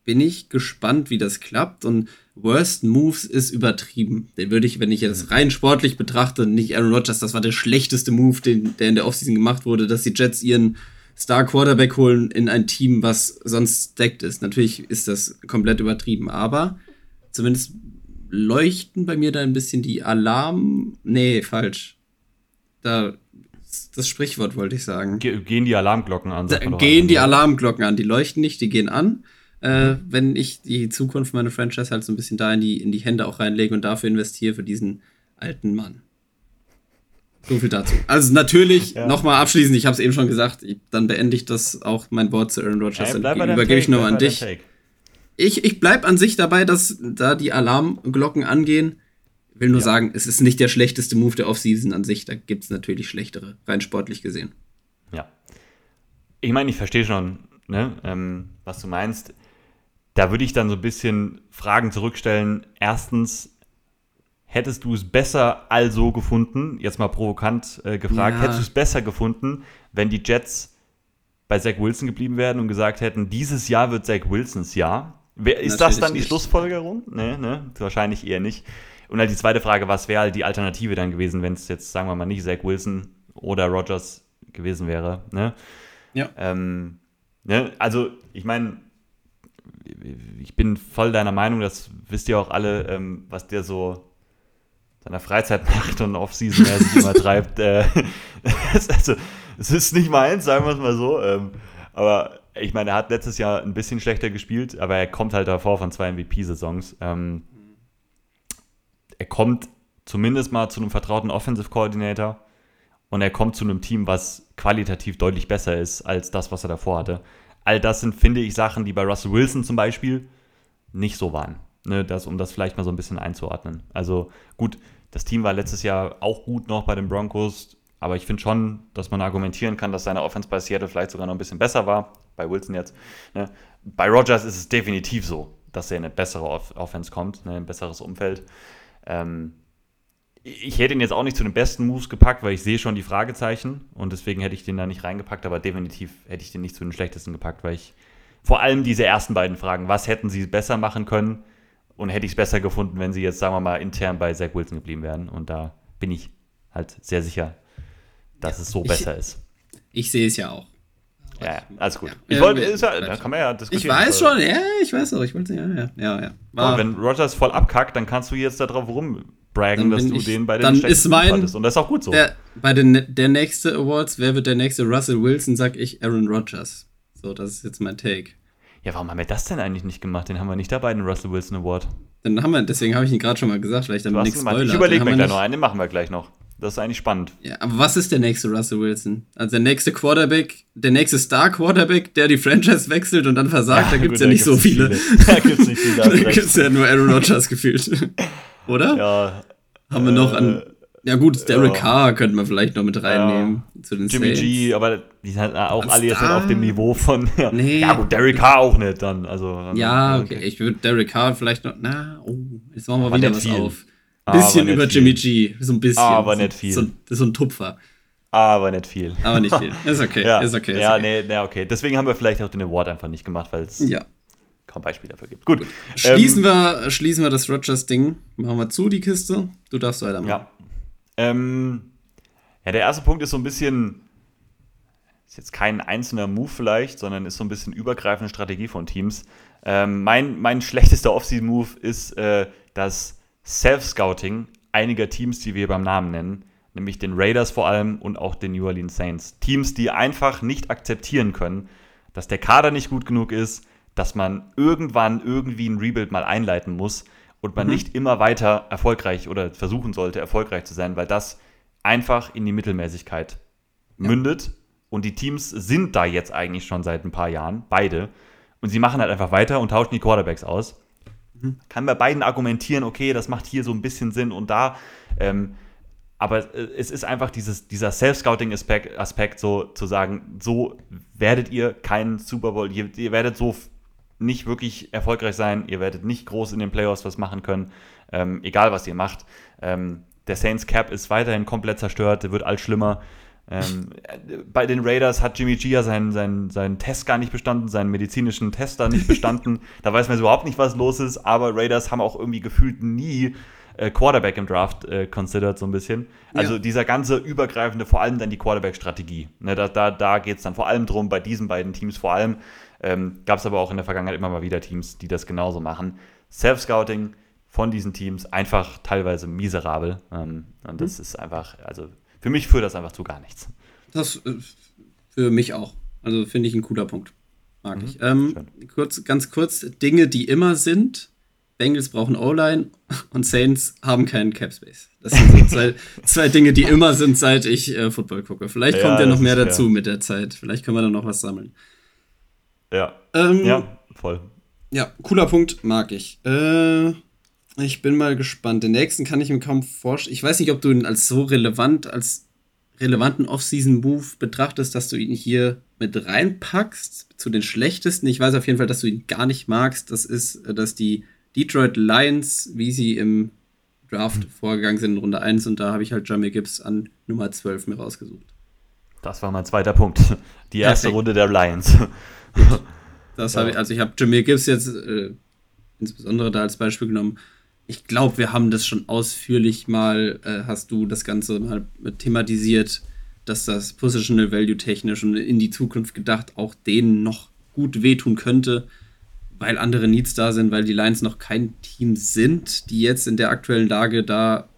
bin ich gespannt, wie das klappt. Und Worst Moves ist übertrieben. Den würde ich, wenn ich das rein sportlich betrachte, nicht Aaron Rodgers, das war der schlechteste Move, den, der in der Offseason gemacht wurde, dass die Jets ihren Star Quarterback holen in ein Team, was sonst deckt ist. Natürlich ist das komplett übertrieben, aber zumindest leuchten bei mir da ein bisschen die Alarm. Nee, falsch. Da, das Sprichwort wollte ich sagen. Ge gehen die Alarmglocken an? Gehen die Alarmglocken an. Die leuchten nicht, die gehen an. Äh, wenn ich die Zukunft meiner Franchise halt so ein bisschen da in die, in die Hände auch reinlege und dafür investiere für diesen alten Mann. So viel dazu. Also natürlich, ja. nochmal abschließend, ich habe es eben schon gesagt, ich, dann beende ich das auch mein Wort zu Aaron Rodgers. Ja, dann übergebe ich nur an dich. Ich, ich bleibe an sich dabei, dass da die Alarmglocken angehen. Will nur ja. sagen, es ist nicht der schlechteste Move der Offseason an sich. Da gibt es natürlich schlechtere, rein sportlich gesehen. Ja. Ich meine, ich verstehe schon, ne, ähm, was du meinst. Da würde ich dann so ein bisschen Fragen zurückstellen. Erstens, Hättest du es besser also gefunden, jetzt mal provokant äh, gefragt, ja. hättest du es besser gefunden, wenn die Jets bei Zach Wilson geblieben wären und gesagt hätten, dieses Jahr wird Zach Wilsons Jahr? Wer, ist das dann die nicht. Schlussfolgerung? Nee, ne? Wahrscheinlich eher nicht. Und halt die zweite Frage, was wäre halt die Alternative dann gewesen, wenn es jetzt, sagen wir mal, nicht Zach Wilson oder Rogers gewesen wäre? Ne? Ja. Ähm, ne? Also, ich meine, ich bin voll deiner Meinung, das wisst ihr auch alle, ähm, was der so seiner Freizeit macht und Off-Season sich immer treibt. Äh, also, es ist nicht meins, sagen wir es mal so. Ähm, aber ich meine, er hat letztes Jahr ein bisschen schlechter gespielt, aber er kommt halt davor von zwei MVP-Saisons. Ähm, er kommt zumindest mal zu einem vertrauten Offensive Coordinator und er kommt zu einem Team, was qualitativ deutlich besser ist als das, was er davor hatte. All das sind, finde ich, Sachen, die bei Russell Wilson zum Beispiel nicht so waren. Ne, das, um das vielleicht mal so ein bisschen einzuordnen. Also gut, das Team war letztes Jahr auch gut noch bei den Broncos, aber ich finde schon, dass man argumentieren kann, dass seine Offense bei Seattle vielleicht sogar noch ein bisschen besser war, bei Wilson jetzt. Ne. Bei Rogers ist es definitiv so, dass er in eine bessere Off Offense kommt, ne, ein besseres Umfeld. Ähm, ich hätte ihn jetzt auch nicht zu den besten Moves gepackt, weil ich sehe schon die Fragezeichen und deswegen hätte ich den da nicht reingepackt, aber definitiv hätte ich den nicht zu den schlechtesten gepackt, weil ich vor allem diese ersten beiden Fragen, was hätten sie besser machen können und hätte ich es besser gefunden, wenn sie jetzt, sagen wir mal, intern bei Zach Wilson geblieben wären und da bin ich halt sehr sicher, dass es so ich, besser ist. Ich sehe es ja auch. Ja, ja, alles gut. Ja. Ich wollte, ja, da kann man ja diskutieren. Ich weiß schon, ja, ich weiß auch, ich wollte, ja, ja, ja, ja. Und wenn Rogers voll abkackt, dann kannst du jetzt darauf rumbraggen, dass du ich, den bei den dann ist mein, hattest. Und das ist auch gut so. Der, bei den der nächste Awards, wer wird der nächste Russell Wilson, sag ich Aaron Rodgers. So, das ist jetzt mein Take. Ja, warum haben wir das denn eigentlich nicht gemacht? Den haben wir nicht dabei, den Russell Wilson Award. Dann haben wir, deswegen habe ich ihn gerade schon mal gesagt, vielleicht dann nichts spoilert. Ich überlege mir gleich noch einen, den machen wir gleich noch. Das ist eigentlich spannend. Ja, aber was ist der nächste Russell Wilson? Also der nächste Quarterback, der nächste Star-Quarterback, der die Franchise wechselt und dann versagt, ja, da gibt es ja nicht so viele. viele. Da gibt es nicht viele. da gibt es ja nur Aaron Rodgers gefühlt. Oder? Ja. Haben wir noch an. Ja, gut, Derek ja. Carr könnten wir vielleicht noch mit reinnehmen. Ja. Zu den Jimmy Saints. G, aber die sind auch alle jetzt nicht auf dem Niveau von. Ja, nee. ja gut, Derek Carr auch nicht dann. Also, dann, ja, okay. okay. Ich würde Derek Carr vielleicht noch. Na, oh, jetzt machen wir aber wieder was viel. auf. Bisschen über Jimmy G. So ein bisschen. Aber nicht viel. So, so ein Tupfer. Aber nicht viel. Aber nicht viel. Ist okay. ja. Ist okay. Ist ja, okay. nee, nee, okay. Deswegen haben wir vielleicht auch den Award einfach nicht gemacht, weil es ja. kaum Beispiele dafür gibt. Gut. Gut. Schließen, ähm, wir, schließen wir das Rogers-Ding. Machen wir zu, die Kiste. Du darfst weitermachen. Ja. Ähm, ja, der erste Punkt ist so ein bisschen, ist jetzt kein einzelner Move vielleicht, sondern ist so ein bisschen übergreifende Strategie von Teams. Ähm, mein, mein schlechtester Offseason-Move ist äh, das Self-Scouting einiger Teams, die wir beim Namen nennen, nämlich den Raiders vor allem und auch den New Orleans Saints. Teams, die einfach nicht akzeptieren können, dass der Kader nicht gut genug ist, dass man irgendwann irgendwie ein Rebuild mal einleiten muss und man mhm. nicht immer weiter erfolgreich oder versuchen sollte, erfolgreich zu sein, weil das einfach in die Mittelmäßigkeit ja. mündet. Und die Teams sind da jetzt eigentlich schon seit ein paar Jahren, beide. Und sie machen halt einfach weiter und tauschen die Quarterbacks aus. Mhm. Kann bei beiden argumentieren, okay, das macht hier so ein bisschen Sinn und da. Ähm, aber es ist einfach dieses, dieser Self-Scouting-Aspekt, Aspekt, so zu sagen, so werdet ihr keinen Super Bowl, ihr, ihr, werdet so nicht wirklich erfolgreich sein, ihr werdet nicht groß in den Playoffs was machen können, ähm, egal was ihr macht. Ähm, der Saints Cap ist weiterhin komplett zerstört, wird all schlimmer. Ähm, bei den Raiders hat Jimmy G ja seinen, seinen, seinen Test gar nicht bestanden, seinen medizinischen Test da nicht bestanden. da weiß man überhaupt nicht, was los ist, aber Raiders haben auch irgendwie gefühlt nie äh, Quarterback im Draft äh, considered, so ein bisschen. Also ja. dieser ganze übergreifende, vor allem dann die Quarterback-Strategie. Ne, da da, da geht es dann vor allem drum, bei diesen beiden Teams vor allem. Ähm, Gab es aber auch in der Vergangenheit immer mal wieder Teams, die das genauso machen. Self-Scouting von diesen Teams einfach teilweise miserabel. Ähm, und das mhm. ist einfach, also für mich führt das einfach zu gar nichts. Das äh, für mich auch. Also finde ich ein cooler Punkt. Mag mhm, ich. Ähm, kurz, ganz kurz, Dinge, die immer sind. Bengals brauchen O-Line und Saints haben keinen Cap Space. Das sind so zwei, zwei Dinge, die immer sind, seit ich äh, Football gucke. Vielleicht ja, kommt ja noch mehr dazu mit der Zeit. Vielleicht können wir dann noch was sammeln. Ja. Ähm, ja, voll. Ja, cooler Punkt, mag ich. Äh, ich bin mal gespannt. Den nächsten kann ich mir kaum vorstellen. Ich weiß nicht, ob du ihn als so relevant, als relevanten Off-Season-Move betrachtest, dass du ihn hier mit reinpackst zu den schlechtesten. Ich weiß auf jeden Fall, dass du ihn gar nicht magst. Das ist, äh, dass die Detroit Lions, wie sie im Draft mhm. vorgegangen sind in Runde 1, und da habe ich halt Jamie Gibbs an Nummer 12 mir rausgesucht. Das war mein zweiter Punkt. Die erste Perfekt. Runde der Lions. das habe ich, also ich habe Jamie Gibbs jetzt äh, insbesondere da als Beispiel genommen, ich glaube, wir haben das schon ausführlich mal, äh, hast du das Ganze mal thematisiert, dass das Positional Value technisch und in die Zukunft gedacht auch denen noch gut wehtun könnte, weil andere Needs da sind, weil die Lions noch kein Team sind, die jetzt in der aktuellen Lage da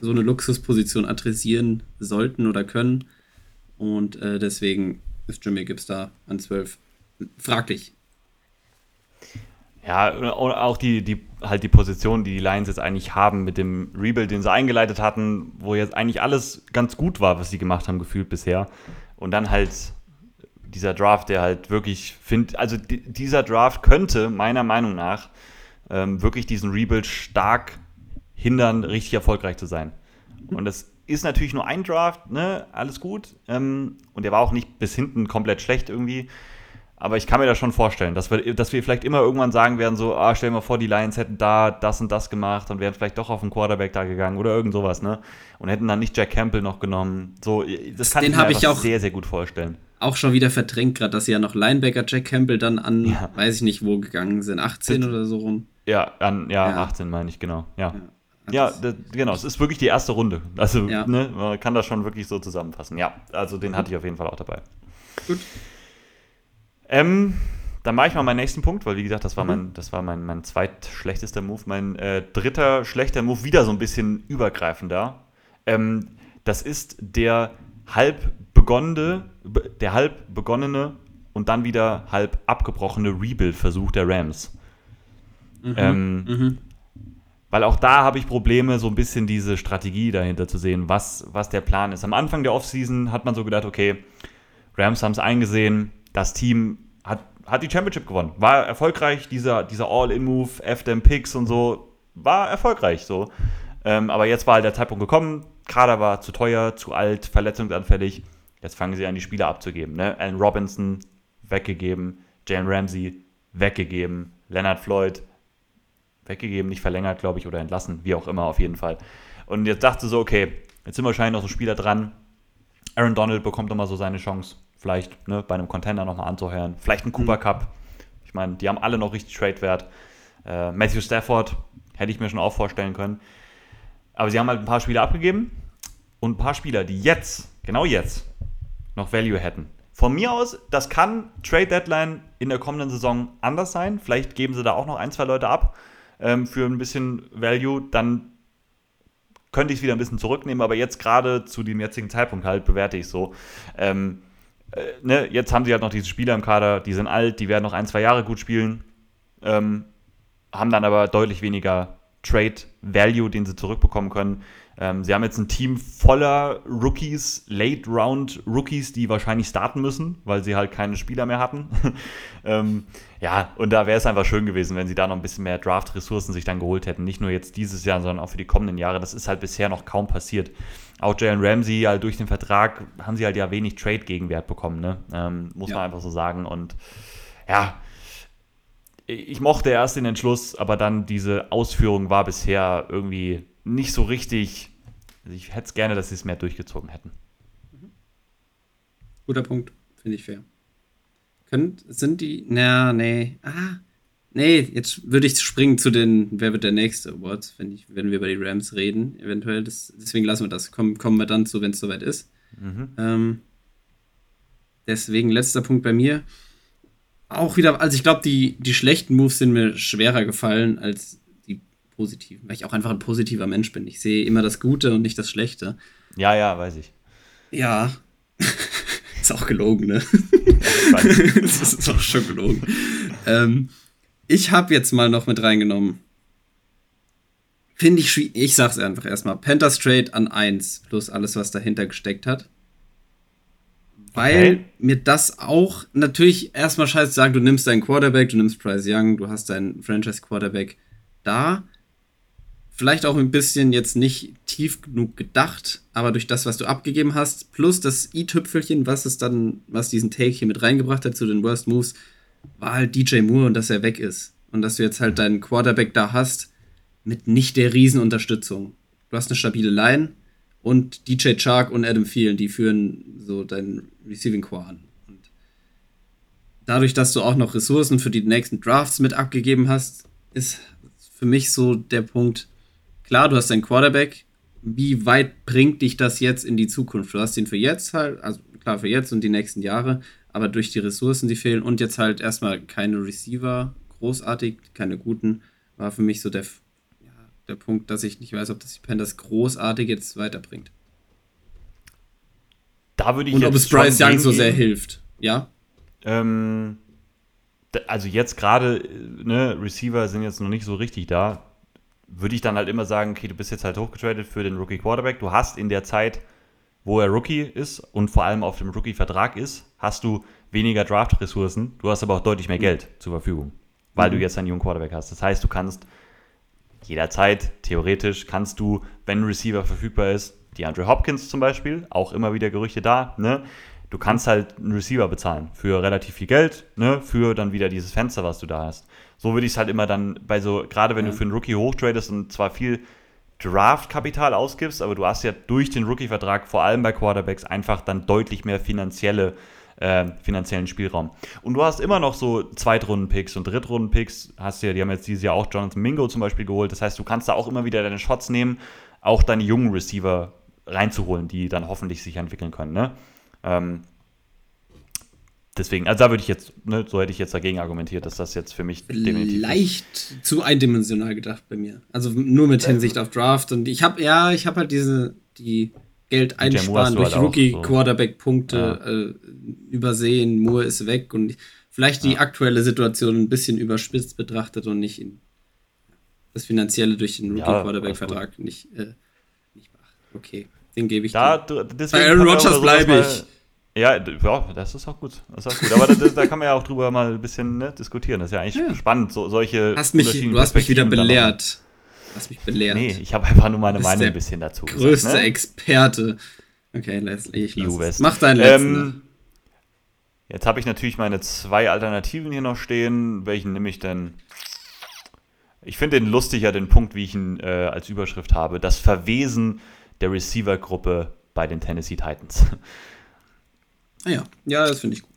so eine Luxusposition adressieren sollten oder können. Und äh, deswegen ist Jimmy Gibbs da an 12 fraglich. Ja, auch die, die, halt die Position, die die Lions jetzt eigentlich haben mit dem Rebuild, den sie eingeleitet hatten, wo jetzt eigentlich alles ganz gut war, was sie gemacht haben, gefühlt bisher. Und dann halt dieser Draft, der halt wirklich, find, also dieser Draft könnte meiner Meinung nach ähm, wirklich diesen Rebuild stark hindern, richtig erfolgreich zu sein. Und das ist natürlich nur ein Draft, ne, alles gut. Ähm, und der war auch nicht bis hinten komplett schlecht irgendwie. Aber ich kann mir das schon vorstellen, dass wir, dass wir vielleicht immer irgendwann sagen werden, so, ah, stell dir mal vor, die Lions hätten da das und das gemacht und wären vielleicht doch auf den Quarterback da gegangen oder irgend sowas, ne? Und hätten dann nicht Jack Campbell noch genommen. So, das kann Den ich mir ich auch- sehr, sehr gut vorstellen. Auch schon wieder verdrängt, gerade dass sie ja noch Linebacker Jack Campbell dann an, Ja. weiß ich nicht wo gegangen sind, 18 oder so rum. Ja, an, ja, Ja. 18 meine ich, genau. Ja. Ja, Ja, das- genau, es ist wirklich die erste Runde. Also, ne, man kann das schon wirklich so zusammenfassen. Ja, also den hatte ich auf jeden Fall auch dabei. Gut. Ähm, dann mache ich mal meinen nächsten Punkt, weil wie gesagt, das war Mhm. mein, das war mein, mein zweitschlechtester Move. Mein äh, dritter schlechter Move, wieder so ein bisschen übergreifender. Ähm, das ist der halb begonnene, be- der halb begonnene und dann wieder halb abgebrochene Rebuild-Versuch der Rams. Ähm, Mhm. weil auch da habe ich Probleme, so ein bisschen diese Strategie dahinter zu sehen, was, was der Plan ist. Am Anfang der Offseason hat man so gedacht, okay, Rams haben es eingesehen, das Team hat, hat die Championship gewonnen. War erfolgreich, dieser, dieser All-In-Move, F-Dem Picks und so, war erfolgreich so. Ähm, aber jetzt war halt der Zeitpunkt gekommen, Kader war zu teuer, zu alt, verletzungsanfällig. Jetzt fangen sie an, die Spieler abzugeben. Ne? Allen Robinson weggegeben, Jalen Ramsey weggegeben, Leonard Floyd weggegeben, nicht verlängert, glaube ich, oder entlassen, wie auch immer, auf jeden Fall. Und jetzt dachte so, okay, jetzt sind wahrscheinlich noch so Spieler dran. Aaron Donald bekommt nochmal so seine Chance, vielleicht ne, bei einem Contender nochmal anzuhören. Vielleicht ein Cooper Cup. Ich meine, die haben alle noch richtig Trade-Wert. Äh, Matthew Stafford hätte ich mir schon auch vorstellen können. Aber sie haben halt ein paar Spieler abgegeben und ein paar Spieler, die jetzt, genau jetzt, noch Value hätten. Von mir aus, das kann Trade Deadline in der kommenden Saison anders sein. Vielleicht geben sie da auch noch ein, zwei Leute ab ähm, für ein bisschen Value. Dann könnte ich es wieder ein bisschen zurücknehmen, aber jetzt gerade zu dem jetzigen Zeitpunkt halt bewerte ich es so. Ähm, äh, ne, jetzt haben sie halt noch diese Spieler im Kader, die sind alt, die werden noch ein, zwei Jahre gut spielen, ähm, haben dann aber deutlich weniger Trade Value, den sie zurückbekommen können. Ähm, sie haben jetzt ein Team voller Rookies, Late Round Rookies, die wahrscheinlich starten müssen, weil sie halt keine Spieler mehr hatten. ähm, ja, und da wäre es einfach schön gewesen, wenn sie da noch ein bisschen mehr Draft-Ressourcen sich dann geholt hätten. Nicht nur jetzt dieses Jahr, sondern auch für die kommenden Jahre. Das ist halt bisher noch kaum passiert. Auch Jalen Ramsey, halt durch den Vertrag haben sie halt ja wenig Trade-Gegenwert bekommen, ne? ähm, muss Ja. man einfach so sagen. Und ja, ich mochte erst den Entschluss, aber dann diese Ausführung war bisher irgendwie nicht so richtig. Also ich hätte es gerne, dass sie es mehr durchgezogen hätten. Guter Punkt, finde ich fair. Könnt, sind die, na, nee, ah, nee, jetzt würde ich springen zu den, wer wird der nächste Awards, wenn, ich, wenn wir über die Rams reden, eventuell, das, deswegen lassen wir das, kommen, kommen wir dann zu, wenn es soweit ist. Ähm, deswegen letzter Punkt bei mir. Auch wieder, also ich glaube, die, die schlechten Moves sind mir schwerer gefallen als die positiven, weil ich auch einfach ein positiver Mensch bin. Ich sehe immer das Gute und nicht das Schlechte. Ja, ja, weiß ich. Ja. ist auch gelogen, ne? Das ist auch schon gelogen. ähm, ich habe jetzt mal noch mit reingenommen. Finde ich schwierig. Ich sag's einfach erstmal. Panther Straight an 1 plus alles, was dahinter gesteckt hat. Weil Okay. mir das auch natürlich erstmal scheiße zu sagen, du nimmst deinen Quarterback, du nimmst Bryce Young, du hast deinen Franchise-Quarterback da. Vielleicht auch ein bisschen jetzt nicht tief genug gedacht, aber durch das, was du abgegeben hast, plus das i-Tüpfelchen, was es dann, was diesen Take hier mit reingebracht hat zu den Worst Moves, war halt DJ Moore und dass er weg ist. Und dass du jetzt halt deinen Quarterback da hast, mit nicht der Riesenunterstützung. Du hast eine stabile Line und DJ Chark und Adam Thielen, die führen so dein Receiving Core an. Und dadurch, dass du auch noch Ressourcen für die nächsten Drafts mit abgegeben hast, ist für mich so der Punkt, klar, du hast deinen Quarterback, wie weit bringt dich das jetzt in die Zukunft? Du hast ihn für jetzt halt, also klar für jetzt und die nächsten Jahre, aber durch die Ressourcen, die fehlen und jetzt halt erstmal keine Receiver, großartig, keine guten, war für mich so der, ja, der Punkt, dass ich nicht weiß, ob das die Panthers großartig jetzt weiterbringt. Da würde ich Und ob es Bryce Young so sehr hilft. Ja? Ähm, also jetzt gerade, äh, ne, Receiver sind jetzt noch nicht so richtig da. Würde ich dann halt immer sagen, okay, du bist jetzt halt hochgetradet für den Rookie Quarterback. Du hast in der Zeit, wo er Rookie ist und vor allem auf dem Rookie-Vertrag ist, hast du weniger Draft-Ressourcen. Du hast aber auch deutlich mehr Geld zur Verfügung, weil du jetzt einen jungen Quarterback hast. Das heißt, du kannst jederzeit, theoretisch, kannst du, wenn ein Receiver verfügbar ist, die Andrew Hopkins zum Beispiel, auch immer wieder Gerüchte da, ne? du kannst halt einen Receiver bezahlen für relativ viel Geld, ne, für dann wieder dieses Fenster, was du da hast. So würde ich es halt immer dann bei so, gerade wenn ja. du für einen Rookie hochtradest und zwar viel Draftkapital ausgibst, aber du hast ja durch den Rookie-Vertrag vor allem bei Quarterbacks einfach dann deutlich mehr finanzielle äh, finanziellen Spielraum. Und du hast immer noch so Zweitrunden-Picks und Drittrunden-Picks. Hast ja, die haben jetzt dieses Jahr auch Jonathan Mingo zum Beispiel geholt. Das heißt, du kannst da auch immer wieder deine Shots nehmen, auch deine jungen Receiver reinzuholen, die dann hoffentlich sich entwickeln können. Ne? Ähm, desweswegen, also da würde ich jetzt, ne, so hätte ich jetzt dagegen argumentiert, dass das jetzt für mich definitiv. Leicht zu eindimensional gedacht bei mir. Also nur mit Hinsicht auf Draft. Und ich habe, ja, ich habe halt diese, die Geld einsparen durch halt Rookie-Quarterback-Punkte ja. äh, übersehen. Moore ist weg und vielleicht die ja. aktuelle Situation ein bisschen überspitzt betrachtet und nicht in das Finanzielle durch den Rookie-Quarterback-Vertrag ja, nicht, äh, nicht beachtet. Okay, den gebe ich da, dir. Bei Aaron Rodgers bleibe ich. Ja, ja, das ist auch gut. Das ist auch gut. Aber das, da kann man ja auch drüber mal ein bisschen ne, diskutieren. Das ist ja eigentlich ja. spannend, so, solche. Hast mich, du hast mich wieder belehrt. Lass mich belehrt. Nee, ich habe einfach nur meine Meinung ein bisschen dazu gesagt. Größte ne? Experte. Okay, Leslie, ich lass Mach deinen letzten. Ähm, jetzt habe ich natürlich meine zwei Alternativen hier noch stehen. Welchen nehme ich denn? Ich finde den lustiger, den Punkt, wie ich ihn äh, als Überschrift habe. Das Verwesen der Receiver-Gruppe bei den Tennessee Titans. Ah ja, ja, das finde ich gut.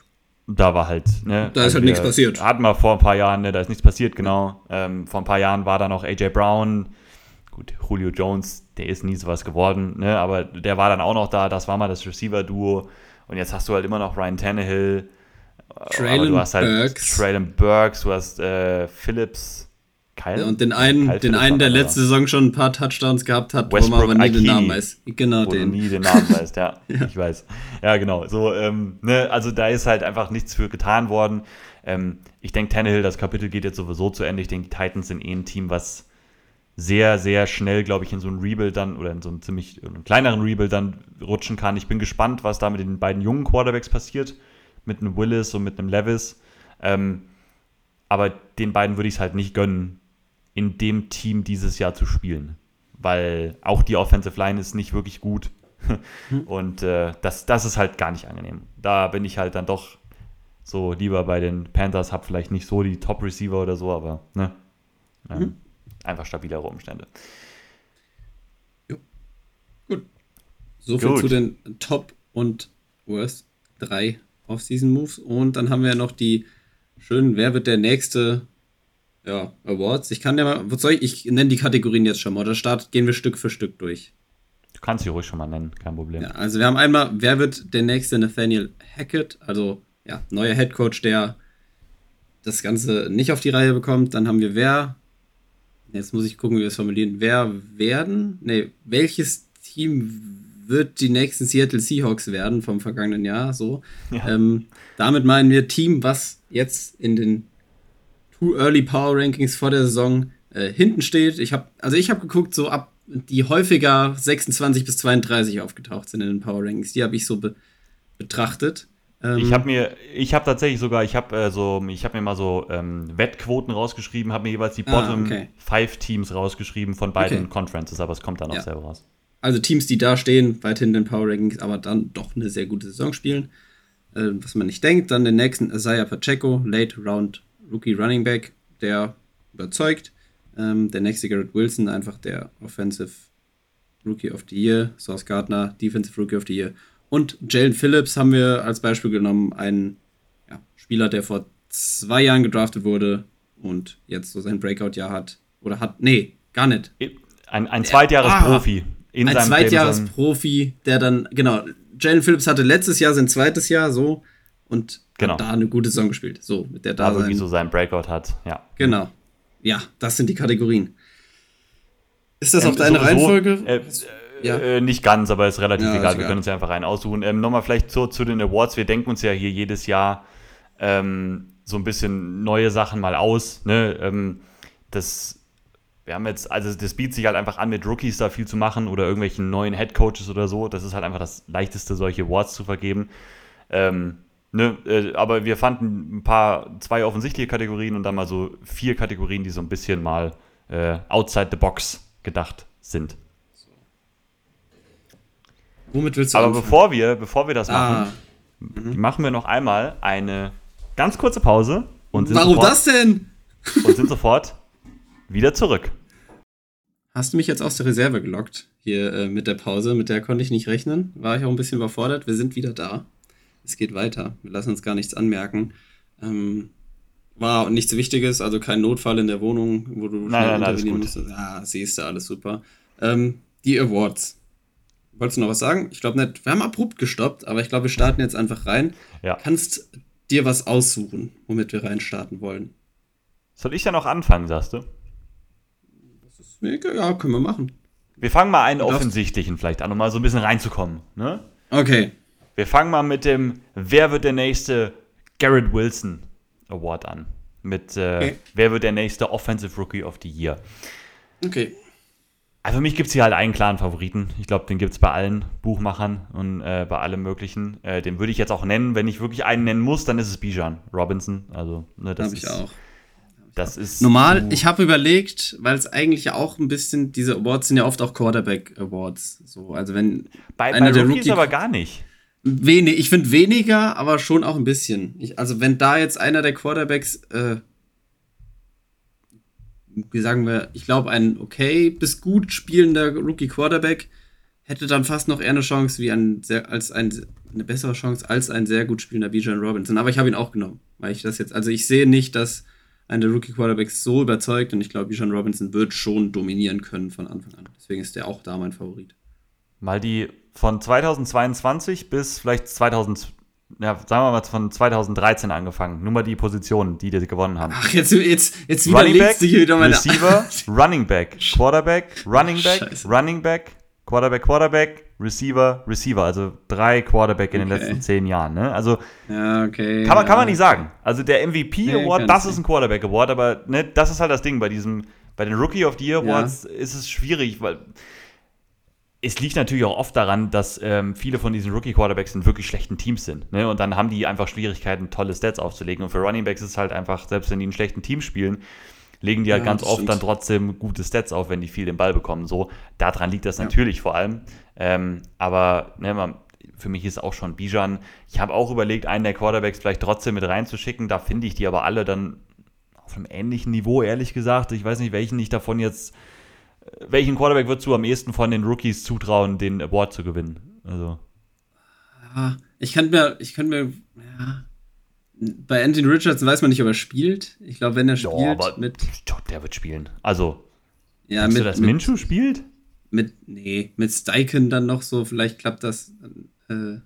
Da war halt, ne? Da ist halt nichts passiert. Hatten wir vor ein paar Jahren, ne? Da ist nichts passiert, genau. Ähm, vor ein paar Jahren war da noch AJ Brown. Gut, Julio Jones, der ist nie sowas geworden, ne? Aber der war dann auch noch da. Das war mal das Receiver-Duo. Und jetzt hast du halt immer noch Ryan Tannehill. Traylon du hast halt Burks. Traylon Burks, du hast äh, Phillips. Kyle? Ja, und den einen, Kyle den einen der letzte Saison schon ein paar Touchdowns gehabt hat, Westbrook wo man aber nie Ikini, den Namen weiß. Genau den. Nie den Namen weißt, ja, ja. Ich weiß. Ja, genau. So, ähm, ne, also da ist halt einfach nichts für getan worden. Ähm, ich denke, Tannehill, das Kapitel geht jetzt sowieso zu Ende. Ich denke, die Titans sind eh ein Team, was sehr, sehr schnell, glaube ich, in so ein Rebuild dann oder in so einen ziemlich einen kleineren Rebuild dann rutschen kann. Ich bin gespannt, was da mit den beiden jungen Quarterbacks passiert. Mit einem Willis und mit einem Levis. Ähm, aber den beiden würde ich es halt nicht gönnen, in dem Team dieses Jahr zu spielen. Weil auch die Offensive Line ist nicht wirklich gut. Hm. Und äh, das, das ist halt gar nicht angenehm. Da bin ich halt dann doch so lieber bei den Panthers, habe vielleicht nicht so die Top-Receiver oder so, aber ne, ähm, mhm. einfach stabilere Umstände. Jo. Gut. So viel Gut. zu den Top und Worst drei Off-Season-Moves. Und dann haben wir noch die schönen, wer wird der nächste ja, Awards. Ich kann ja mal, was soll ich, ich nenne die Kategorien jetzt schon mal, oder start, gehen wir Stück für Stück durch. Du kannst sie ruhig schon mal nennen, kein Problem. Ja, also wir haben einmal, wer wird der nächste Nathaniel Hackett, also ja, neuer Head Coach, der das Ganze nicht auf die Reihe bekommt. Dann haben wir wer, jetzt muss ich gucken, wie wir es formulieren, wer werden, nee, welches Team wird die nächsten Seattle Seahawks werden vom vergangenen Jahr, so. Ja. Ähm, damit meinen wir Team, was jetzt in den Too Early Power Rankings vor der Saison äh, hinten steht. Ich habe, also ich habe geguckt, so ab die häufiger 26 bis 32 aufgetaucht sind in den Power Rankings. Die habe ich so be betrachtet. Ähm, ich habe mir, ich habe tatsächlich sogar, ich habe äh, so, ich habe mir mal so ähm, Wettquoten rausgeschrieben, habe mir jeweils die ah, Bottom ah, okay. Five Teams rausgeschrieben von beiden okay. Conferences, aber es kommt dann auch ja. selber raus. Also Teams, die da stehen, weiterhin in den Power Rankings, aber dann doch eine sehr gute Saison spielen. Äh, was man nicht denkt, dann den nächsten Isaiah Pacheco, Late Round Rookie Running Back, der überzeugt. Ähm, der nächste Garrett Wilson, einfach der Offensive Rookie of the Year. Source Gardner, Defensive Rookie of the Year. Und Jalen Phillips haben wir als Beispiel genommen, einen ja, Spieler, der vor zwei Jahren gedraftet wurde und jetzt so sein Breakout-Jahr hat. Oder hat, nee, gar nicht. Ein, ein Zweitjahresprofi. Ah, ein Zweitjahresprofi, der dann, genau, Jalen Phillips hatte letztes Jahr sein zweites Jahr so und genau. da eine gute Saison gespielt. So, mit der da. Aber wie so sein Breakout hat, ja. Genau. Ja, das sind die Kategorien. Ist das ähm, auf deine sowieso, Reihenfolge? Äh, ja. Äh, nicht ganz, aber ist relativ ja, egal. Ist Wir können uns ja einfach einen aussuchen. Ähm, Nochmal vielleicht zu, zu den Awards. Wir denken uns ja hier jedes Jahr ähm, so ein bisschen neue Sachen mal aus. Ne? Ähm, das, wir haben jetzt, also das bietet sich halt einfach an, mit Rookies da viel zu machen oder irgendwelchen neuen Head Coaches oder so. Das ist halt einfach das leichteste, solche Awards zu vergeben. Ähm, Ne, äh, aber wir fanden ein paar, zwei offensichtliche Kategorien und dann mal so vier Kategorien, die so ein bisschen mal äh, outside the box gedacht sind. Womit willst du Aber bevor wir, bevor wir das ah. machen, mhm. machen wir noch einmal eine ganz kurze Pause. Und sind Warum sofort, das denn? und sind sofort wieder zurück. Hast du mich jetzt aus der Reserve gelockt? Hier äh, mit der Pause, mit der konnte ich nicht rechnen. War ich auch ein bisschen überfordert. Wir sind wieder da. Es geht weiter. Wir lassen uns gar nichts anmerken. Ähm, war nichts Wichtiges, also kein Notfall in der Wohnung, wo du nein, nein, intervenieren musstest. Ja, siehst du, alles super. Ähm, die Awards. Wolltest du noch was sagen? Ich glaube nicht. Wir haben abrupt gestoppt, aber ich glaube, wir starten jetzt einfach rein. Ja. Kannst dir was aussuchen, womit wir reinstarten wollen. Soll ich dann auch anfangen, sagst du? Ja, können wir machen. Wir fangen mal einen offensichtlichen vielleicht an, um mal so ein bisschen reinzukommen. Ne? Okay. Wir fangen mal mit dem Wer wird der nächste Garrett Wilson Award an. Mit äh, okay. Wer wird der nächste Offensive Rookie of the Year. Okay. Also für mich gibt es hier halt einen klaren Favoriten. Ich glaube, den gibt es bei allen Buchmachern und äh, bei allem möglichen. Äh, den würde ich jetzt auch nennen. Wenn ich wirklich einen nennen muss, dann ist es Bijan Robinson. Also, ne, das habe ich auch. Das ist normal. Ich habe überlegt, weil es eigentlich ja auch ein bisschen diese Awards sind ja oft auch Quarterback Awards. So, also wenn bei, einer bei der Rookies Rookie aber gar nicht. Wenig, ich finde weniger, aber schon auch ein bisschen. Ich, also wenn da jetzt einer der Quarterbacks, äh, wie sagen wir, ich glaube ein okay bis gut spielender Rookie Quarterback hätte dann fast noch eher eine Chance wie ein sehr, als ein, eine bessere Chance als ein sehr gut spielender Bijan Robinson. Aber ich habe ihn auch genommen, weil ich das jetzt, also ich sehe nicht, dass einer der Rookie Quarterbacks so überzeugt und ich glaube, Bijan Robinson wird schon dominieren können von Anfang an. Deswegen ist der auch da mein Favorit. Mal die von 2022 bis vielleicht 2000, ja, sagen wir mal von 2013 angefangen. Nur mal die Positionen, die die gewonnen haben. Ach, jetzt, jetzt, jetzt Running Back, wieder meine Receiver, Running Back, Quarterback, Running Back, Scheiße. Running Back, Quarterback, Quarterback, Receiver, Receiver. Also drei Quarterback in okay. den letzten zehn Jahren. Ne? Also ja, okay, kann, man, kann man nicht sagen. Also der MVP Award, nee, das ist ein Quarterback Award, aber ne, das ist halt das Ding bei diesem, bei den Rookie of the Year Awards ja. ist es schwierig, weil es liegt natürlich auch oft daran, dass ähm, viele von diesen Rookie-Quarterbacks in wirklich schlechten Teams sind. Ne? Und dann haben die einfach Schwierigkeiten, tolle Stats aufzulegen. Und für Runningbacks ist es halt einfach, selbst wenn die in schlechten Teams spielen, legen die halt ja, ganz oft dann trotzdem gute Stats auf, wenn die viel den Ball bekommen. So, daran liegt das ja. natürlich vor allem. Ähm, aber ne, man, für mich ist auch schon Bijan. Ich habe auch überlegt, einen der Quarterbacks vielleicht trotzdem mit reinzuschicken. Da finde ich die aber alle dann auf einem ähnlichen Niveau, ehrlich gesagt. Ich weiß nicht, welchen ich davon jetzt welchen Quarterback würdest du am ehesten von den Rookies zutrauen, den Award zu gewinnen? Also. Ich könnte mir, ich könnte mir, ja. Bei Anthony Richardson weiß man nicht, ob er spielt. Ich glaube, wenn er spielt, ja, aber mit. Der wird spielen. Also. Ja, mit, du, dass Minshew spielt? Mit, nee, mit Steichen dann noch so, vielleicht klappt das. Äh,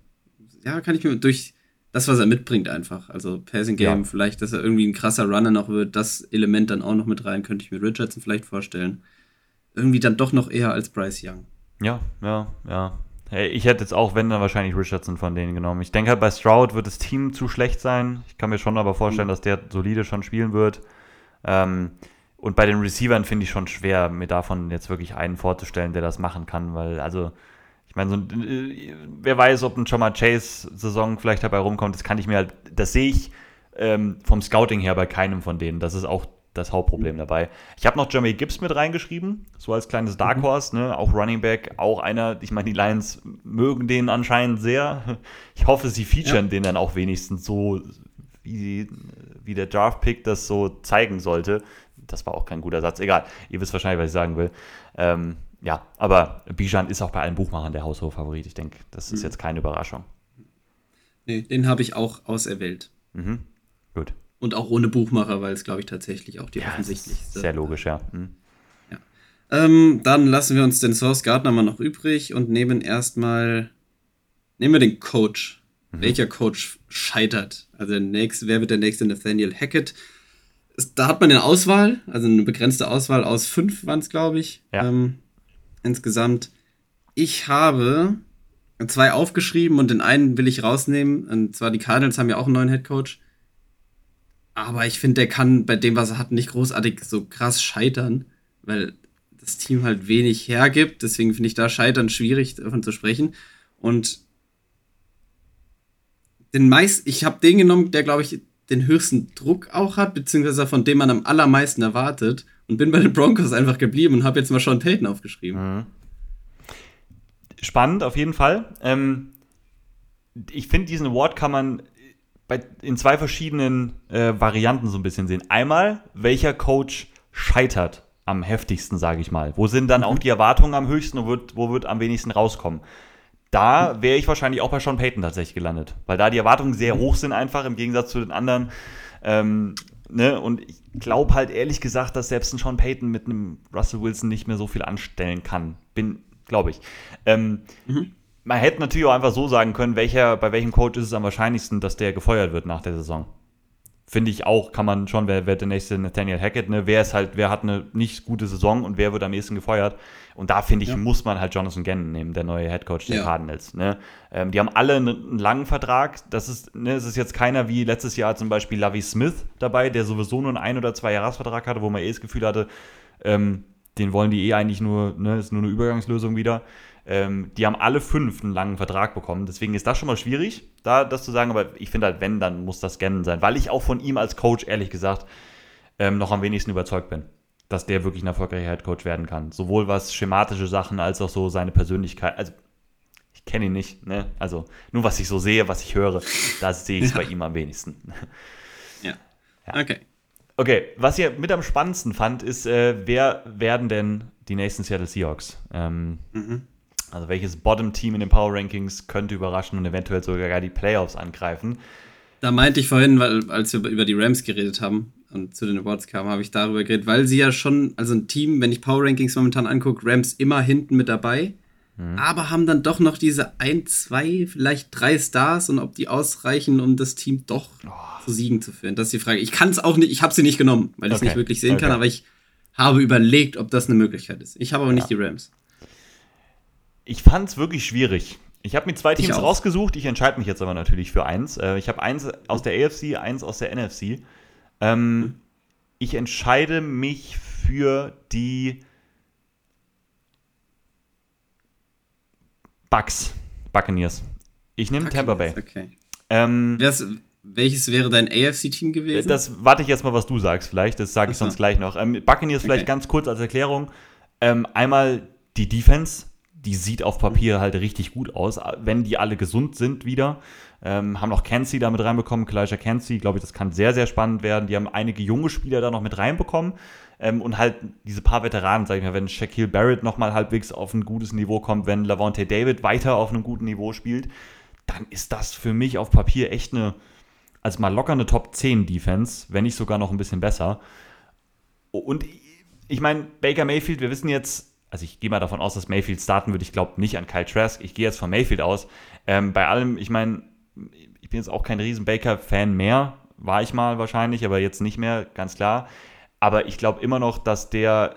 ja, kann ich mir durch das, was er mitbringt, einfach. Also Passing Game, ja. vielleicht, dass er irgendwie ein krasser Runner noch wird, das Element dann auch noch mit rein, könnte ich mir Richardson vielleicht vorstellen irgendwie dann doch noch eher als Bryce Young. Ja, ja, ja. Hey, ich hätte jetzt auch, wenn, dann wahrscheinlich Richardson von denen genommen. Ich denke halt, bei Stroud wird das Team zu schlecht sein. Ich kann mir schon aber vorstellen, mhm. dass der solide schon spielen wird. Ähm, und bei den Receivern finde ich schon schwer, mir davon jetzt wirklich einen vorzustellen, der das machen kann, weil, also, ich meine, so, äh, wer weiß, ob ein Jamar Chase-Saison vielleicht dabei rumkommt, das kann ich mir halt, das sehe ich ähm, vom Scouting her bei keinem von denen. Das ist auch das Hauptproblem mhm. dabei. Ich habe noch Jeremy Gibbs mit reingeschrieben, so als kleines Dark mhm. Horse, ne? auch Running Back, auch einer, ich meine, die Lions mögen den anscheinend sehr. Ich hoffe, sie featuren ja. den dann auch wenigstens so, wie, wie der Draft-Pick das so zeigen sollte. Das war auch kein guter Satz, egal. Ihr wisst wahrscheinlich, was ich sagen will. Ähm, ja, aber Bijan ist auch bei allen Buchmachern der Haushof-Favorit. Ich denke, das ist mhm. jetzt keine Überraschung. Nee, den habe ich auch auserwählt. Mhm. Gut. Und auch ohne Buchmacher, weil es, glaube ich, tatsächlich auch die ja, offensichtlichste. Sehr logisch, ja. Mhm. ja. Ähm, dann lassen wir uns den Source Gardner mal noch übrig und nehmen erstmal. Nehmen wir den Coach. Mhm. Welcher Coach scheitert? Also der nächste, wer wird der nächste Nathaniel Hackett? Da hat man eine Auswahl, also eine begrenzte Auswahl aus fünf waren es, glaube ich. Ja. Ähm, insgesamt. Ich habe zwei aufgeschrieben und den einen will ich rausnehmen. Und zwar die Cardinals haben ja auch einen neuen Head Coach. Aber ich finde, der kann bei dem, was er hat, nicht großartig so krass scheitern, weil das Team halt wenig hergibt. Deswegen finde ich da Scheitern schwierig davon zu sprechen. Und den meist, ich habe den genommen, der, glaube ich, den höchsten Druck auch hat, beziehungsweise von dem man am allermeisten erwartet. Und bin bei den Broncos einfach geblieben und habe jetzt mal Sean Payton aufgeschrieben. Mhm. Spannend, auf jeden Fall. Ähm, ich finde, diesen Award kann man bei, in zwei verschiedenen äh, Varianten so ein bisschen sehen. Einmal, welcher Coach scheitert am heftigsten, sage ich mal. Wo sind dann mhm. auch die Erwartungen am höchsten und wird, wo wird am wenigsten rauskommen? Da wäre ich wahrscheinlich auch bei Sean Payton tatsächlich gelandet, weil da die Erwartungen sehr mhm. hoch sind, einfach im Gegensatz zu den anderen. Ähm, ne? Und ich glaube halt ehrlich gesagt, dass selbst ein Sean Payton mit einem Russell Wilson nicht mehr so viel anstellen kann. Bin, glaube ich. Ähm, mhm. Man hätte natürlich auch einfach so sagen können, welcher, bei welchem Coach ist es am wahrscheinlichsten, dass der gefeuert wird nach der Saison finde ich auch, kann man schon, wer, wer der nächste Nathaniel Hackett, ne, wer ist halt, wer hat eine nicht gute Saison und wer wird am ehesten gefeuert. Und da finde ich, ja. muss man halt Jonathan Gannon nehmen, der neue Headcoach der ja. Cardinals. Ne? Ähm, die haben alle einen, langen Vertrag. Das ist, ne, es ist jetzt keiner wie letztes Jahr zum Beispiel Lavi Smith dabei, der sowieso nur einen ein- oder zwei Jahresvertrag hatte, wo man eh das Gefühl hatte, ähm, den wollen die eh eigentlich nur, ne, ist nur eine Übergangslösung wieder. Ähm, die haben alle fünf einen langen Vertrag bekommen. Deswegen ist das schon mal schwierig, da das zu sagen. Aber ich finde halt, wenn, dann muss das Gannon sein. Weil ich auch von ihm als Coach, ehrlich gesagt, ähm, noch am wenigsten überzeugt bin, dass der wirklich ein erfolgreicher Headcoach werden kann. Sowohl was schematische Sachen als auch so seine Persönlichkeit. Also, ich kenne ihn nicht, ne? Also, nur was ich so sehe, was ich höre, da sehe ich es ja. bei ihm am wenigsten. ja. ja. Okay. Okay, was ihr mit am spannendsten fand, ist, äh, wer werden denn die nächsten Seattle Seahawks? Ähm, mhm. Also welches Bottom-Team in den Power Rankings könnte überraschen und eventuell sogar die Playoffs angreifen? Da meinte ich vorhin, weil, als wir über die Rams geredet haben und zu den Awards kamen, habe ich darüber geredet, weil sie ja schon, also ein Team, wenn ich Power Rankings momentan angucke, Rams immer hinten mit dabei, mhm. aber haben dann doch noch diese ein, zwei, vielleicht drei Stars und ob die ausreichen, um das Team doch oh. zu Siegen zu führen. Das ist die Frage. Ich kann es auch nicht, ich habe sie nicht genommen, weil ich es okay. nicht wirklich sehen okay. kann, aber ich habe überlegt, ob das eine Möglichkeit ist. Ich habe aber ja. nicht die Rams. Ich fand es wirklich schwierig. Ich habe mir zwei Teams rausgesucht. Ich entscheide mich jetzt aber natürlich für eins. Äh, ich habe eins aus der AFC, eins aus der NFC. Ähm. Ich entscheide mich für die Bucks, Buccaneers. Ich nehme Tampa Bay. Okay. Ähm, das, welches wäre dein AFC-Team gewesen? Das warte ich jetzt mal, was du sagst, vielleicht. Das sage ich sonst gleich noch. Ähm, Buccaneers okay. vielleicht ganz kurz als Erklärung. Ähm, einmal die Defense die sieht auf Papier halt richtig gut aus, wenn die alle gesund sind wieder. Ähm, haben noch Kenzie da mit reinbekommen, Kalijah Kenzie, glaube ich, das kann sehr, sehr spannend werden. Die haben einige junge Spieler da noch mit reinbekommen ähm, und halt diese paar Veteranen, sag ich mal, wenn Shaquille Barrett nochmal halbwegs auf ein gutes Niveau kommt, wenn Lavonte David weiter auf einem guten Niveau spielt, dann ist das für mich auf Papier echt eine, also mal locker eine Top 10 Defense, wenn nicht sogar noch ein bisschen besser. Und ich meine, Baker Mayfield, wir wissen jetzt, also ich gehe mal davon aus, dass Mayfield starten würde. Ich glaube nicht an Kyle Trask. Ich gehe jetzt von Mayfield aus. Ähm, bei allem, ich meine, ich bin jetzt auch kein riesen Baker-Fan mehr. War ich mal wahrscheinlich, aber jetzt nicht mehr, ganz klar. Aber ich glaube immer noch, dass der,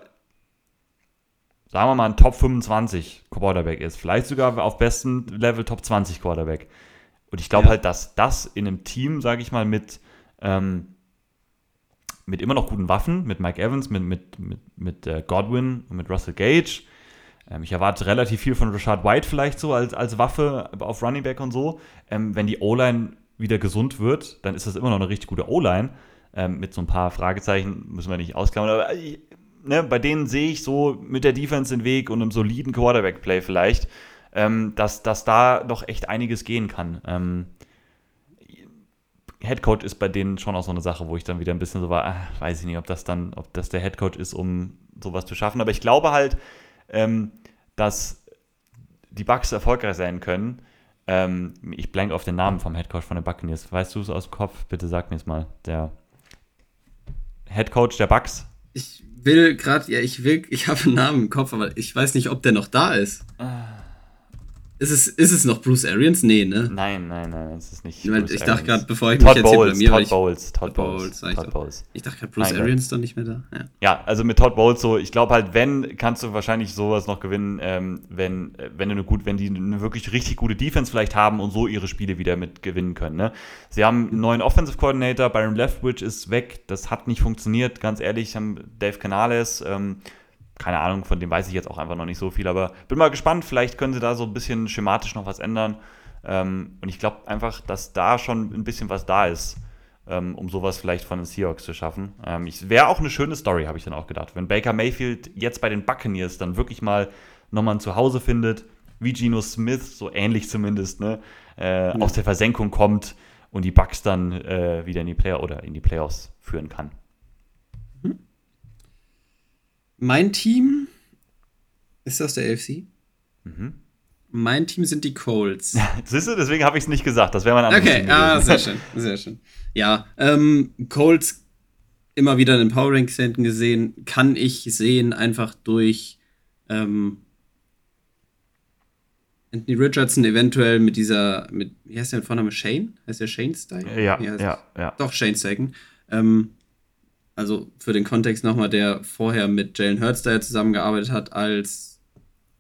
sagen wir mal, ein Top 25 Quarterback ist. Vielleicht sogar auf besten Level Top 20 Quarterback. Und ich glaube ja. halt, dass das in einem Team, sage ich mal, mit ähm, mit immer noch guten Waffen, mit Mike Evans, mit, mit, mit, mit äh, Godwin und mit Russell Gage. Ähm, ich erwarte relativ viel von Rashad White vielleicht so als, als Waffe auf Running Back und so. Ähm, wenn die O-Line wieder gesund wird, dann ist das immer noch eine richtig gute O-Line. Ähm, mit so ein paar Fragezeichen müssen wir nicht ausklammern. Aber ich, ne, bei denen sehe ich so mit der Defense den Weg und einem soliden Quarterback-Play vielleicht, ähm, dass, dass da noch echt einiges gehen kann. Headcoach ist bei denen schon auch so eine Sache, wo ich dann wieder ein bisschen so war, ach, weiß ich nicht, ob das dann, ob das der Headcoach ist, um sowas zu schaffen. Aber ich glaube halt, ähm, dass die Bucks erfolgreich sein können. Ähm, ich blank auf den Namen vom Headcoach von den Buccaneers. Weißt du es aus dem Kopf? Bitte sag mir es mal. Der Headcoach der Bucks. Ich will gerade, ja, ich will, ich habe einen Namen im Kopf, aber ich weiß nicht, ob der noch da ist. Ah. Ist es, ist es noch Bruce Arians? Nee, ne? Nein, nein, nein, es ist nicht. Ich, mein, ich dachte gerade, bevor ich Todd mich jetzt Bowles, hier blamiere. Todd Bowles, Todd Bowles. Todd Bowles. Bowles. Ich dachte gerade, Bruce nein, Arians ist doch nicht mehr da. Ja. ja, also mit Todd Bowles so, ich glaube halt, wenn, kannst du wahrscheinlich sowas noch gewinnen, ähm, wenn, wenn du eine gut, wenn die eine wirklich richtig gute Defense vielleicht haben und so ihre Spiele wieder mit gewinnen können. Ne? Sie haben einen neuen Offensive Coordinator, Byron Leftwich ist weg, das hat nicht funktioniert, ganz ehrlich, haben Dave Canales, ähm, keine Ahnung, von dem weiß ich jetzt auch einfach noch nicht so viel, aber bin mal gespannt, vielleicht können sie da so ein bisschen schematisch noch was ändern. Ähm, und ich glaube einfach, dass da schon ein bisschen was da ist, ähm, um sowas vielleicht von den Seahawks zu schaffen. Ähm, Wäre auch eine schöne Story, habe ich dann auch gedacht. Wenn Baker Mayfield jetzt bei den Buccaneers dann wirklich mal nochmal ein Zuhause findet, wie Geno Smith, so ähnlich zumindest, ne? äh, ja. aus der Versenkung kommt und die Bucks dann äh, wieder in die Player oder in die Playoffs führen kann. Mhm. Mein Team ist aus der AFC. Mhm. Mein Team sind die Colts. Siehst du, deswegen habe ich es nicht gesagt. Das wäre mein anderes Okay, Team ah, sehr schön, sehr schön. Ja, ähm, Colts immer wieder in den Power Rank Centen gesehen, kann ich sehen einfach durch ähm, Anthony Richardson eventuell mit dieser, mit, wie heißt der Vorname? Shane? Heißt der Shane Steichen? Ja, ja, ja, ja. Doch, Shane Steichen. Ähm, also für den Kontext nochmal, der vorher mit Jalen Hurts da ja zusammengearbeitet hat als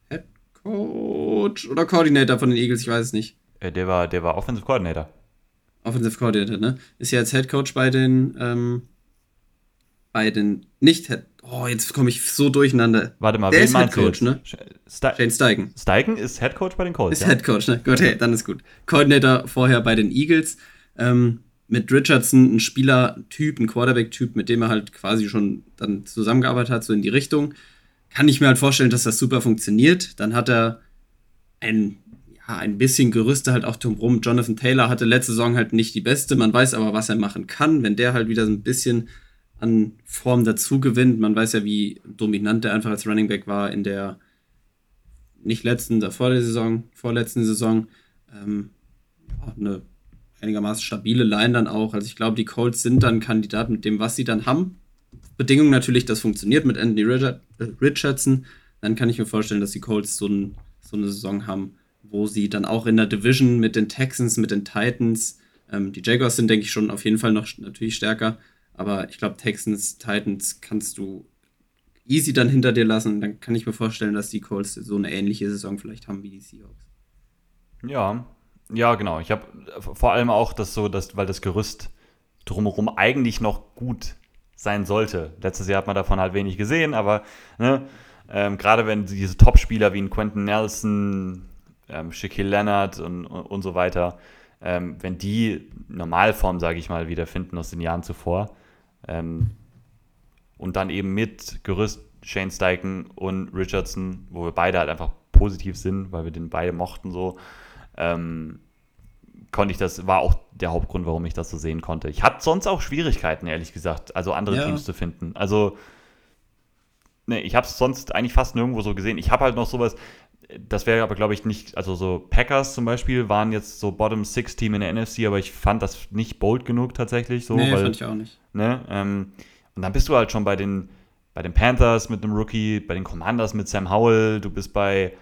Head Coach oder Coordinator von den Eagles, ich weiß es nicht. Äh, der war, der war Offensive Coordinator. Offensive Coordinator, ne? Ist ja jetzt Head Coach bei den, ähm, bei den nicht Head Oh, jetzt komme ich so durcheinander. Warte mal, der ist Head Coach, ne? Ste Shane Steichen. Steichen ist Head Coach bei den Colts. Ist ja? Head Coach, ne? Gut, hey, dann ist gut. Coordinator vorher bei den Eagles. Ähm, mit Richardson ein Spielertyp, ein Quarterback-Typ, mit dem er halt quasi schon dann zusammengearbeitet hat, so in die Richtung. Kann ich mir halt vorstellen, dass das super funktioniert. Dann hat er ein, ja, ein bisschen Gerüste halt auch drumherum. Jonathan Taylor hatte letzte Saison halt nicht die beste. Man weiß aber, was er machen kann. Wenn der halt wieder so ein bisschen an Form dazu gewinnt. Man weiß ja, wie dominant er einfach als Running Back war in der nicht letzten, davor der Saison, vorletzten Saison. Ähm, ja, eine einigermaßen stabile Line dann auch. Also ich glaube, die Colts sind dann Kandidat mit dem, was sie dann haben. Bedingung natürlich, das funktioniert mit Anthony Richardson. Dann kann ich mir vorstellen, dass die Colts so, ein, so eine Saison haben, wo sie dann auch in der Division mit den Texans, mit den Titans, ähm, die Jaguars sind, denke ich, schon auf jeden Fall noch natürlich stärker, aber ich glaube, Texans, Titans kannst du easy dann hinter dir lassen. Dann kann ich mir vorstellen, dass die Colts so eine ähnliche Saison vielleicht haben wie die Seahawks. Ja, ja, genau. Ich habe vor allem auch das so, dass, weil das Gerüst drumherum eigentlich noch gut sein sollte. Letztes Jahr hat man davon halt wenig gesehen, aber ne, ähm, gerade wenn diese Top-Spieler wie Quentin Nelson, ähm, Shaquille Leonard und, und, und so weiter, ähm, wenn die Normalform, sage ich mal, wiederfinden aus den Jahren zuvor, ähm, und dann eben mit Gerüst Shane Steichen und Richardson, wo wir beide halt einfach positiv sind, weil wir den beide mochten so, ähm, konnte ich das, war auch der Hauptgrund, warum ich das so sehen konnte. Ich hatte sonst auch Schwierigkeiten, ehrlich gesagt, also andere ja. Teams zu finden. Also, ne, ich habe es sonst eigentlich fast nirgendwo so gesehen. Ich habe halt noch sowas, das wäre aber, glaube ich, nicht, also so Packers zum Beispiel waren jetzt so Bottom Six Team in der NFC, aber ich fand das nicht bold genug tatsächlich. So, nee, weil, fand ich auch nicht. Ne, ähm, und dann bist du halt schon bei den, bei den Panthers mit einem Rookie, bei den Commanders mit Sam Howell, du bist bei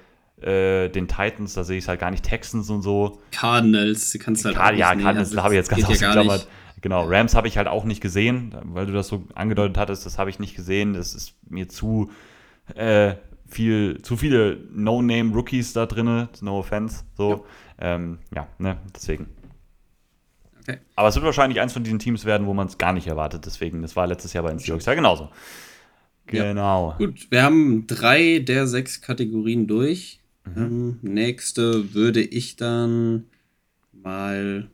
äh, den Titans, da sehe ich es halt gar nicht, Texans und so. Cardinals, die kannst du halt Card Ja, Cardinals also, habe ich jetzt ganz ausgeklammert. Genau, Rams habe ich halt auch nicht gesehen, weil du das so angedeutet hattest, das habe ich nicht gesehen. Das ist mir zu äh, viel, zu viele No-Name-Rookies da drin, no offense. So, ja, ähm, ja ne, deswegen. Okay. Aber es wird wahrscheinlich eins von diesen Teams werden, wo man es gar nicht erwartet. Deswegen, das war letztes Jahr bei den Seahawks ja genauso. Genau. Ja. Gut, wir haben drei der sechs Kategorien durch. Mhm. Ähm, nächste würde ich dann mal.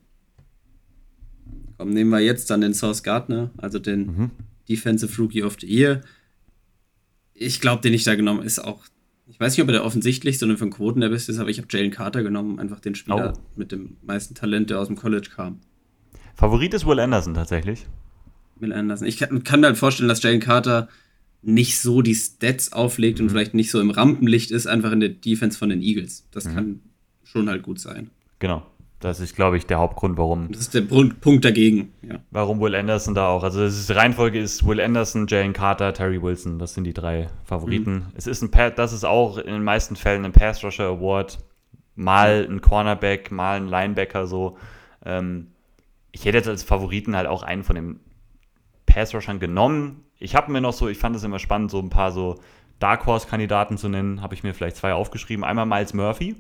Komm, nehmen wir jetzt dann den Source Gardner, also den mhm. Defensive Rookie of the Year ich glaube, den ich da genommen ist auch. Ich weiß nicht, ob er der offensichtlich, sondern von Quoten der Beste ist, aber ich habe Jalen Carter genommen, einfach den Spieler oh. mit dem meisten Talent, der aus dem College kam. Favorit ist Will Anderson tatsächlich. Will Anderson. Ich kann, kann mir halt vorstellen, dass Jalen Carter nicht so die Stats auflegt mhm. und vielleicht nicht so im Rampenlicht ist, einfach in der Defense von den Eagles. Das mhm. kann schon halt gut sein. Genau. Das ist, glaube ich, der Hauptgrund, warum. Das ist der Punkt dagegen, ja. Warum Will Anderson da auch. Also ist, die Reihenfolge ist Will Anderson, Jalen Carter, Terry Wilson. Das sind die drei Favoriten. Mhm. Es ist ein das ist auch in den meisten Fällen ein Pass Rusher Award. Mal ein Cornerback, mal ein Linebacker so. Ähm, ich hätte jetzt als Favoriten halt auch einen von den Pass Rushern genommen. Ich habe mir noch so, ich fand es immer spannend, so ein paar so Dark Horse Kandidaten zu nennen. Habe ich mir vielleicht zwei aufgeschrieben. Einmal Miles Murphy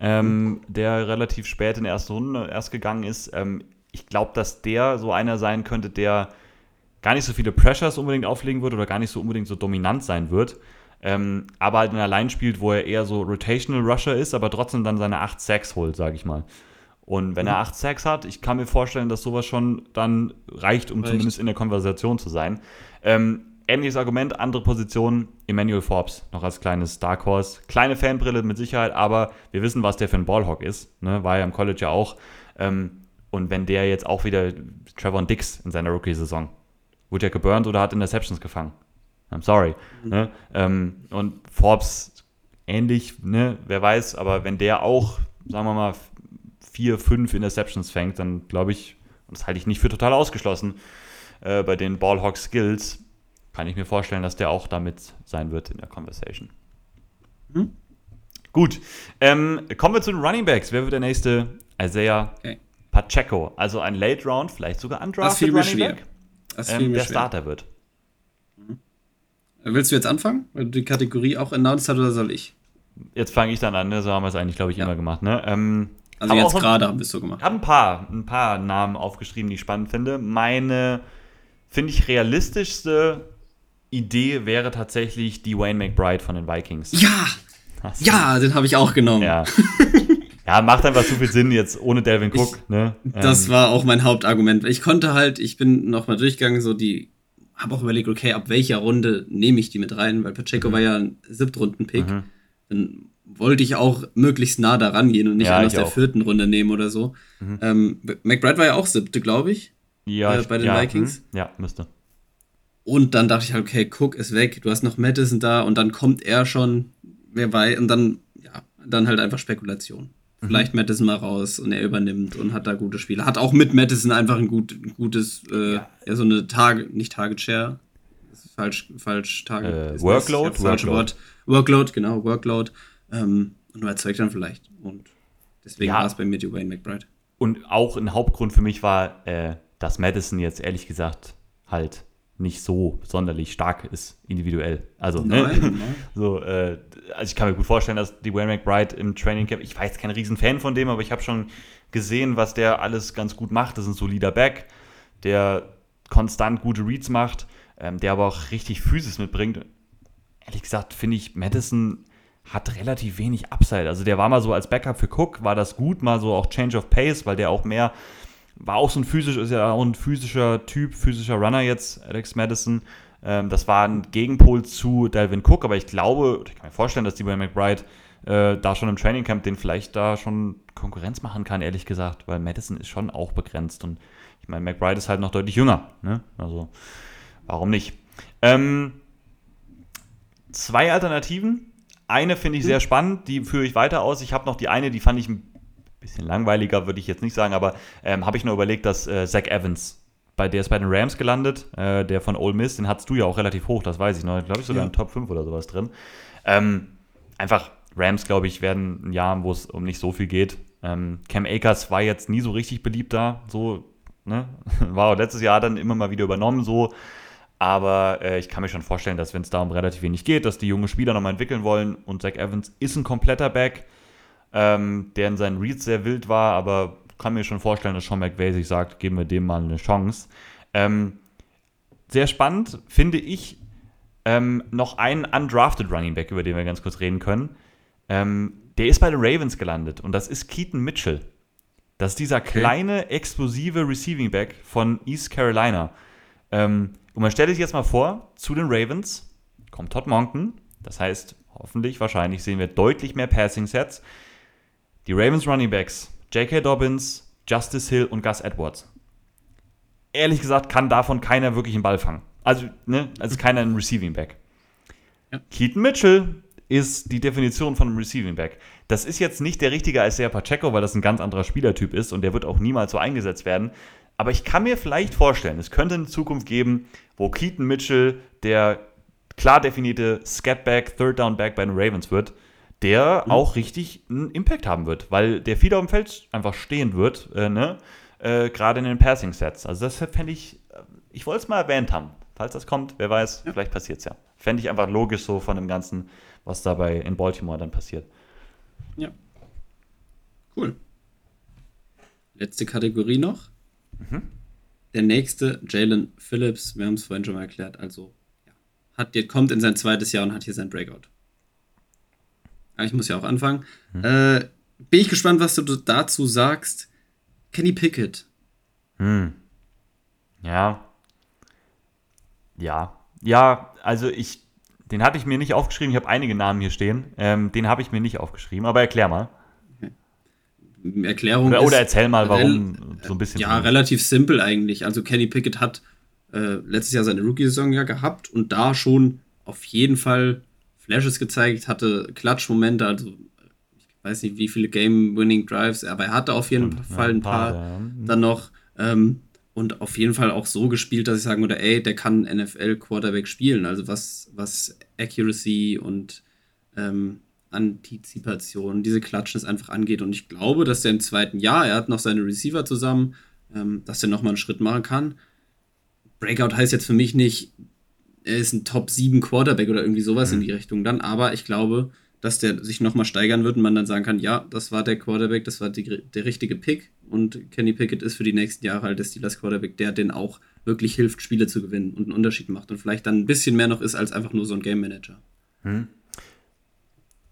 ähm, der relativ spät in der ersten Runde erst gegangen ist. Ähm, ich glaube, dass der so einer sein könnte, der gar nicht so viele Pressures unbedingt auflegen wird oder gar nicht so unbedingt so dominant sein wird. Ähm, aber halt in einer Line spielt, wo er eher so Rotational Rusher ist, aber trotzdem dann seine 8 Sacks holt, sage ich mal. Und wenn mhm. er 8 Sacks hat, ich kann mir vorstellen, dass sowas schon dann reicht, um reicht. zumindest in der Konversation zu sein. Ähm, ähnliches Argument, andere Position, Emmanuel Forbes, noch als kleines Dark Horse. Kleine Fanbrille mit Sicherheit, aber wir wissen, was der für ein Ballhawk ist. Ne? War ja im College ja auch. Ähm, und wenn der jetzt auch wieder Trevor Dix in seiner Rookie-Saison, wurde ja geburnt oder hat Interceptions gefangen. I'm sorry. Mhm. Ne? Ähm, und Forbes ähnlich, ne? wer weiß, aber wenn der auch, sagen wir mal, vier, fünf Interceptions fängt, dann glaube ich, und das halte ich nicht für total ausgeschlossen, äh, bei den Ballhawk Skills, kann ich mir vorstellen, dass der auch damit sein wird in der Conversation. Mhm. Gut, ähm, kommen wir zu den Running Backs. Wer wird der nächste? Isaiah okay. Pacheco, also ein Late Round, vielleicht sogar undrafted Running schwer. Back, ähm, der schwer. Starter wird. Mhm. Willst du jetzt anfangen, weil du die Kategorie auch announced hast oder soll ich? Jetzt fange ich dann an, ne? so haben wir es eigentlich, glaube ich, ja. immer gemacht. Ne? Ähm, also jetzt gerade haben wir es so gemacht. Ich habe ein paar, ein paar Namen aufgeschrieben, die ich spannend finde. Meine, finde ich, realistischste Idee wäre tatsächlich die Wayne McBride von den Vikings. Ja! ja, den habe ich auch genommen. Ja. ja, macht einfach zu viel Sinn jetzt ohne Delvin Cook. Ich, ne? Das ähm. war auch mein Hauptargument. Ich konnte halt, ich bin noch mal durchgegangen, so die, habe auch überlegt, okay, ab welcher Runde nehme ich die mit rein, weil Pacheco mhm. war ja ein Siebtrunden-Pick. Mhm. Dann wollte ich auch möglichst nah daran gehen und nicht ja, aus der auch. vierten Runde nehmen oder so. Mhm. Ähm, McBride war ja auch siebte, glaube ich. Ja, äh, bei den ja, Vikings. Mh. Ja, müsste. Und dann dachte ich halt, okay, Cook ist weg, du hast noch Madison da und dann kommt er schon, wer weiß, und dann, ja, dann halt einfach Spekulation. Mhm. Vielleicht Madison mal raus und er übernimmt und hat da gute Spiele. Hat auch mit Madison einfach ein, gut, ein gutes, äh, ja. ja. so eine Target, nicht Target Share, falsch, falsch Target. Äh, Workload? Das, Workload. Wort. Workload, genau, Workload. Ähm, und überzeugt dann vielleicht. Und deswegen ja. war es bei mir die Wayne McBride. Und auch ein Hauptgrund für mich war, äh, dass Madison jetzt ehrlich gesagt halt nicht so sonderlich stark ist, individuell. Also, ne? nein, ne? nein. so, äh, also ich kann mir gut vorstellen, dass die Wayne McBride im Training Camp, ich war jetzt kein Riesenfan von dem, aber ich habe schon gesehen, was der alles ganz gut macht. Das ist ein solider Back, der konstant gute Reads macht, ähm, der aber auch richtig Physis mitbringt. Ehrlich gesagt finde ich Madison hat relativ wenig Upside. Also der war mal so als Backup für Cook, war das gut, mal so auch Change of Pace, weil der auch mehr, war auch so ein physisch, ist ja auch ein physischer Typ, physischer Runner jetzt, Alex Madison. Ähm, das war ein Gegenpol zu Dalvin Cook, aber ich glaube, ich kann mir vorstellen, dass die bei McBride äh, da schon im Training Camp den vielleicht da schon Konkurrenz machen kann, ehrlich gesagt, weil Madison ist schon auch begrenzt und ich meine, McBride ist halt noch deutlich jünger, ne? Also, warum nicht? Ähm, zwei Alternativen eine finde ich sehr spannend, die führe ich weiter aus. Ich habe noch die eine, die fand ich ein bisschen langweiliger, würde ich jetzt nicht sagen, aber ähm, habe ich nur überlegt, dass äh, Zach Evans, bei, der ist bei den Rams gelandet, äh, der von Ole Miss, den hattest du ja auch relativ hoch, das weiß ich noch, glaube ich sogar ja. in Top 5 oder sowas drin. Ähm, einfach, Rams, glaube ich, werden ein Jahr, wo es um nicht so viel geht. Ähm, Cam Akers war jetzt nie so richtig beliebt da, so, ne? War auch letztes Jahr dann immer mal wieder übernommen, so aber äh, ich kann mir schon vorstellen, dass wenn es darum relativ wenig geht, dass die junge Spieler nochmal entwickeln wollen und Zach Evans ist ein kompletter Back, ähm, der in seinen Reads sehr wild war, aber kann mir schon vorstellen, dass Sean McVay sich sagt, geben wir dem mal eine Chance. Ähm, sehr spannend finde ich ähm, noch einen undrafted Running Back, über den wir ganz kurz reden können. Ähm, der ist bei den Ravens gelandet und das ist Keaton Mitchell. Das ist dieser kleine, explosive Receiving Back von East Carolina. Ähm, und man stellt sich jetzt mal vor, zu den Ravens kommt Todd Monken. Das heißt, hoffentlich, wahrscheinlich sehen wir deutlich mehr Passing-Sets. Die Ravens Running Backs, J.K. Dobbins, Justice Hill und Gus Edwards. Ehrlich gesagt kann davon keiner wirklich einen Ball fangen. Also, ne, also keiner ein Receiving Back. Ja. Keaton Mitchell ist die Definition von einem Receiving Back. Das ist jetzt nicht der richtige Isaiah Pacheco, weil das ein ganz anderer Spielertyp ist und der wird auch niemals so eingesetzt werden. Aber ich kann mir vielleicht vorstellen, es könnte eine Zukunft geben, wo Keaton Mitchell der klar definierte Scatback, Third Down Back bei den Ravens wird, der mhm. auch richtig einen Impact haben wird, weil der viel auf dem Feld einfach stehen wird, äh, ne? Äh, gerade in den Passing Sets. Also das fände ich, äh, ich wollte es mal erwähnt haben. Falls das kommt, wer weiß, ja. vielleicht passiert es ja. Fände ich einfach logisch so von dem Ganzen, was dabei in Baltimore dann passiert. Ja. Cool. Letzte Kategorie noch. Mhm. Der nächste, Jalen Phillips, wir haben es vorhin schon mal erklärt, also ja, hat, kommt in sein zweites Jahr und hat hier sein Breakout. Aber ich muss ja auch anfangen. Mhm. Äh, bin ich gespannt, was du dazu sagst. Kenny Pickett. Hm. Ja. Ja. Ja, also ich, den hatte ich mir nicht aufgeschrieben. Ich habe einige Namen hier stehen. Ähm, den habe ich mir nicht aufgeschrieben, aber erklär mal. Erklärung Oder, ist oder erzähl mal, warum so ein bisschen. ja relativ simpel eigentlich. Also Kenny Pickett hat äh, letztes Jahr seine Rookie-Saison ja gehabt und da schon auf jeden Fall Flashes gezeigt, hatte Klatschmomente, also ich weiß nicht, wie viele Game-Winning-Drives, aber er hatte auf jeden Fall ein paar, ja. dann noch ähm, und auf jeden Fall auch so gespielt, dass ich sagen würde, ey, der kann NFL-Quarterback spielen, also was, was Accuracy und ähm, Antizipation, diese Klatschen es einfach angeht. Und ich glaube, dass der im zweiten Jahr, er hat noch seine Receiver zusammen, ähm, dass er nochmal einen Schritt machen kann. Breakout heißt jetzt für mich nicht, er ist ein Top 7 Quarterback oder irgendwie sowas in die Richtung dann, aber ich glaube, dass der sich nochmal steigern wird und man dann sagen kann, ja, das war der Quarterback, das war die, der richtige Pick. Und Kenny Pickett ist für die nächsten Jahre halt der Steelers Quarterback, der den auch wirklich hilft, Spiele zu gewinnen und einen Unterschied macht und vielleicht dann ein bisschen mehr noch ist als einfach nur so ein Game Manager.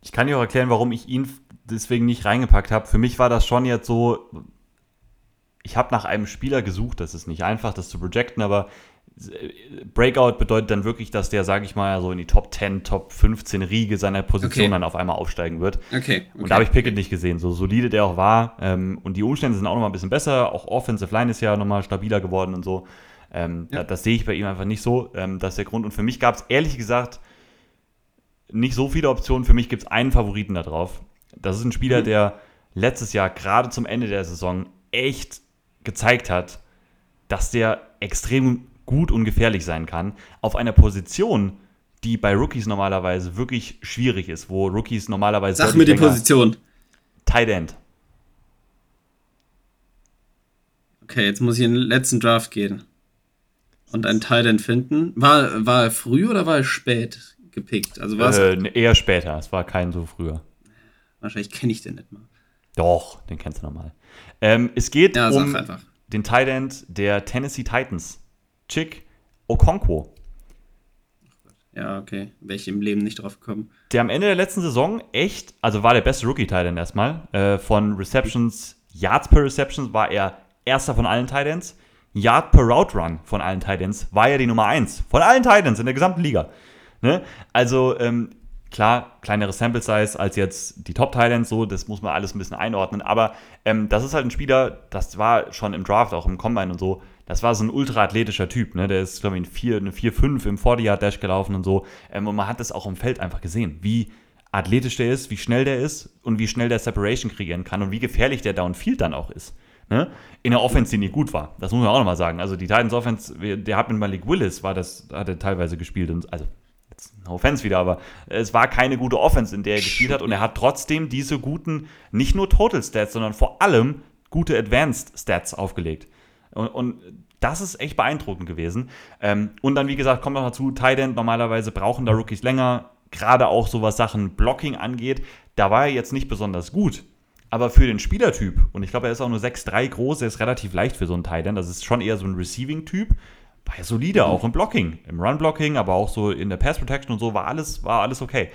Ich kann dir auch erklären, warum ich ihn deswegen nicht reingepackt habe. Für mich war das schon jetzt so, ich habe nach einem Spieler gesucht, das ist nicht einfach, das zu projecten, aber Breakout bedeutet dann wirklich, dass der, sage ich mal, so in die Top 10, Top 15 Riege seiner Position Okay. dann auf einmal aufsteigen wird. Okay. okay. Und da habe ich Pickett nicht gesehen, so solide der auch war. Ähm, und die Umstände sind auch nochmal ein bisschen besser. Auch Offensive Line ist ja nochmal stabiler geworden und so. Ähm, Ja. da, das sehe ich bei ihm einfach nicht so. Ähm, das ist der Grund. Und für mich gab es ehrlich gesagt nicht so viele Optionen. Für mich gibt es einen Favoriten da drauf. Das ist ein Spieler, Mhm. der letztes Jahr gerade zum Ende der Saison echt gezeigt hat, dass der extrem gut und gefährlich sein kann. Auf einer Position, die bei Rookies normalerweise wirklich schwierig ist, wo Rookies normalerweise Sag mir die Position. Tight End. Okay, jetzt muss ich in den letzten Draft gehen. Und einen Tight End finden. War, war er früh oder war er spät gepickt? Also war es. Äh, eher später, es war kein so früher. Wahrscheinlich kenne ich den nicht mal. Doch, den kennst du nochmal. Ähm, es geht Ja, um einfach. den Tight End der Tennessee Titans. Chick Okonkwo. Ja, okay. Wäre ich im Leben nicht drauf gekommen. Der am Ende der letzten Saison echt, also war der beste Rookie-Tight End erstmal. Äh, von Receptions, Yards per Reception war er erster von allen Tight Ends. Yard per Route Run von allen Tight Ends war er die Nummer 1. Von allen Tight Ends in der gesamten Liga. Ne? Also, ähm, klar, kleinere Sample Size als jetzt die Top Ends, so, das muss man alles ein bisschen einordnen. Aber ähm, das ist halt ein Spieler, das war schon im Draft, auch im Combine und so, das war so ein ultra-athletischer Typ, ne? Der ist, glaube ich, in 4, eine 4-5 im 40-Yard-Dash gelaufen und so. Ähm, und man hat das auch im Feld einfach gesehen, wie athletisch der ist, wie schnell der ist und wie schnell der Separation kreieren kann und wie gefährlich der Downfield dann auch ist. Ne? In der Offense, die nicht gut war. Das muss man auch nochmal sagen. Also die Titans Offense, der hat mit Malik Willis, war das, hat er teilweise gespielt und also jetzt no offense wieder, aber es war keine gute Offense, in der er gespielt hat und er hat trotzdem diese guten, nicht nur Total Stats, sondern vor allem gute Advanced Stats aufgelegt. Und, und das ist echt beeindruckend gewesen. Ähm, und dann, wie gesagt, kommt noch dazu, Tight End, normalerweise brauchen da Rookies länger, gerade auch so was Sachen Blocking angeht. Da war er jetzt nicht besonders gut. Aber für den Spielertyp, und ich glaube, er ist auch nur 6'3 groß, er ist relativ leicht für so einen Tight End, das ist schon eher so ein Receiving-Typ, war er solide, auch im Blocking, im Run-Blocking, aber auch so in der Pass-Protection und so, war alles, war alles okay.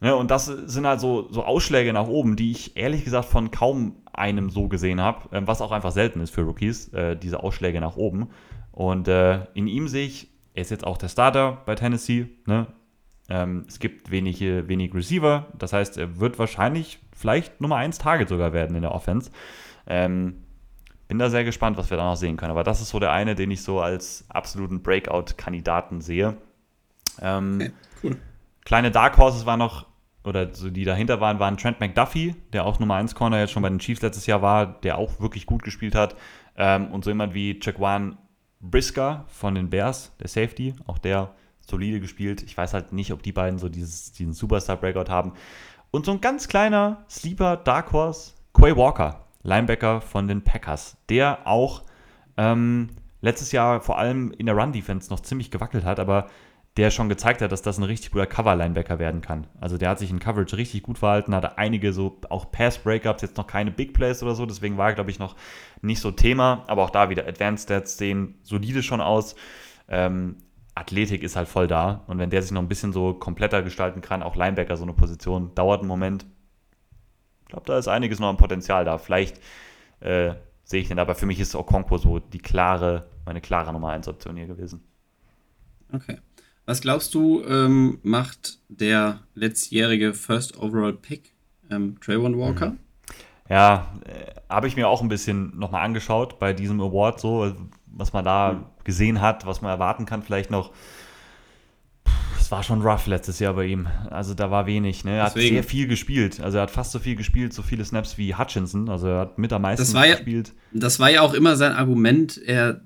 Ne, und das sind halt so, so Ausschläge nach oben, die ich ehrlich gesagt von kaum einem so gesehen habe, ähm, was auch einfach selten ist für Rookies, äh, diese Ausschläge nach oben. Und äh, in ihm sehe ich, er ist jetzt auch der Starter bei Tennessee. Ne? Ähm, es gibt wenig, wenig Receiver, das heißt, er wird wahrscheinlich vielleicht Nummer 1 Target sogar werden in der Offense. Ähm, bin da sehr gespannt, was wir da noch sehen können. Aber das ist so der eine, den ich so als absoluten Breakout-Kandidaten sehe. Ähm, Okay, cool. Kleine Dark Horses waren noch, oder so die dahinter waren, waren Trent McDuffie, der auch Nummer 1 Corner jetzt schon bei den Chiefs letztes Jahr war, der auch wirklich gut gespielt hat. Ähm, und so jemand wie Jaquan Brisker von den Bears, der Safety, auch der solide gespielt. Ich weiß halt nicht, ob die beiden so dieses, diesen Superstar-Breakout haben. Und so ein ganz kleiner Sleeper Dark Horse, Quay Walker, Linebacker von den Packers, der auch ähm, letztes Jahr vor allem in der Run-Defense noch ziemlich gewackelt hat, aber der schon gezeigt hat, dass das ein richtig guter Cover-Linebacker werden kann. Also der hat sich in Coverage richtig gut verhalten, hatte einige so auch Pass-Breakups, jetzt noch keine Big Plays oder so, deswegen war er, glaube ich, noch nicht so Thema, aber auch da wieder Advanced Stats sehen solide schon aus. Ähm, Athletik ist halt voll da und wenn der sich noch ein bisschen so kompletter gestalten kann, auch Linebacker so eine Position, dauert einen Moment. Ich glaube, da ist einiges noch an Potenzial da. Vielleicht äh, sehe ich den, aber für mich ist Okonkwo so die klare, meine klare Nummer 1 Option hier gewesen. Okay. Was glaubst du, ähm, macht der letztjährige First Overall Pick, ähm, Trayvon Walker? Mhm. Ja, äh, habe ich mir auch ein bisschen nochmal angeschaut bei diesem Award, so, was man da mhm. gesehen hat, was man erwarten kann, vielleicht noch. Es war schon rough letztes Jahr bei ihm. Also da war wenig. Ne? Er Deswegen. hat sehr viel gespielt. Also er hat fast so viel gespielt, so viele Snaps wie Hutchinson. Also er hat mit am meisten das gespielt. Ja, das war ja auch immer sein Argument, er,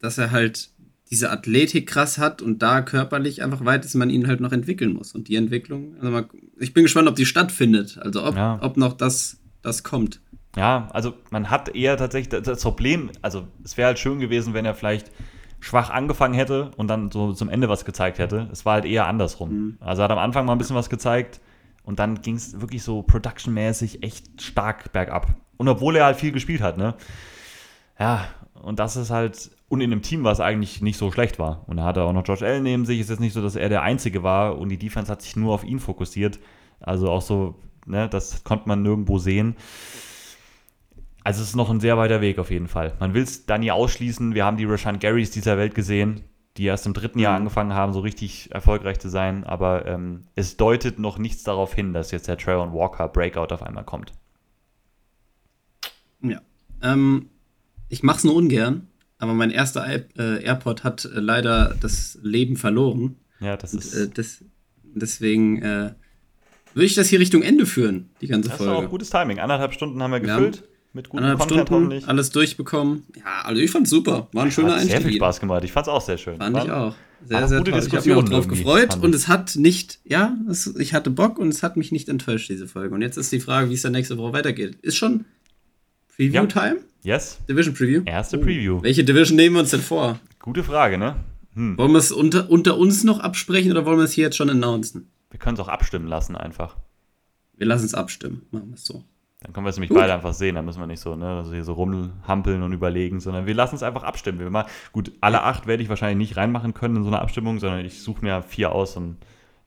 dass er halt diese Athletik krass hat und da körperlich einfach weit ist, man ihn halt noch entwickeln muss. Und die Entwicklung, also mal, ich bin gespannt, ob die stattfindet. Also ob, ja. ob noch das, das kommt. Ja, also man hat eher tatsächlich das Problem, also es wäre halt schön gewesen, wenn er vielleicht schwach angefangen hätte und dann so zum Ende was gezeigt hätte. Es war halt eher andersrum. Mhm. Also hat am Anfang mal ein bisschen was gezeigt und dann ging es wirklich so productionmäßig echt stark bergab. Und obwohl er halt viel gespielt hat, ne? Ja, und das ist halt, und in einem Team, was eigentlich nicht so schlecht war. Und er hatte auch noch Josh Allen neben sich. Es ist jetzt nicht so, dass er der Einzige war und die Defense hat sich nur auf ihn fokussiert. Also auch so, ne, das konnte man nirgendwo sehen. Also es ist noch ein sehr weiter Weg auf jeden Fall. Man will es da nie ausschließen. Wir haben die Rashan Garys dieser Welt gesehen, die erst im dritten Jahr mhm. angefangen haben, so richtig erfolgreich zu sein. Aber ähm, es deutet noch nichts darauf hin, dass jetzt der Trayvon Walker Breakout auf einmal kommt. Ja. Ähm, ich mache es nur ungern, aber mein erster äh, AirPod hat äh, leider das Leben verloren. Ja, das ist. Und, äh, das, deswegen äh, würde ich das hier Richtung Ende führen, die ganze das Folge. Das ist auch gutes Timing. Anderthalb Stunden haben wir gefüllt. Ja mit gutem Content Stunden, hoffentlich. alles durchbekommen. Ja, also ich fand's super. War ein schöner hat Einstieg. Sehr viel Spaß gemacht. Ich fand's auch sehr schön. Fand War, ich auch. Sehr, sehr toll. Ich habe mich auch drauf gefreut und es hat nicht, ja, es, ich hatte Bock und es hat mich nicht enttäuscht, diese Folge. Und jetzt ist die Frage, wie es dann nächste Woche weitergeht. Ist schon Preview-Time? Ja. Yes. Division Preview? Erste Preview. Welche Division nehmen wir uns denn vor? Gute Frage, ne? Hm. Wollen wir es unter, unter uns noch absprechen oder wollen wir es hier jetzt schon announcen? Wir können es auch abstimmen lassen einfach. Wir lassen es abstimmen. Machen wir es so. Dann können wir es nämlich gut. beide einfach sehen. Dann müssen wir nicht so, ne, also hier so rumhampeln und überlegen, sondern wir lassen es einfach abstimmen. Wir mal, gut, alle acht werde ich wahrscheinlich nicht reinmachen können in so eine Abstimmung, sondern ich suche mir vier aus und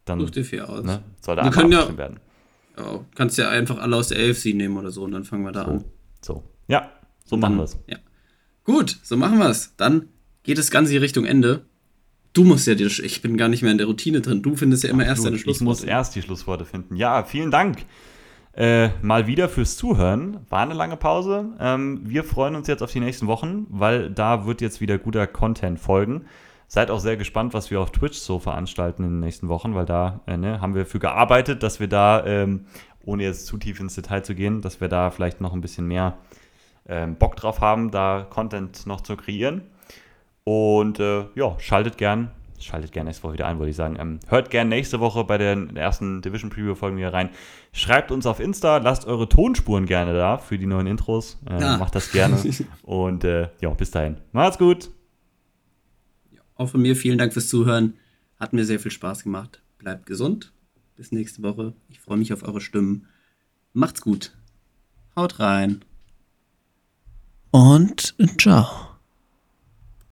dann Such dir vier aus. Ne, soll da abgestimmt ja, werden. Ja, kannst ja einfach alle aus der AFC nehmen oder so und dann fangen wir da so, an. So. Ja, so und machen wir es. Ja. Gut, so machen wir es. Dann geht das Ganze hier Richtung Ende. Du musst ja, dir, ich bin gar nicht mehr in der Routine drin. Du findest ja immer Ach, erst du, deine Schlussworte. Ich muss erst die Schlussworte finden. Ja, vielen Dank äh, mal wieder fürs Zuhören. War eine lange Pause. Ähm, wir freuen uns jetzt auf die nächsten Wochen, weil da wird jetzt wieder guter Content folgen. Seid auch sehr gespannt, was wir auf Twitch so veranstalten in den nächsten Wochen, weil da äh, ne, haben wir für gearbeitet, dass wir da, ähm, ohne jetzt zu tief ins Detail zu gehen, dass wir da vielleicht noch ein bisschen mehr ähm, Bock drauf haben, da Content noch zu kreieren. Und äh, ja, schaltet gern Schaltet gerne nächste Woche wieder ein, würde ich sagen. Ähm, hört gerne nächste Woche bei den ersten Division Preview Folgen wieder rein. Schreibt uns auf Insta, lasst eure Tonspuren gerne da für die neuen Intros. Äh, ja. Macht das gerne. Und äh, ja, bis dahin. Macht's gut. Ja, auch von mir vielen Dank fürs Zuhören. Hat mir sehr viel Spaß gemacht. Bleibt gesund. Bis nächste Woche. Ich freue mich auf eure Stimmen. Macht's gut. Haut rein. Und ciao.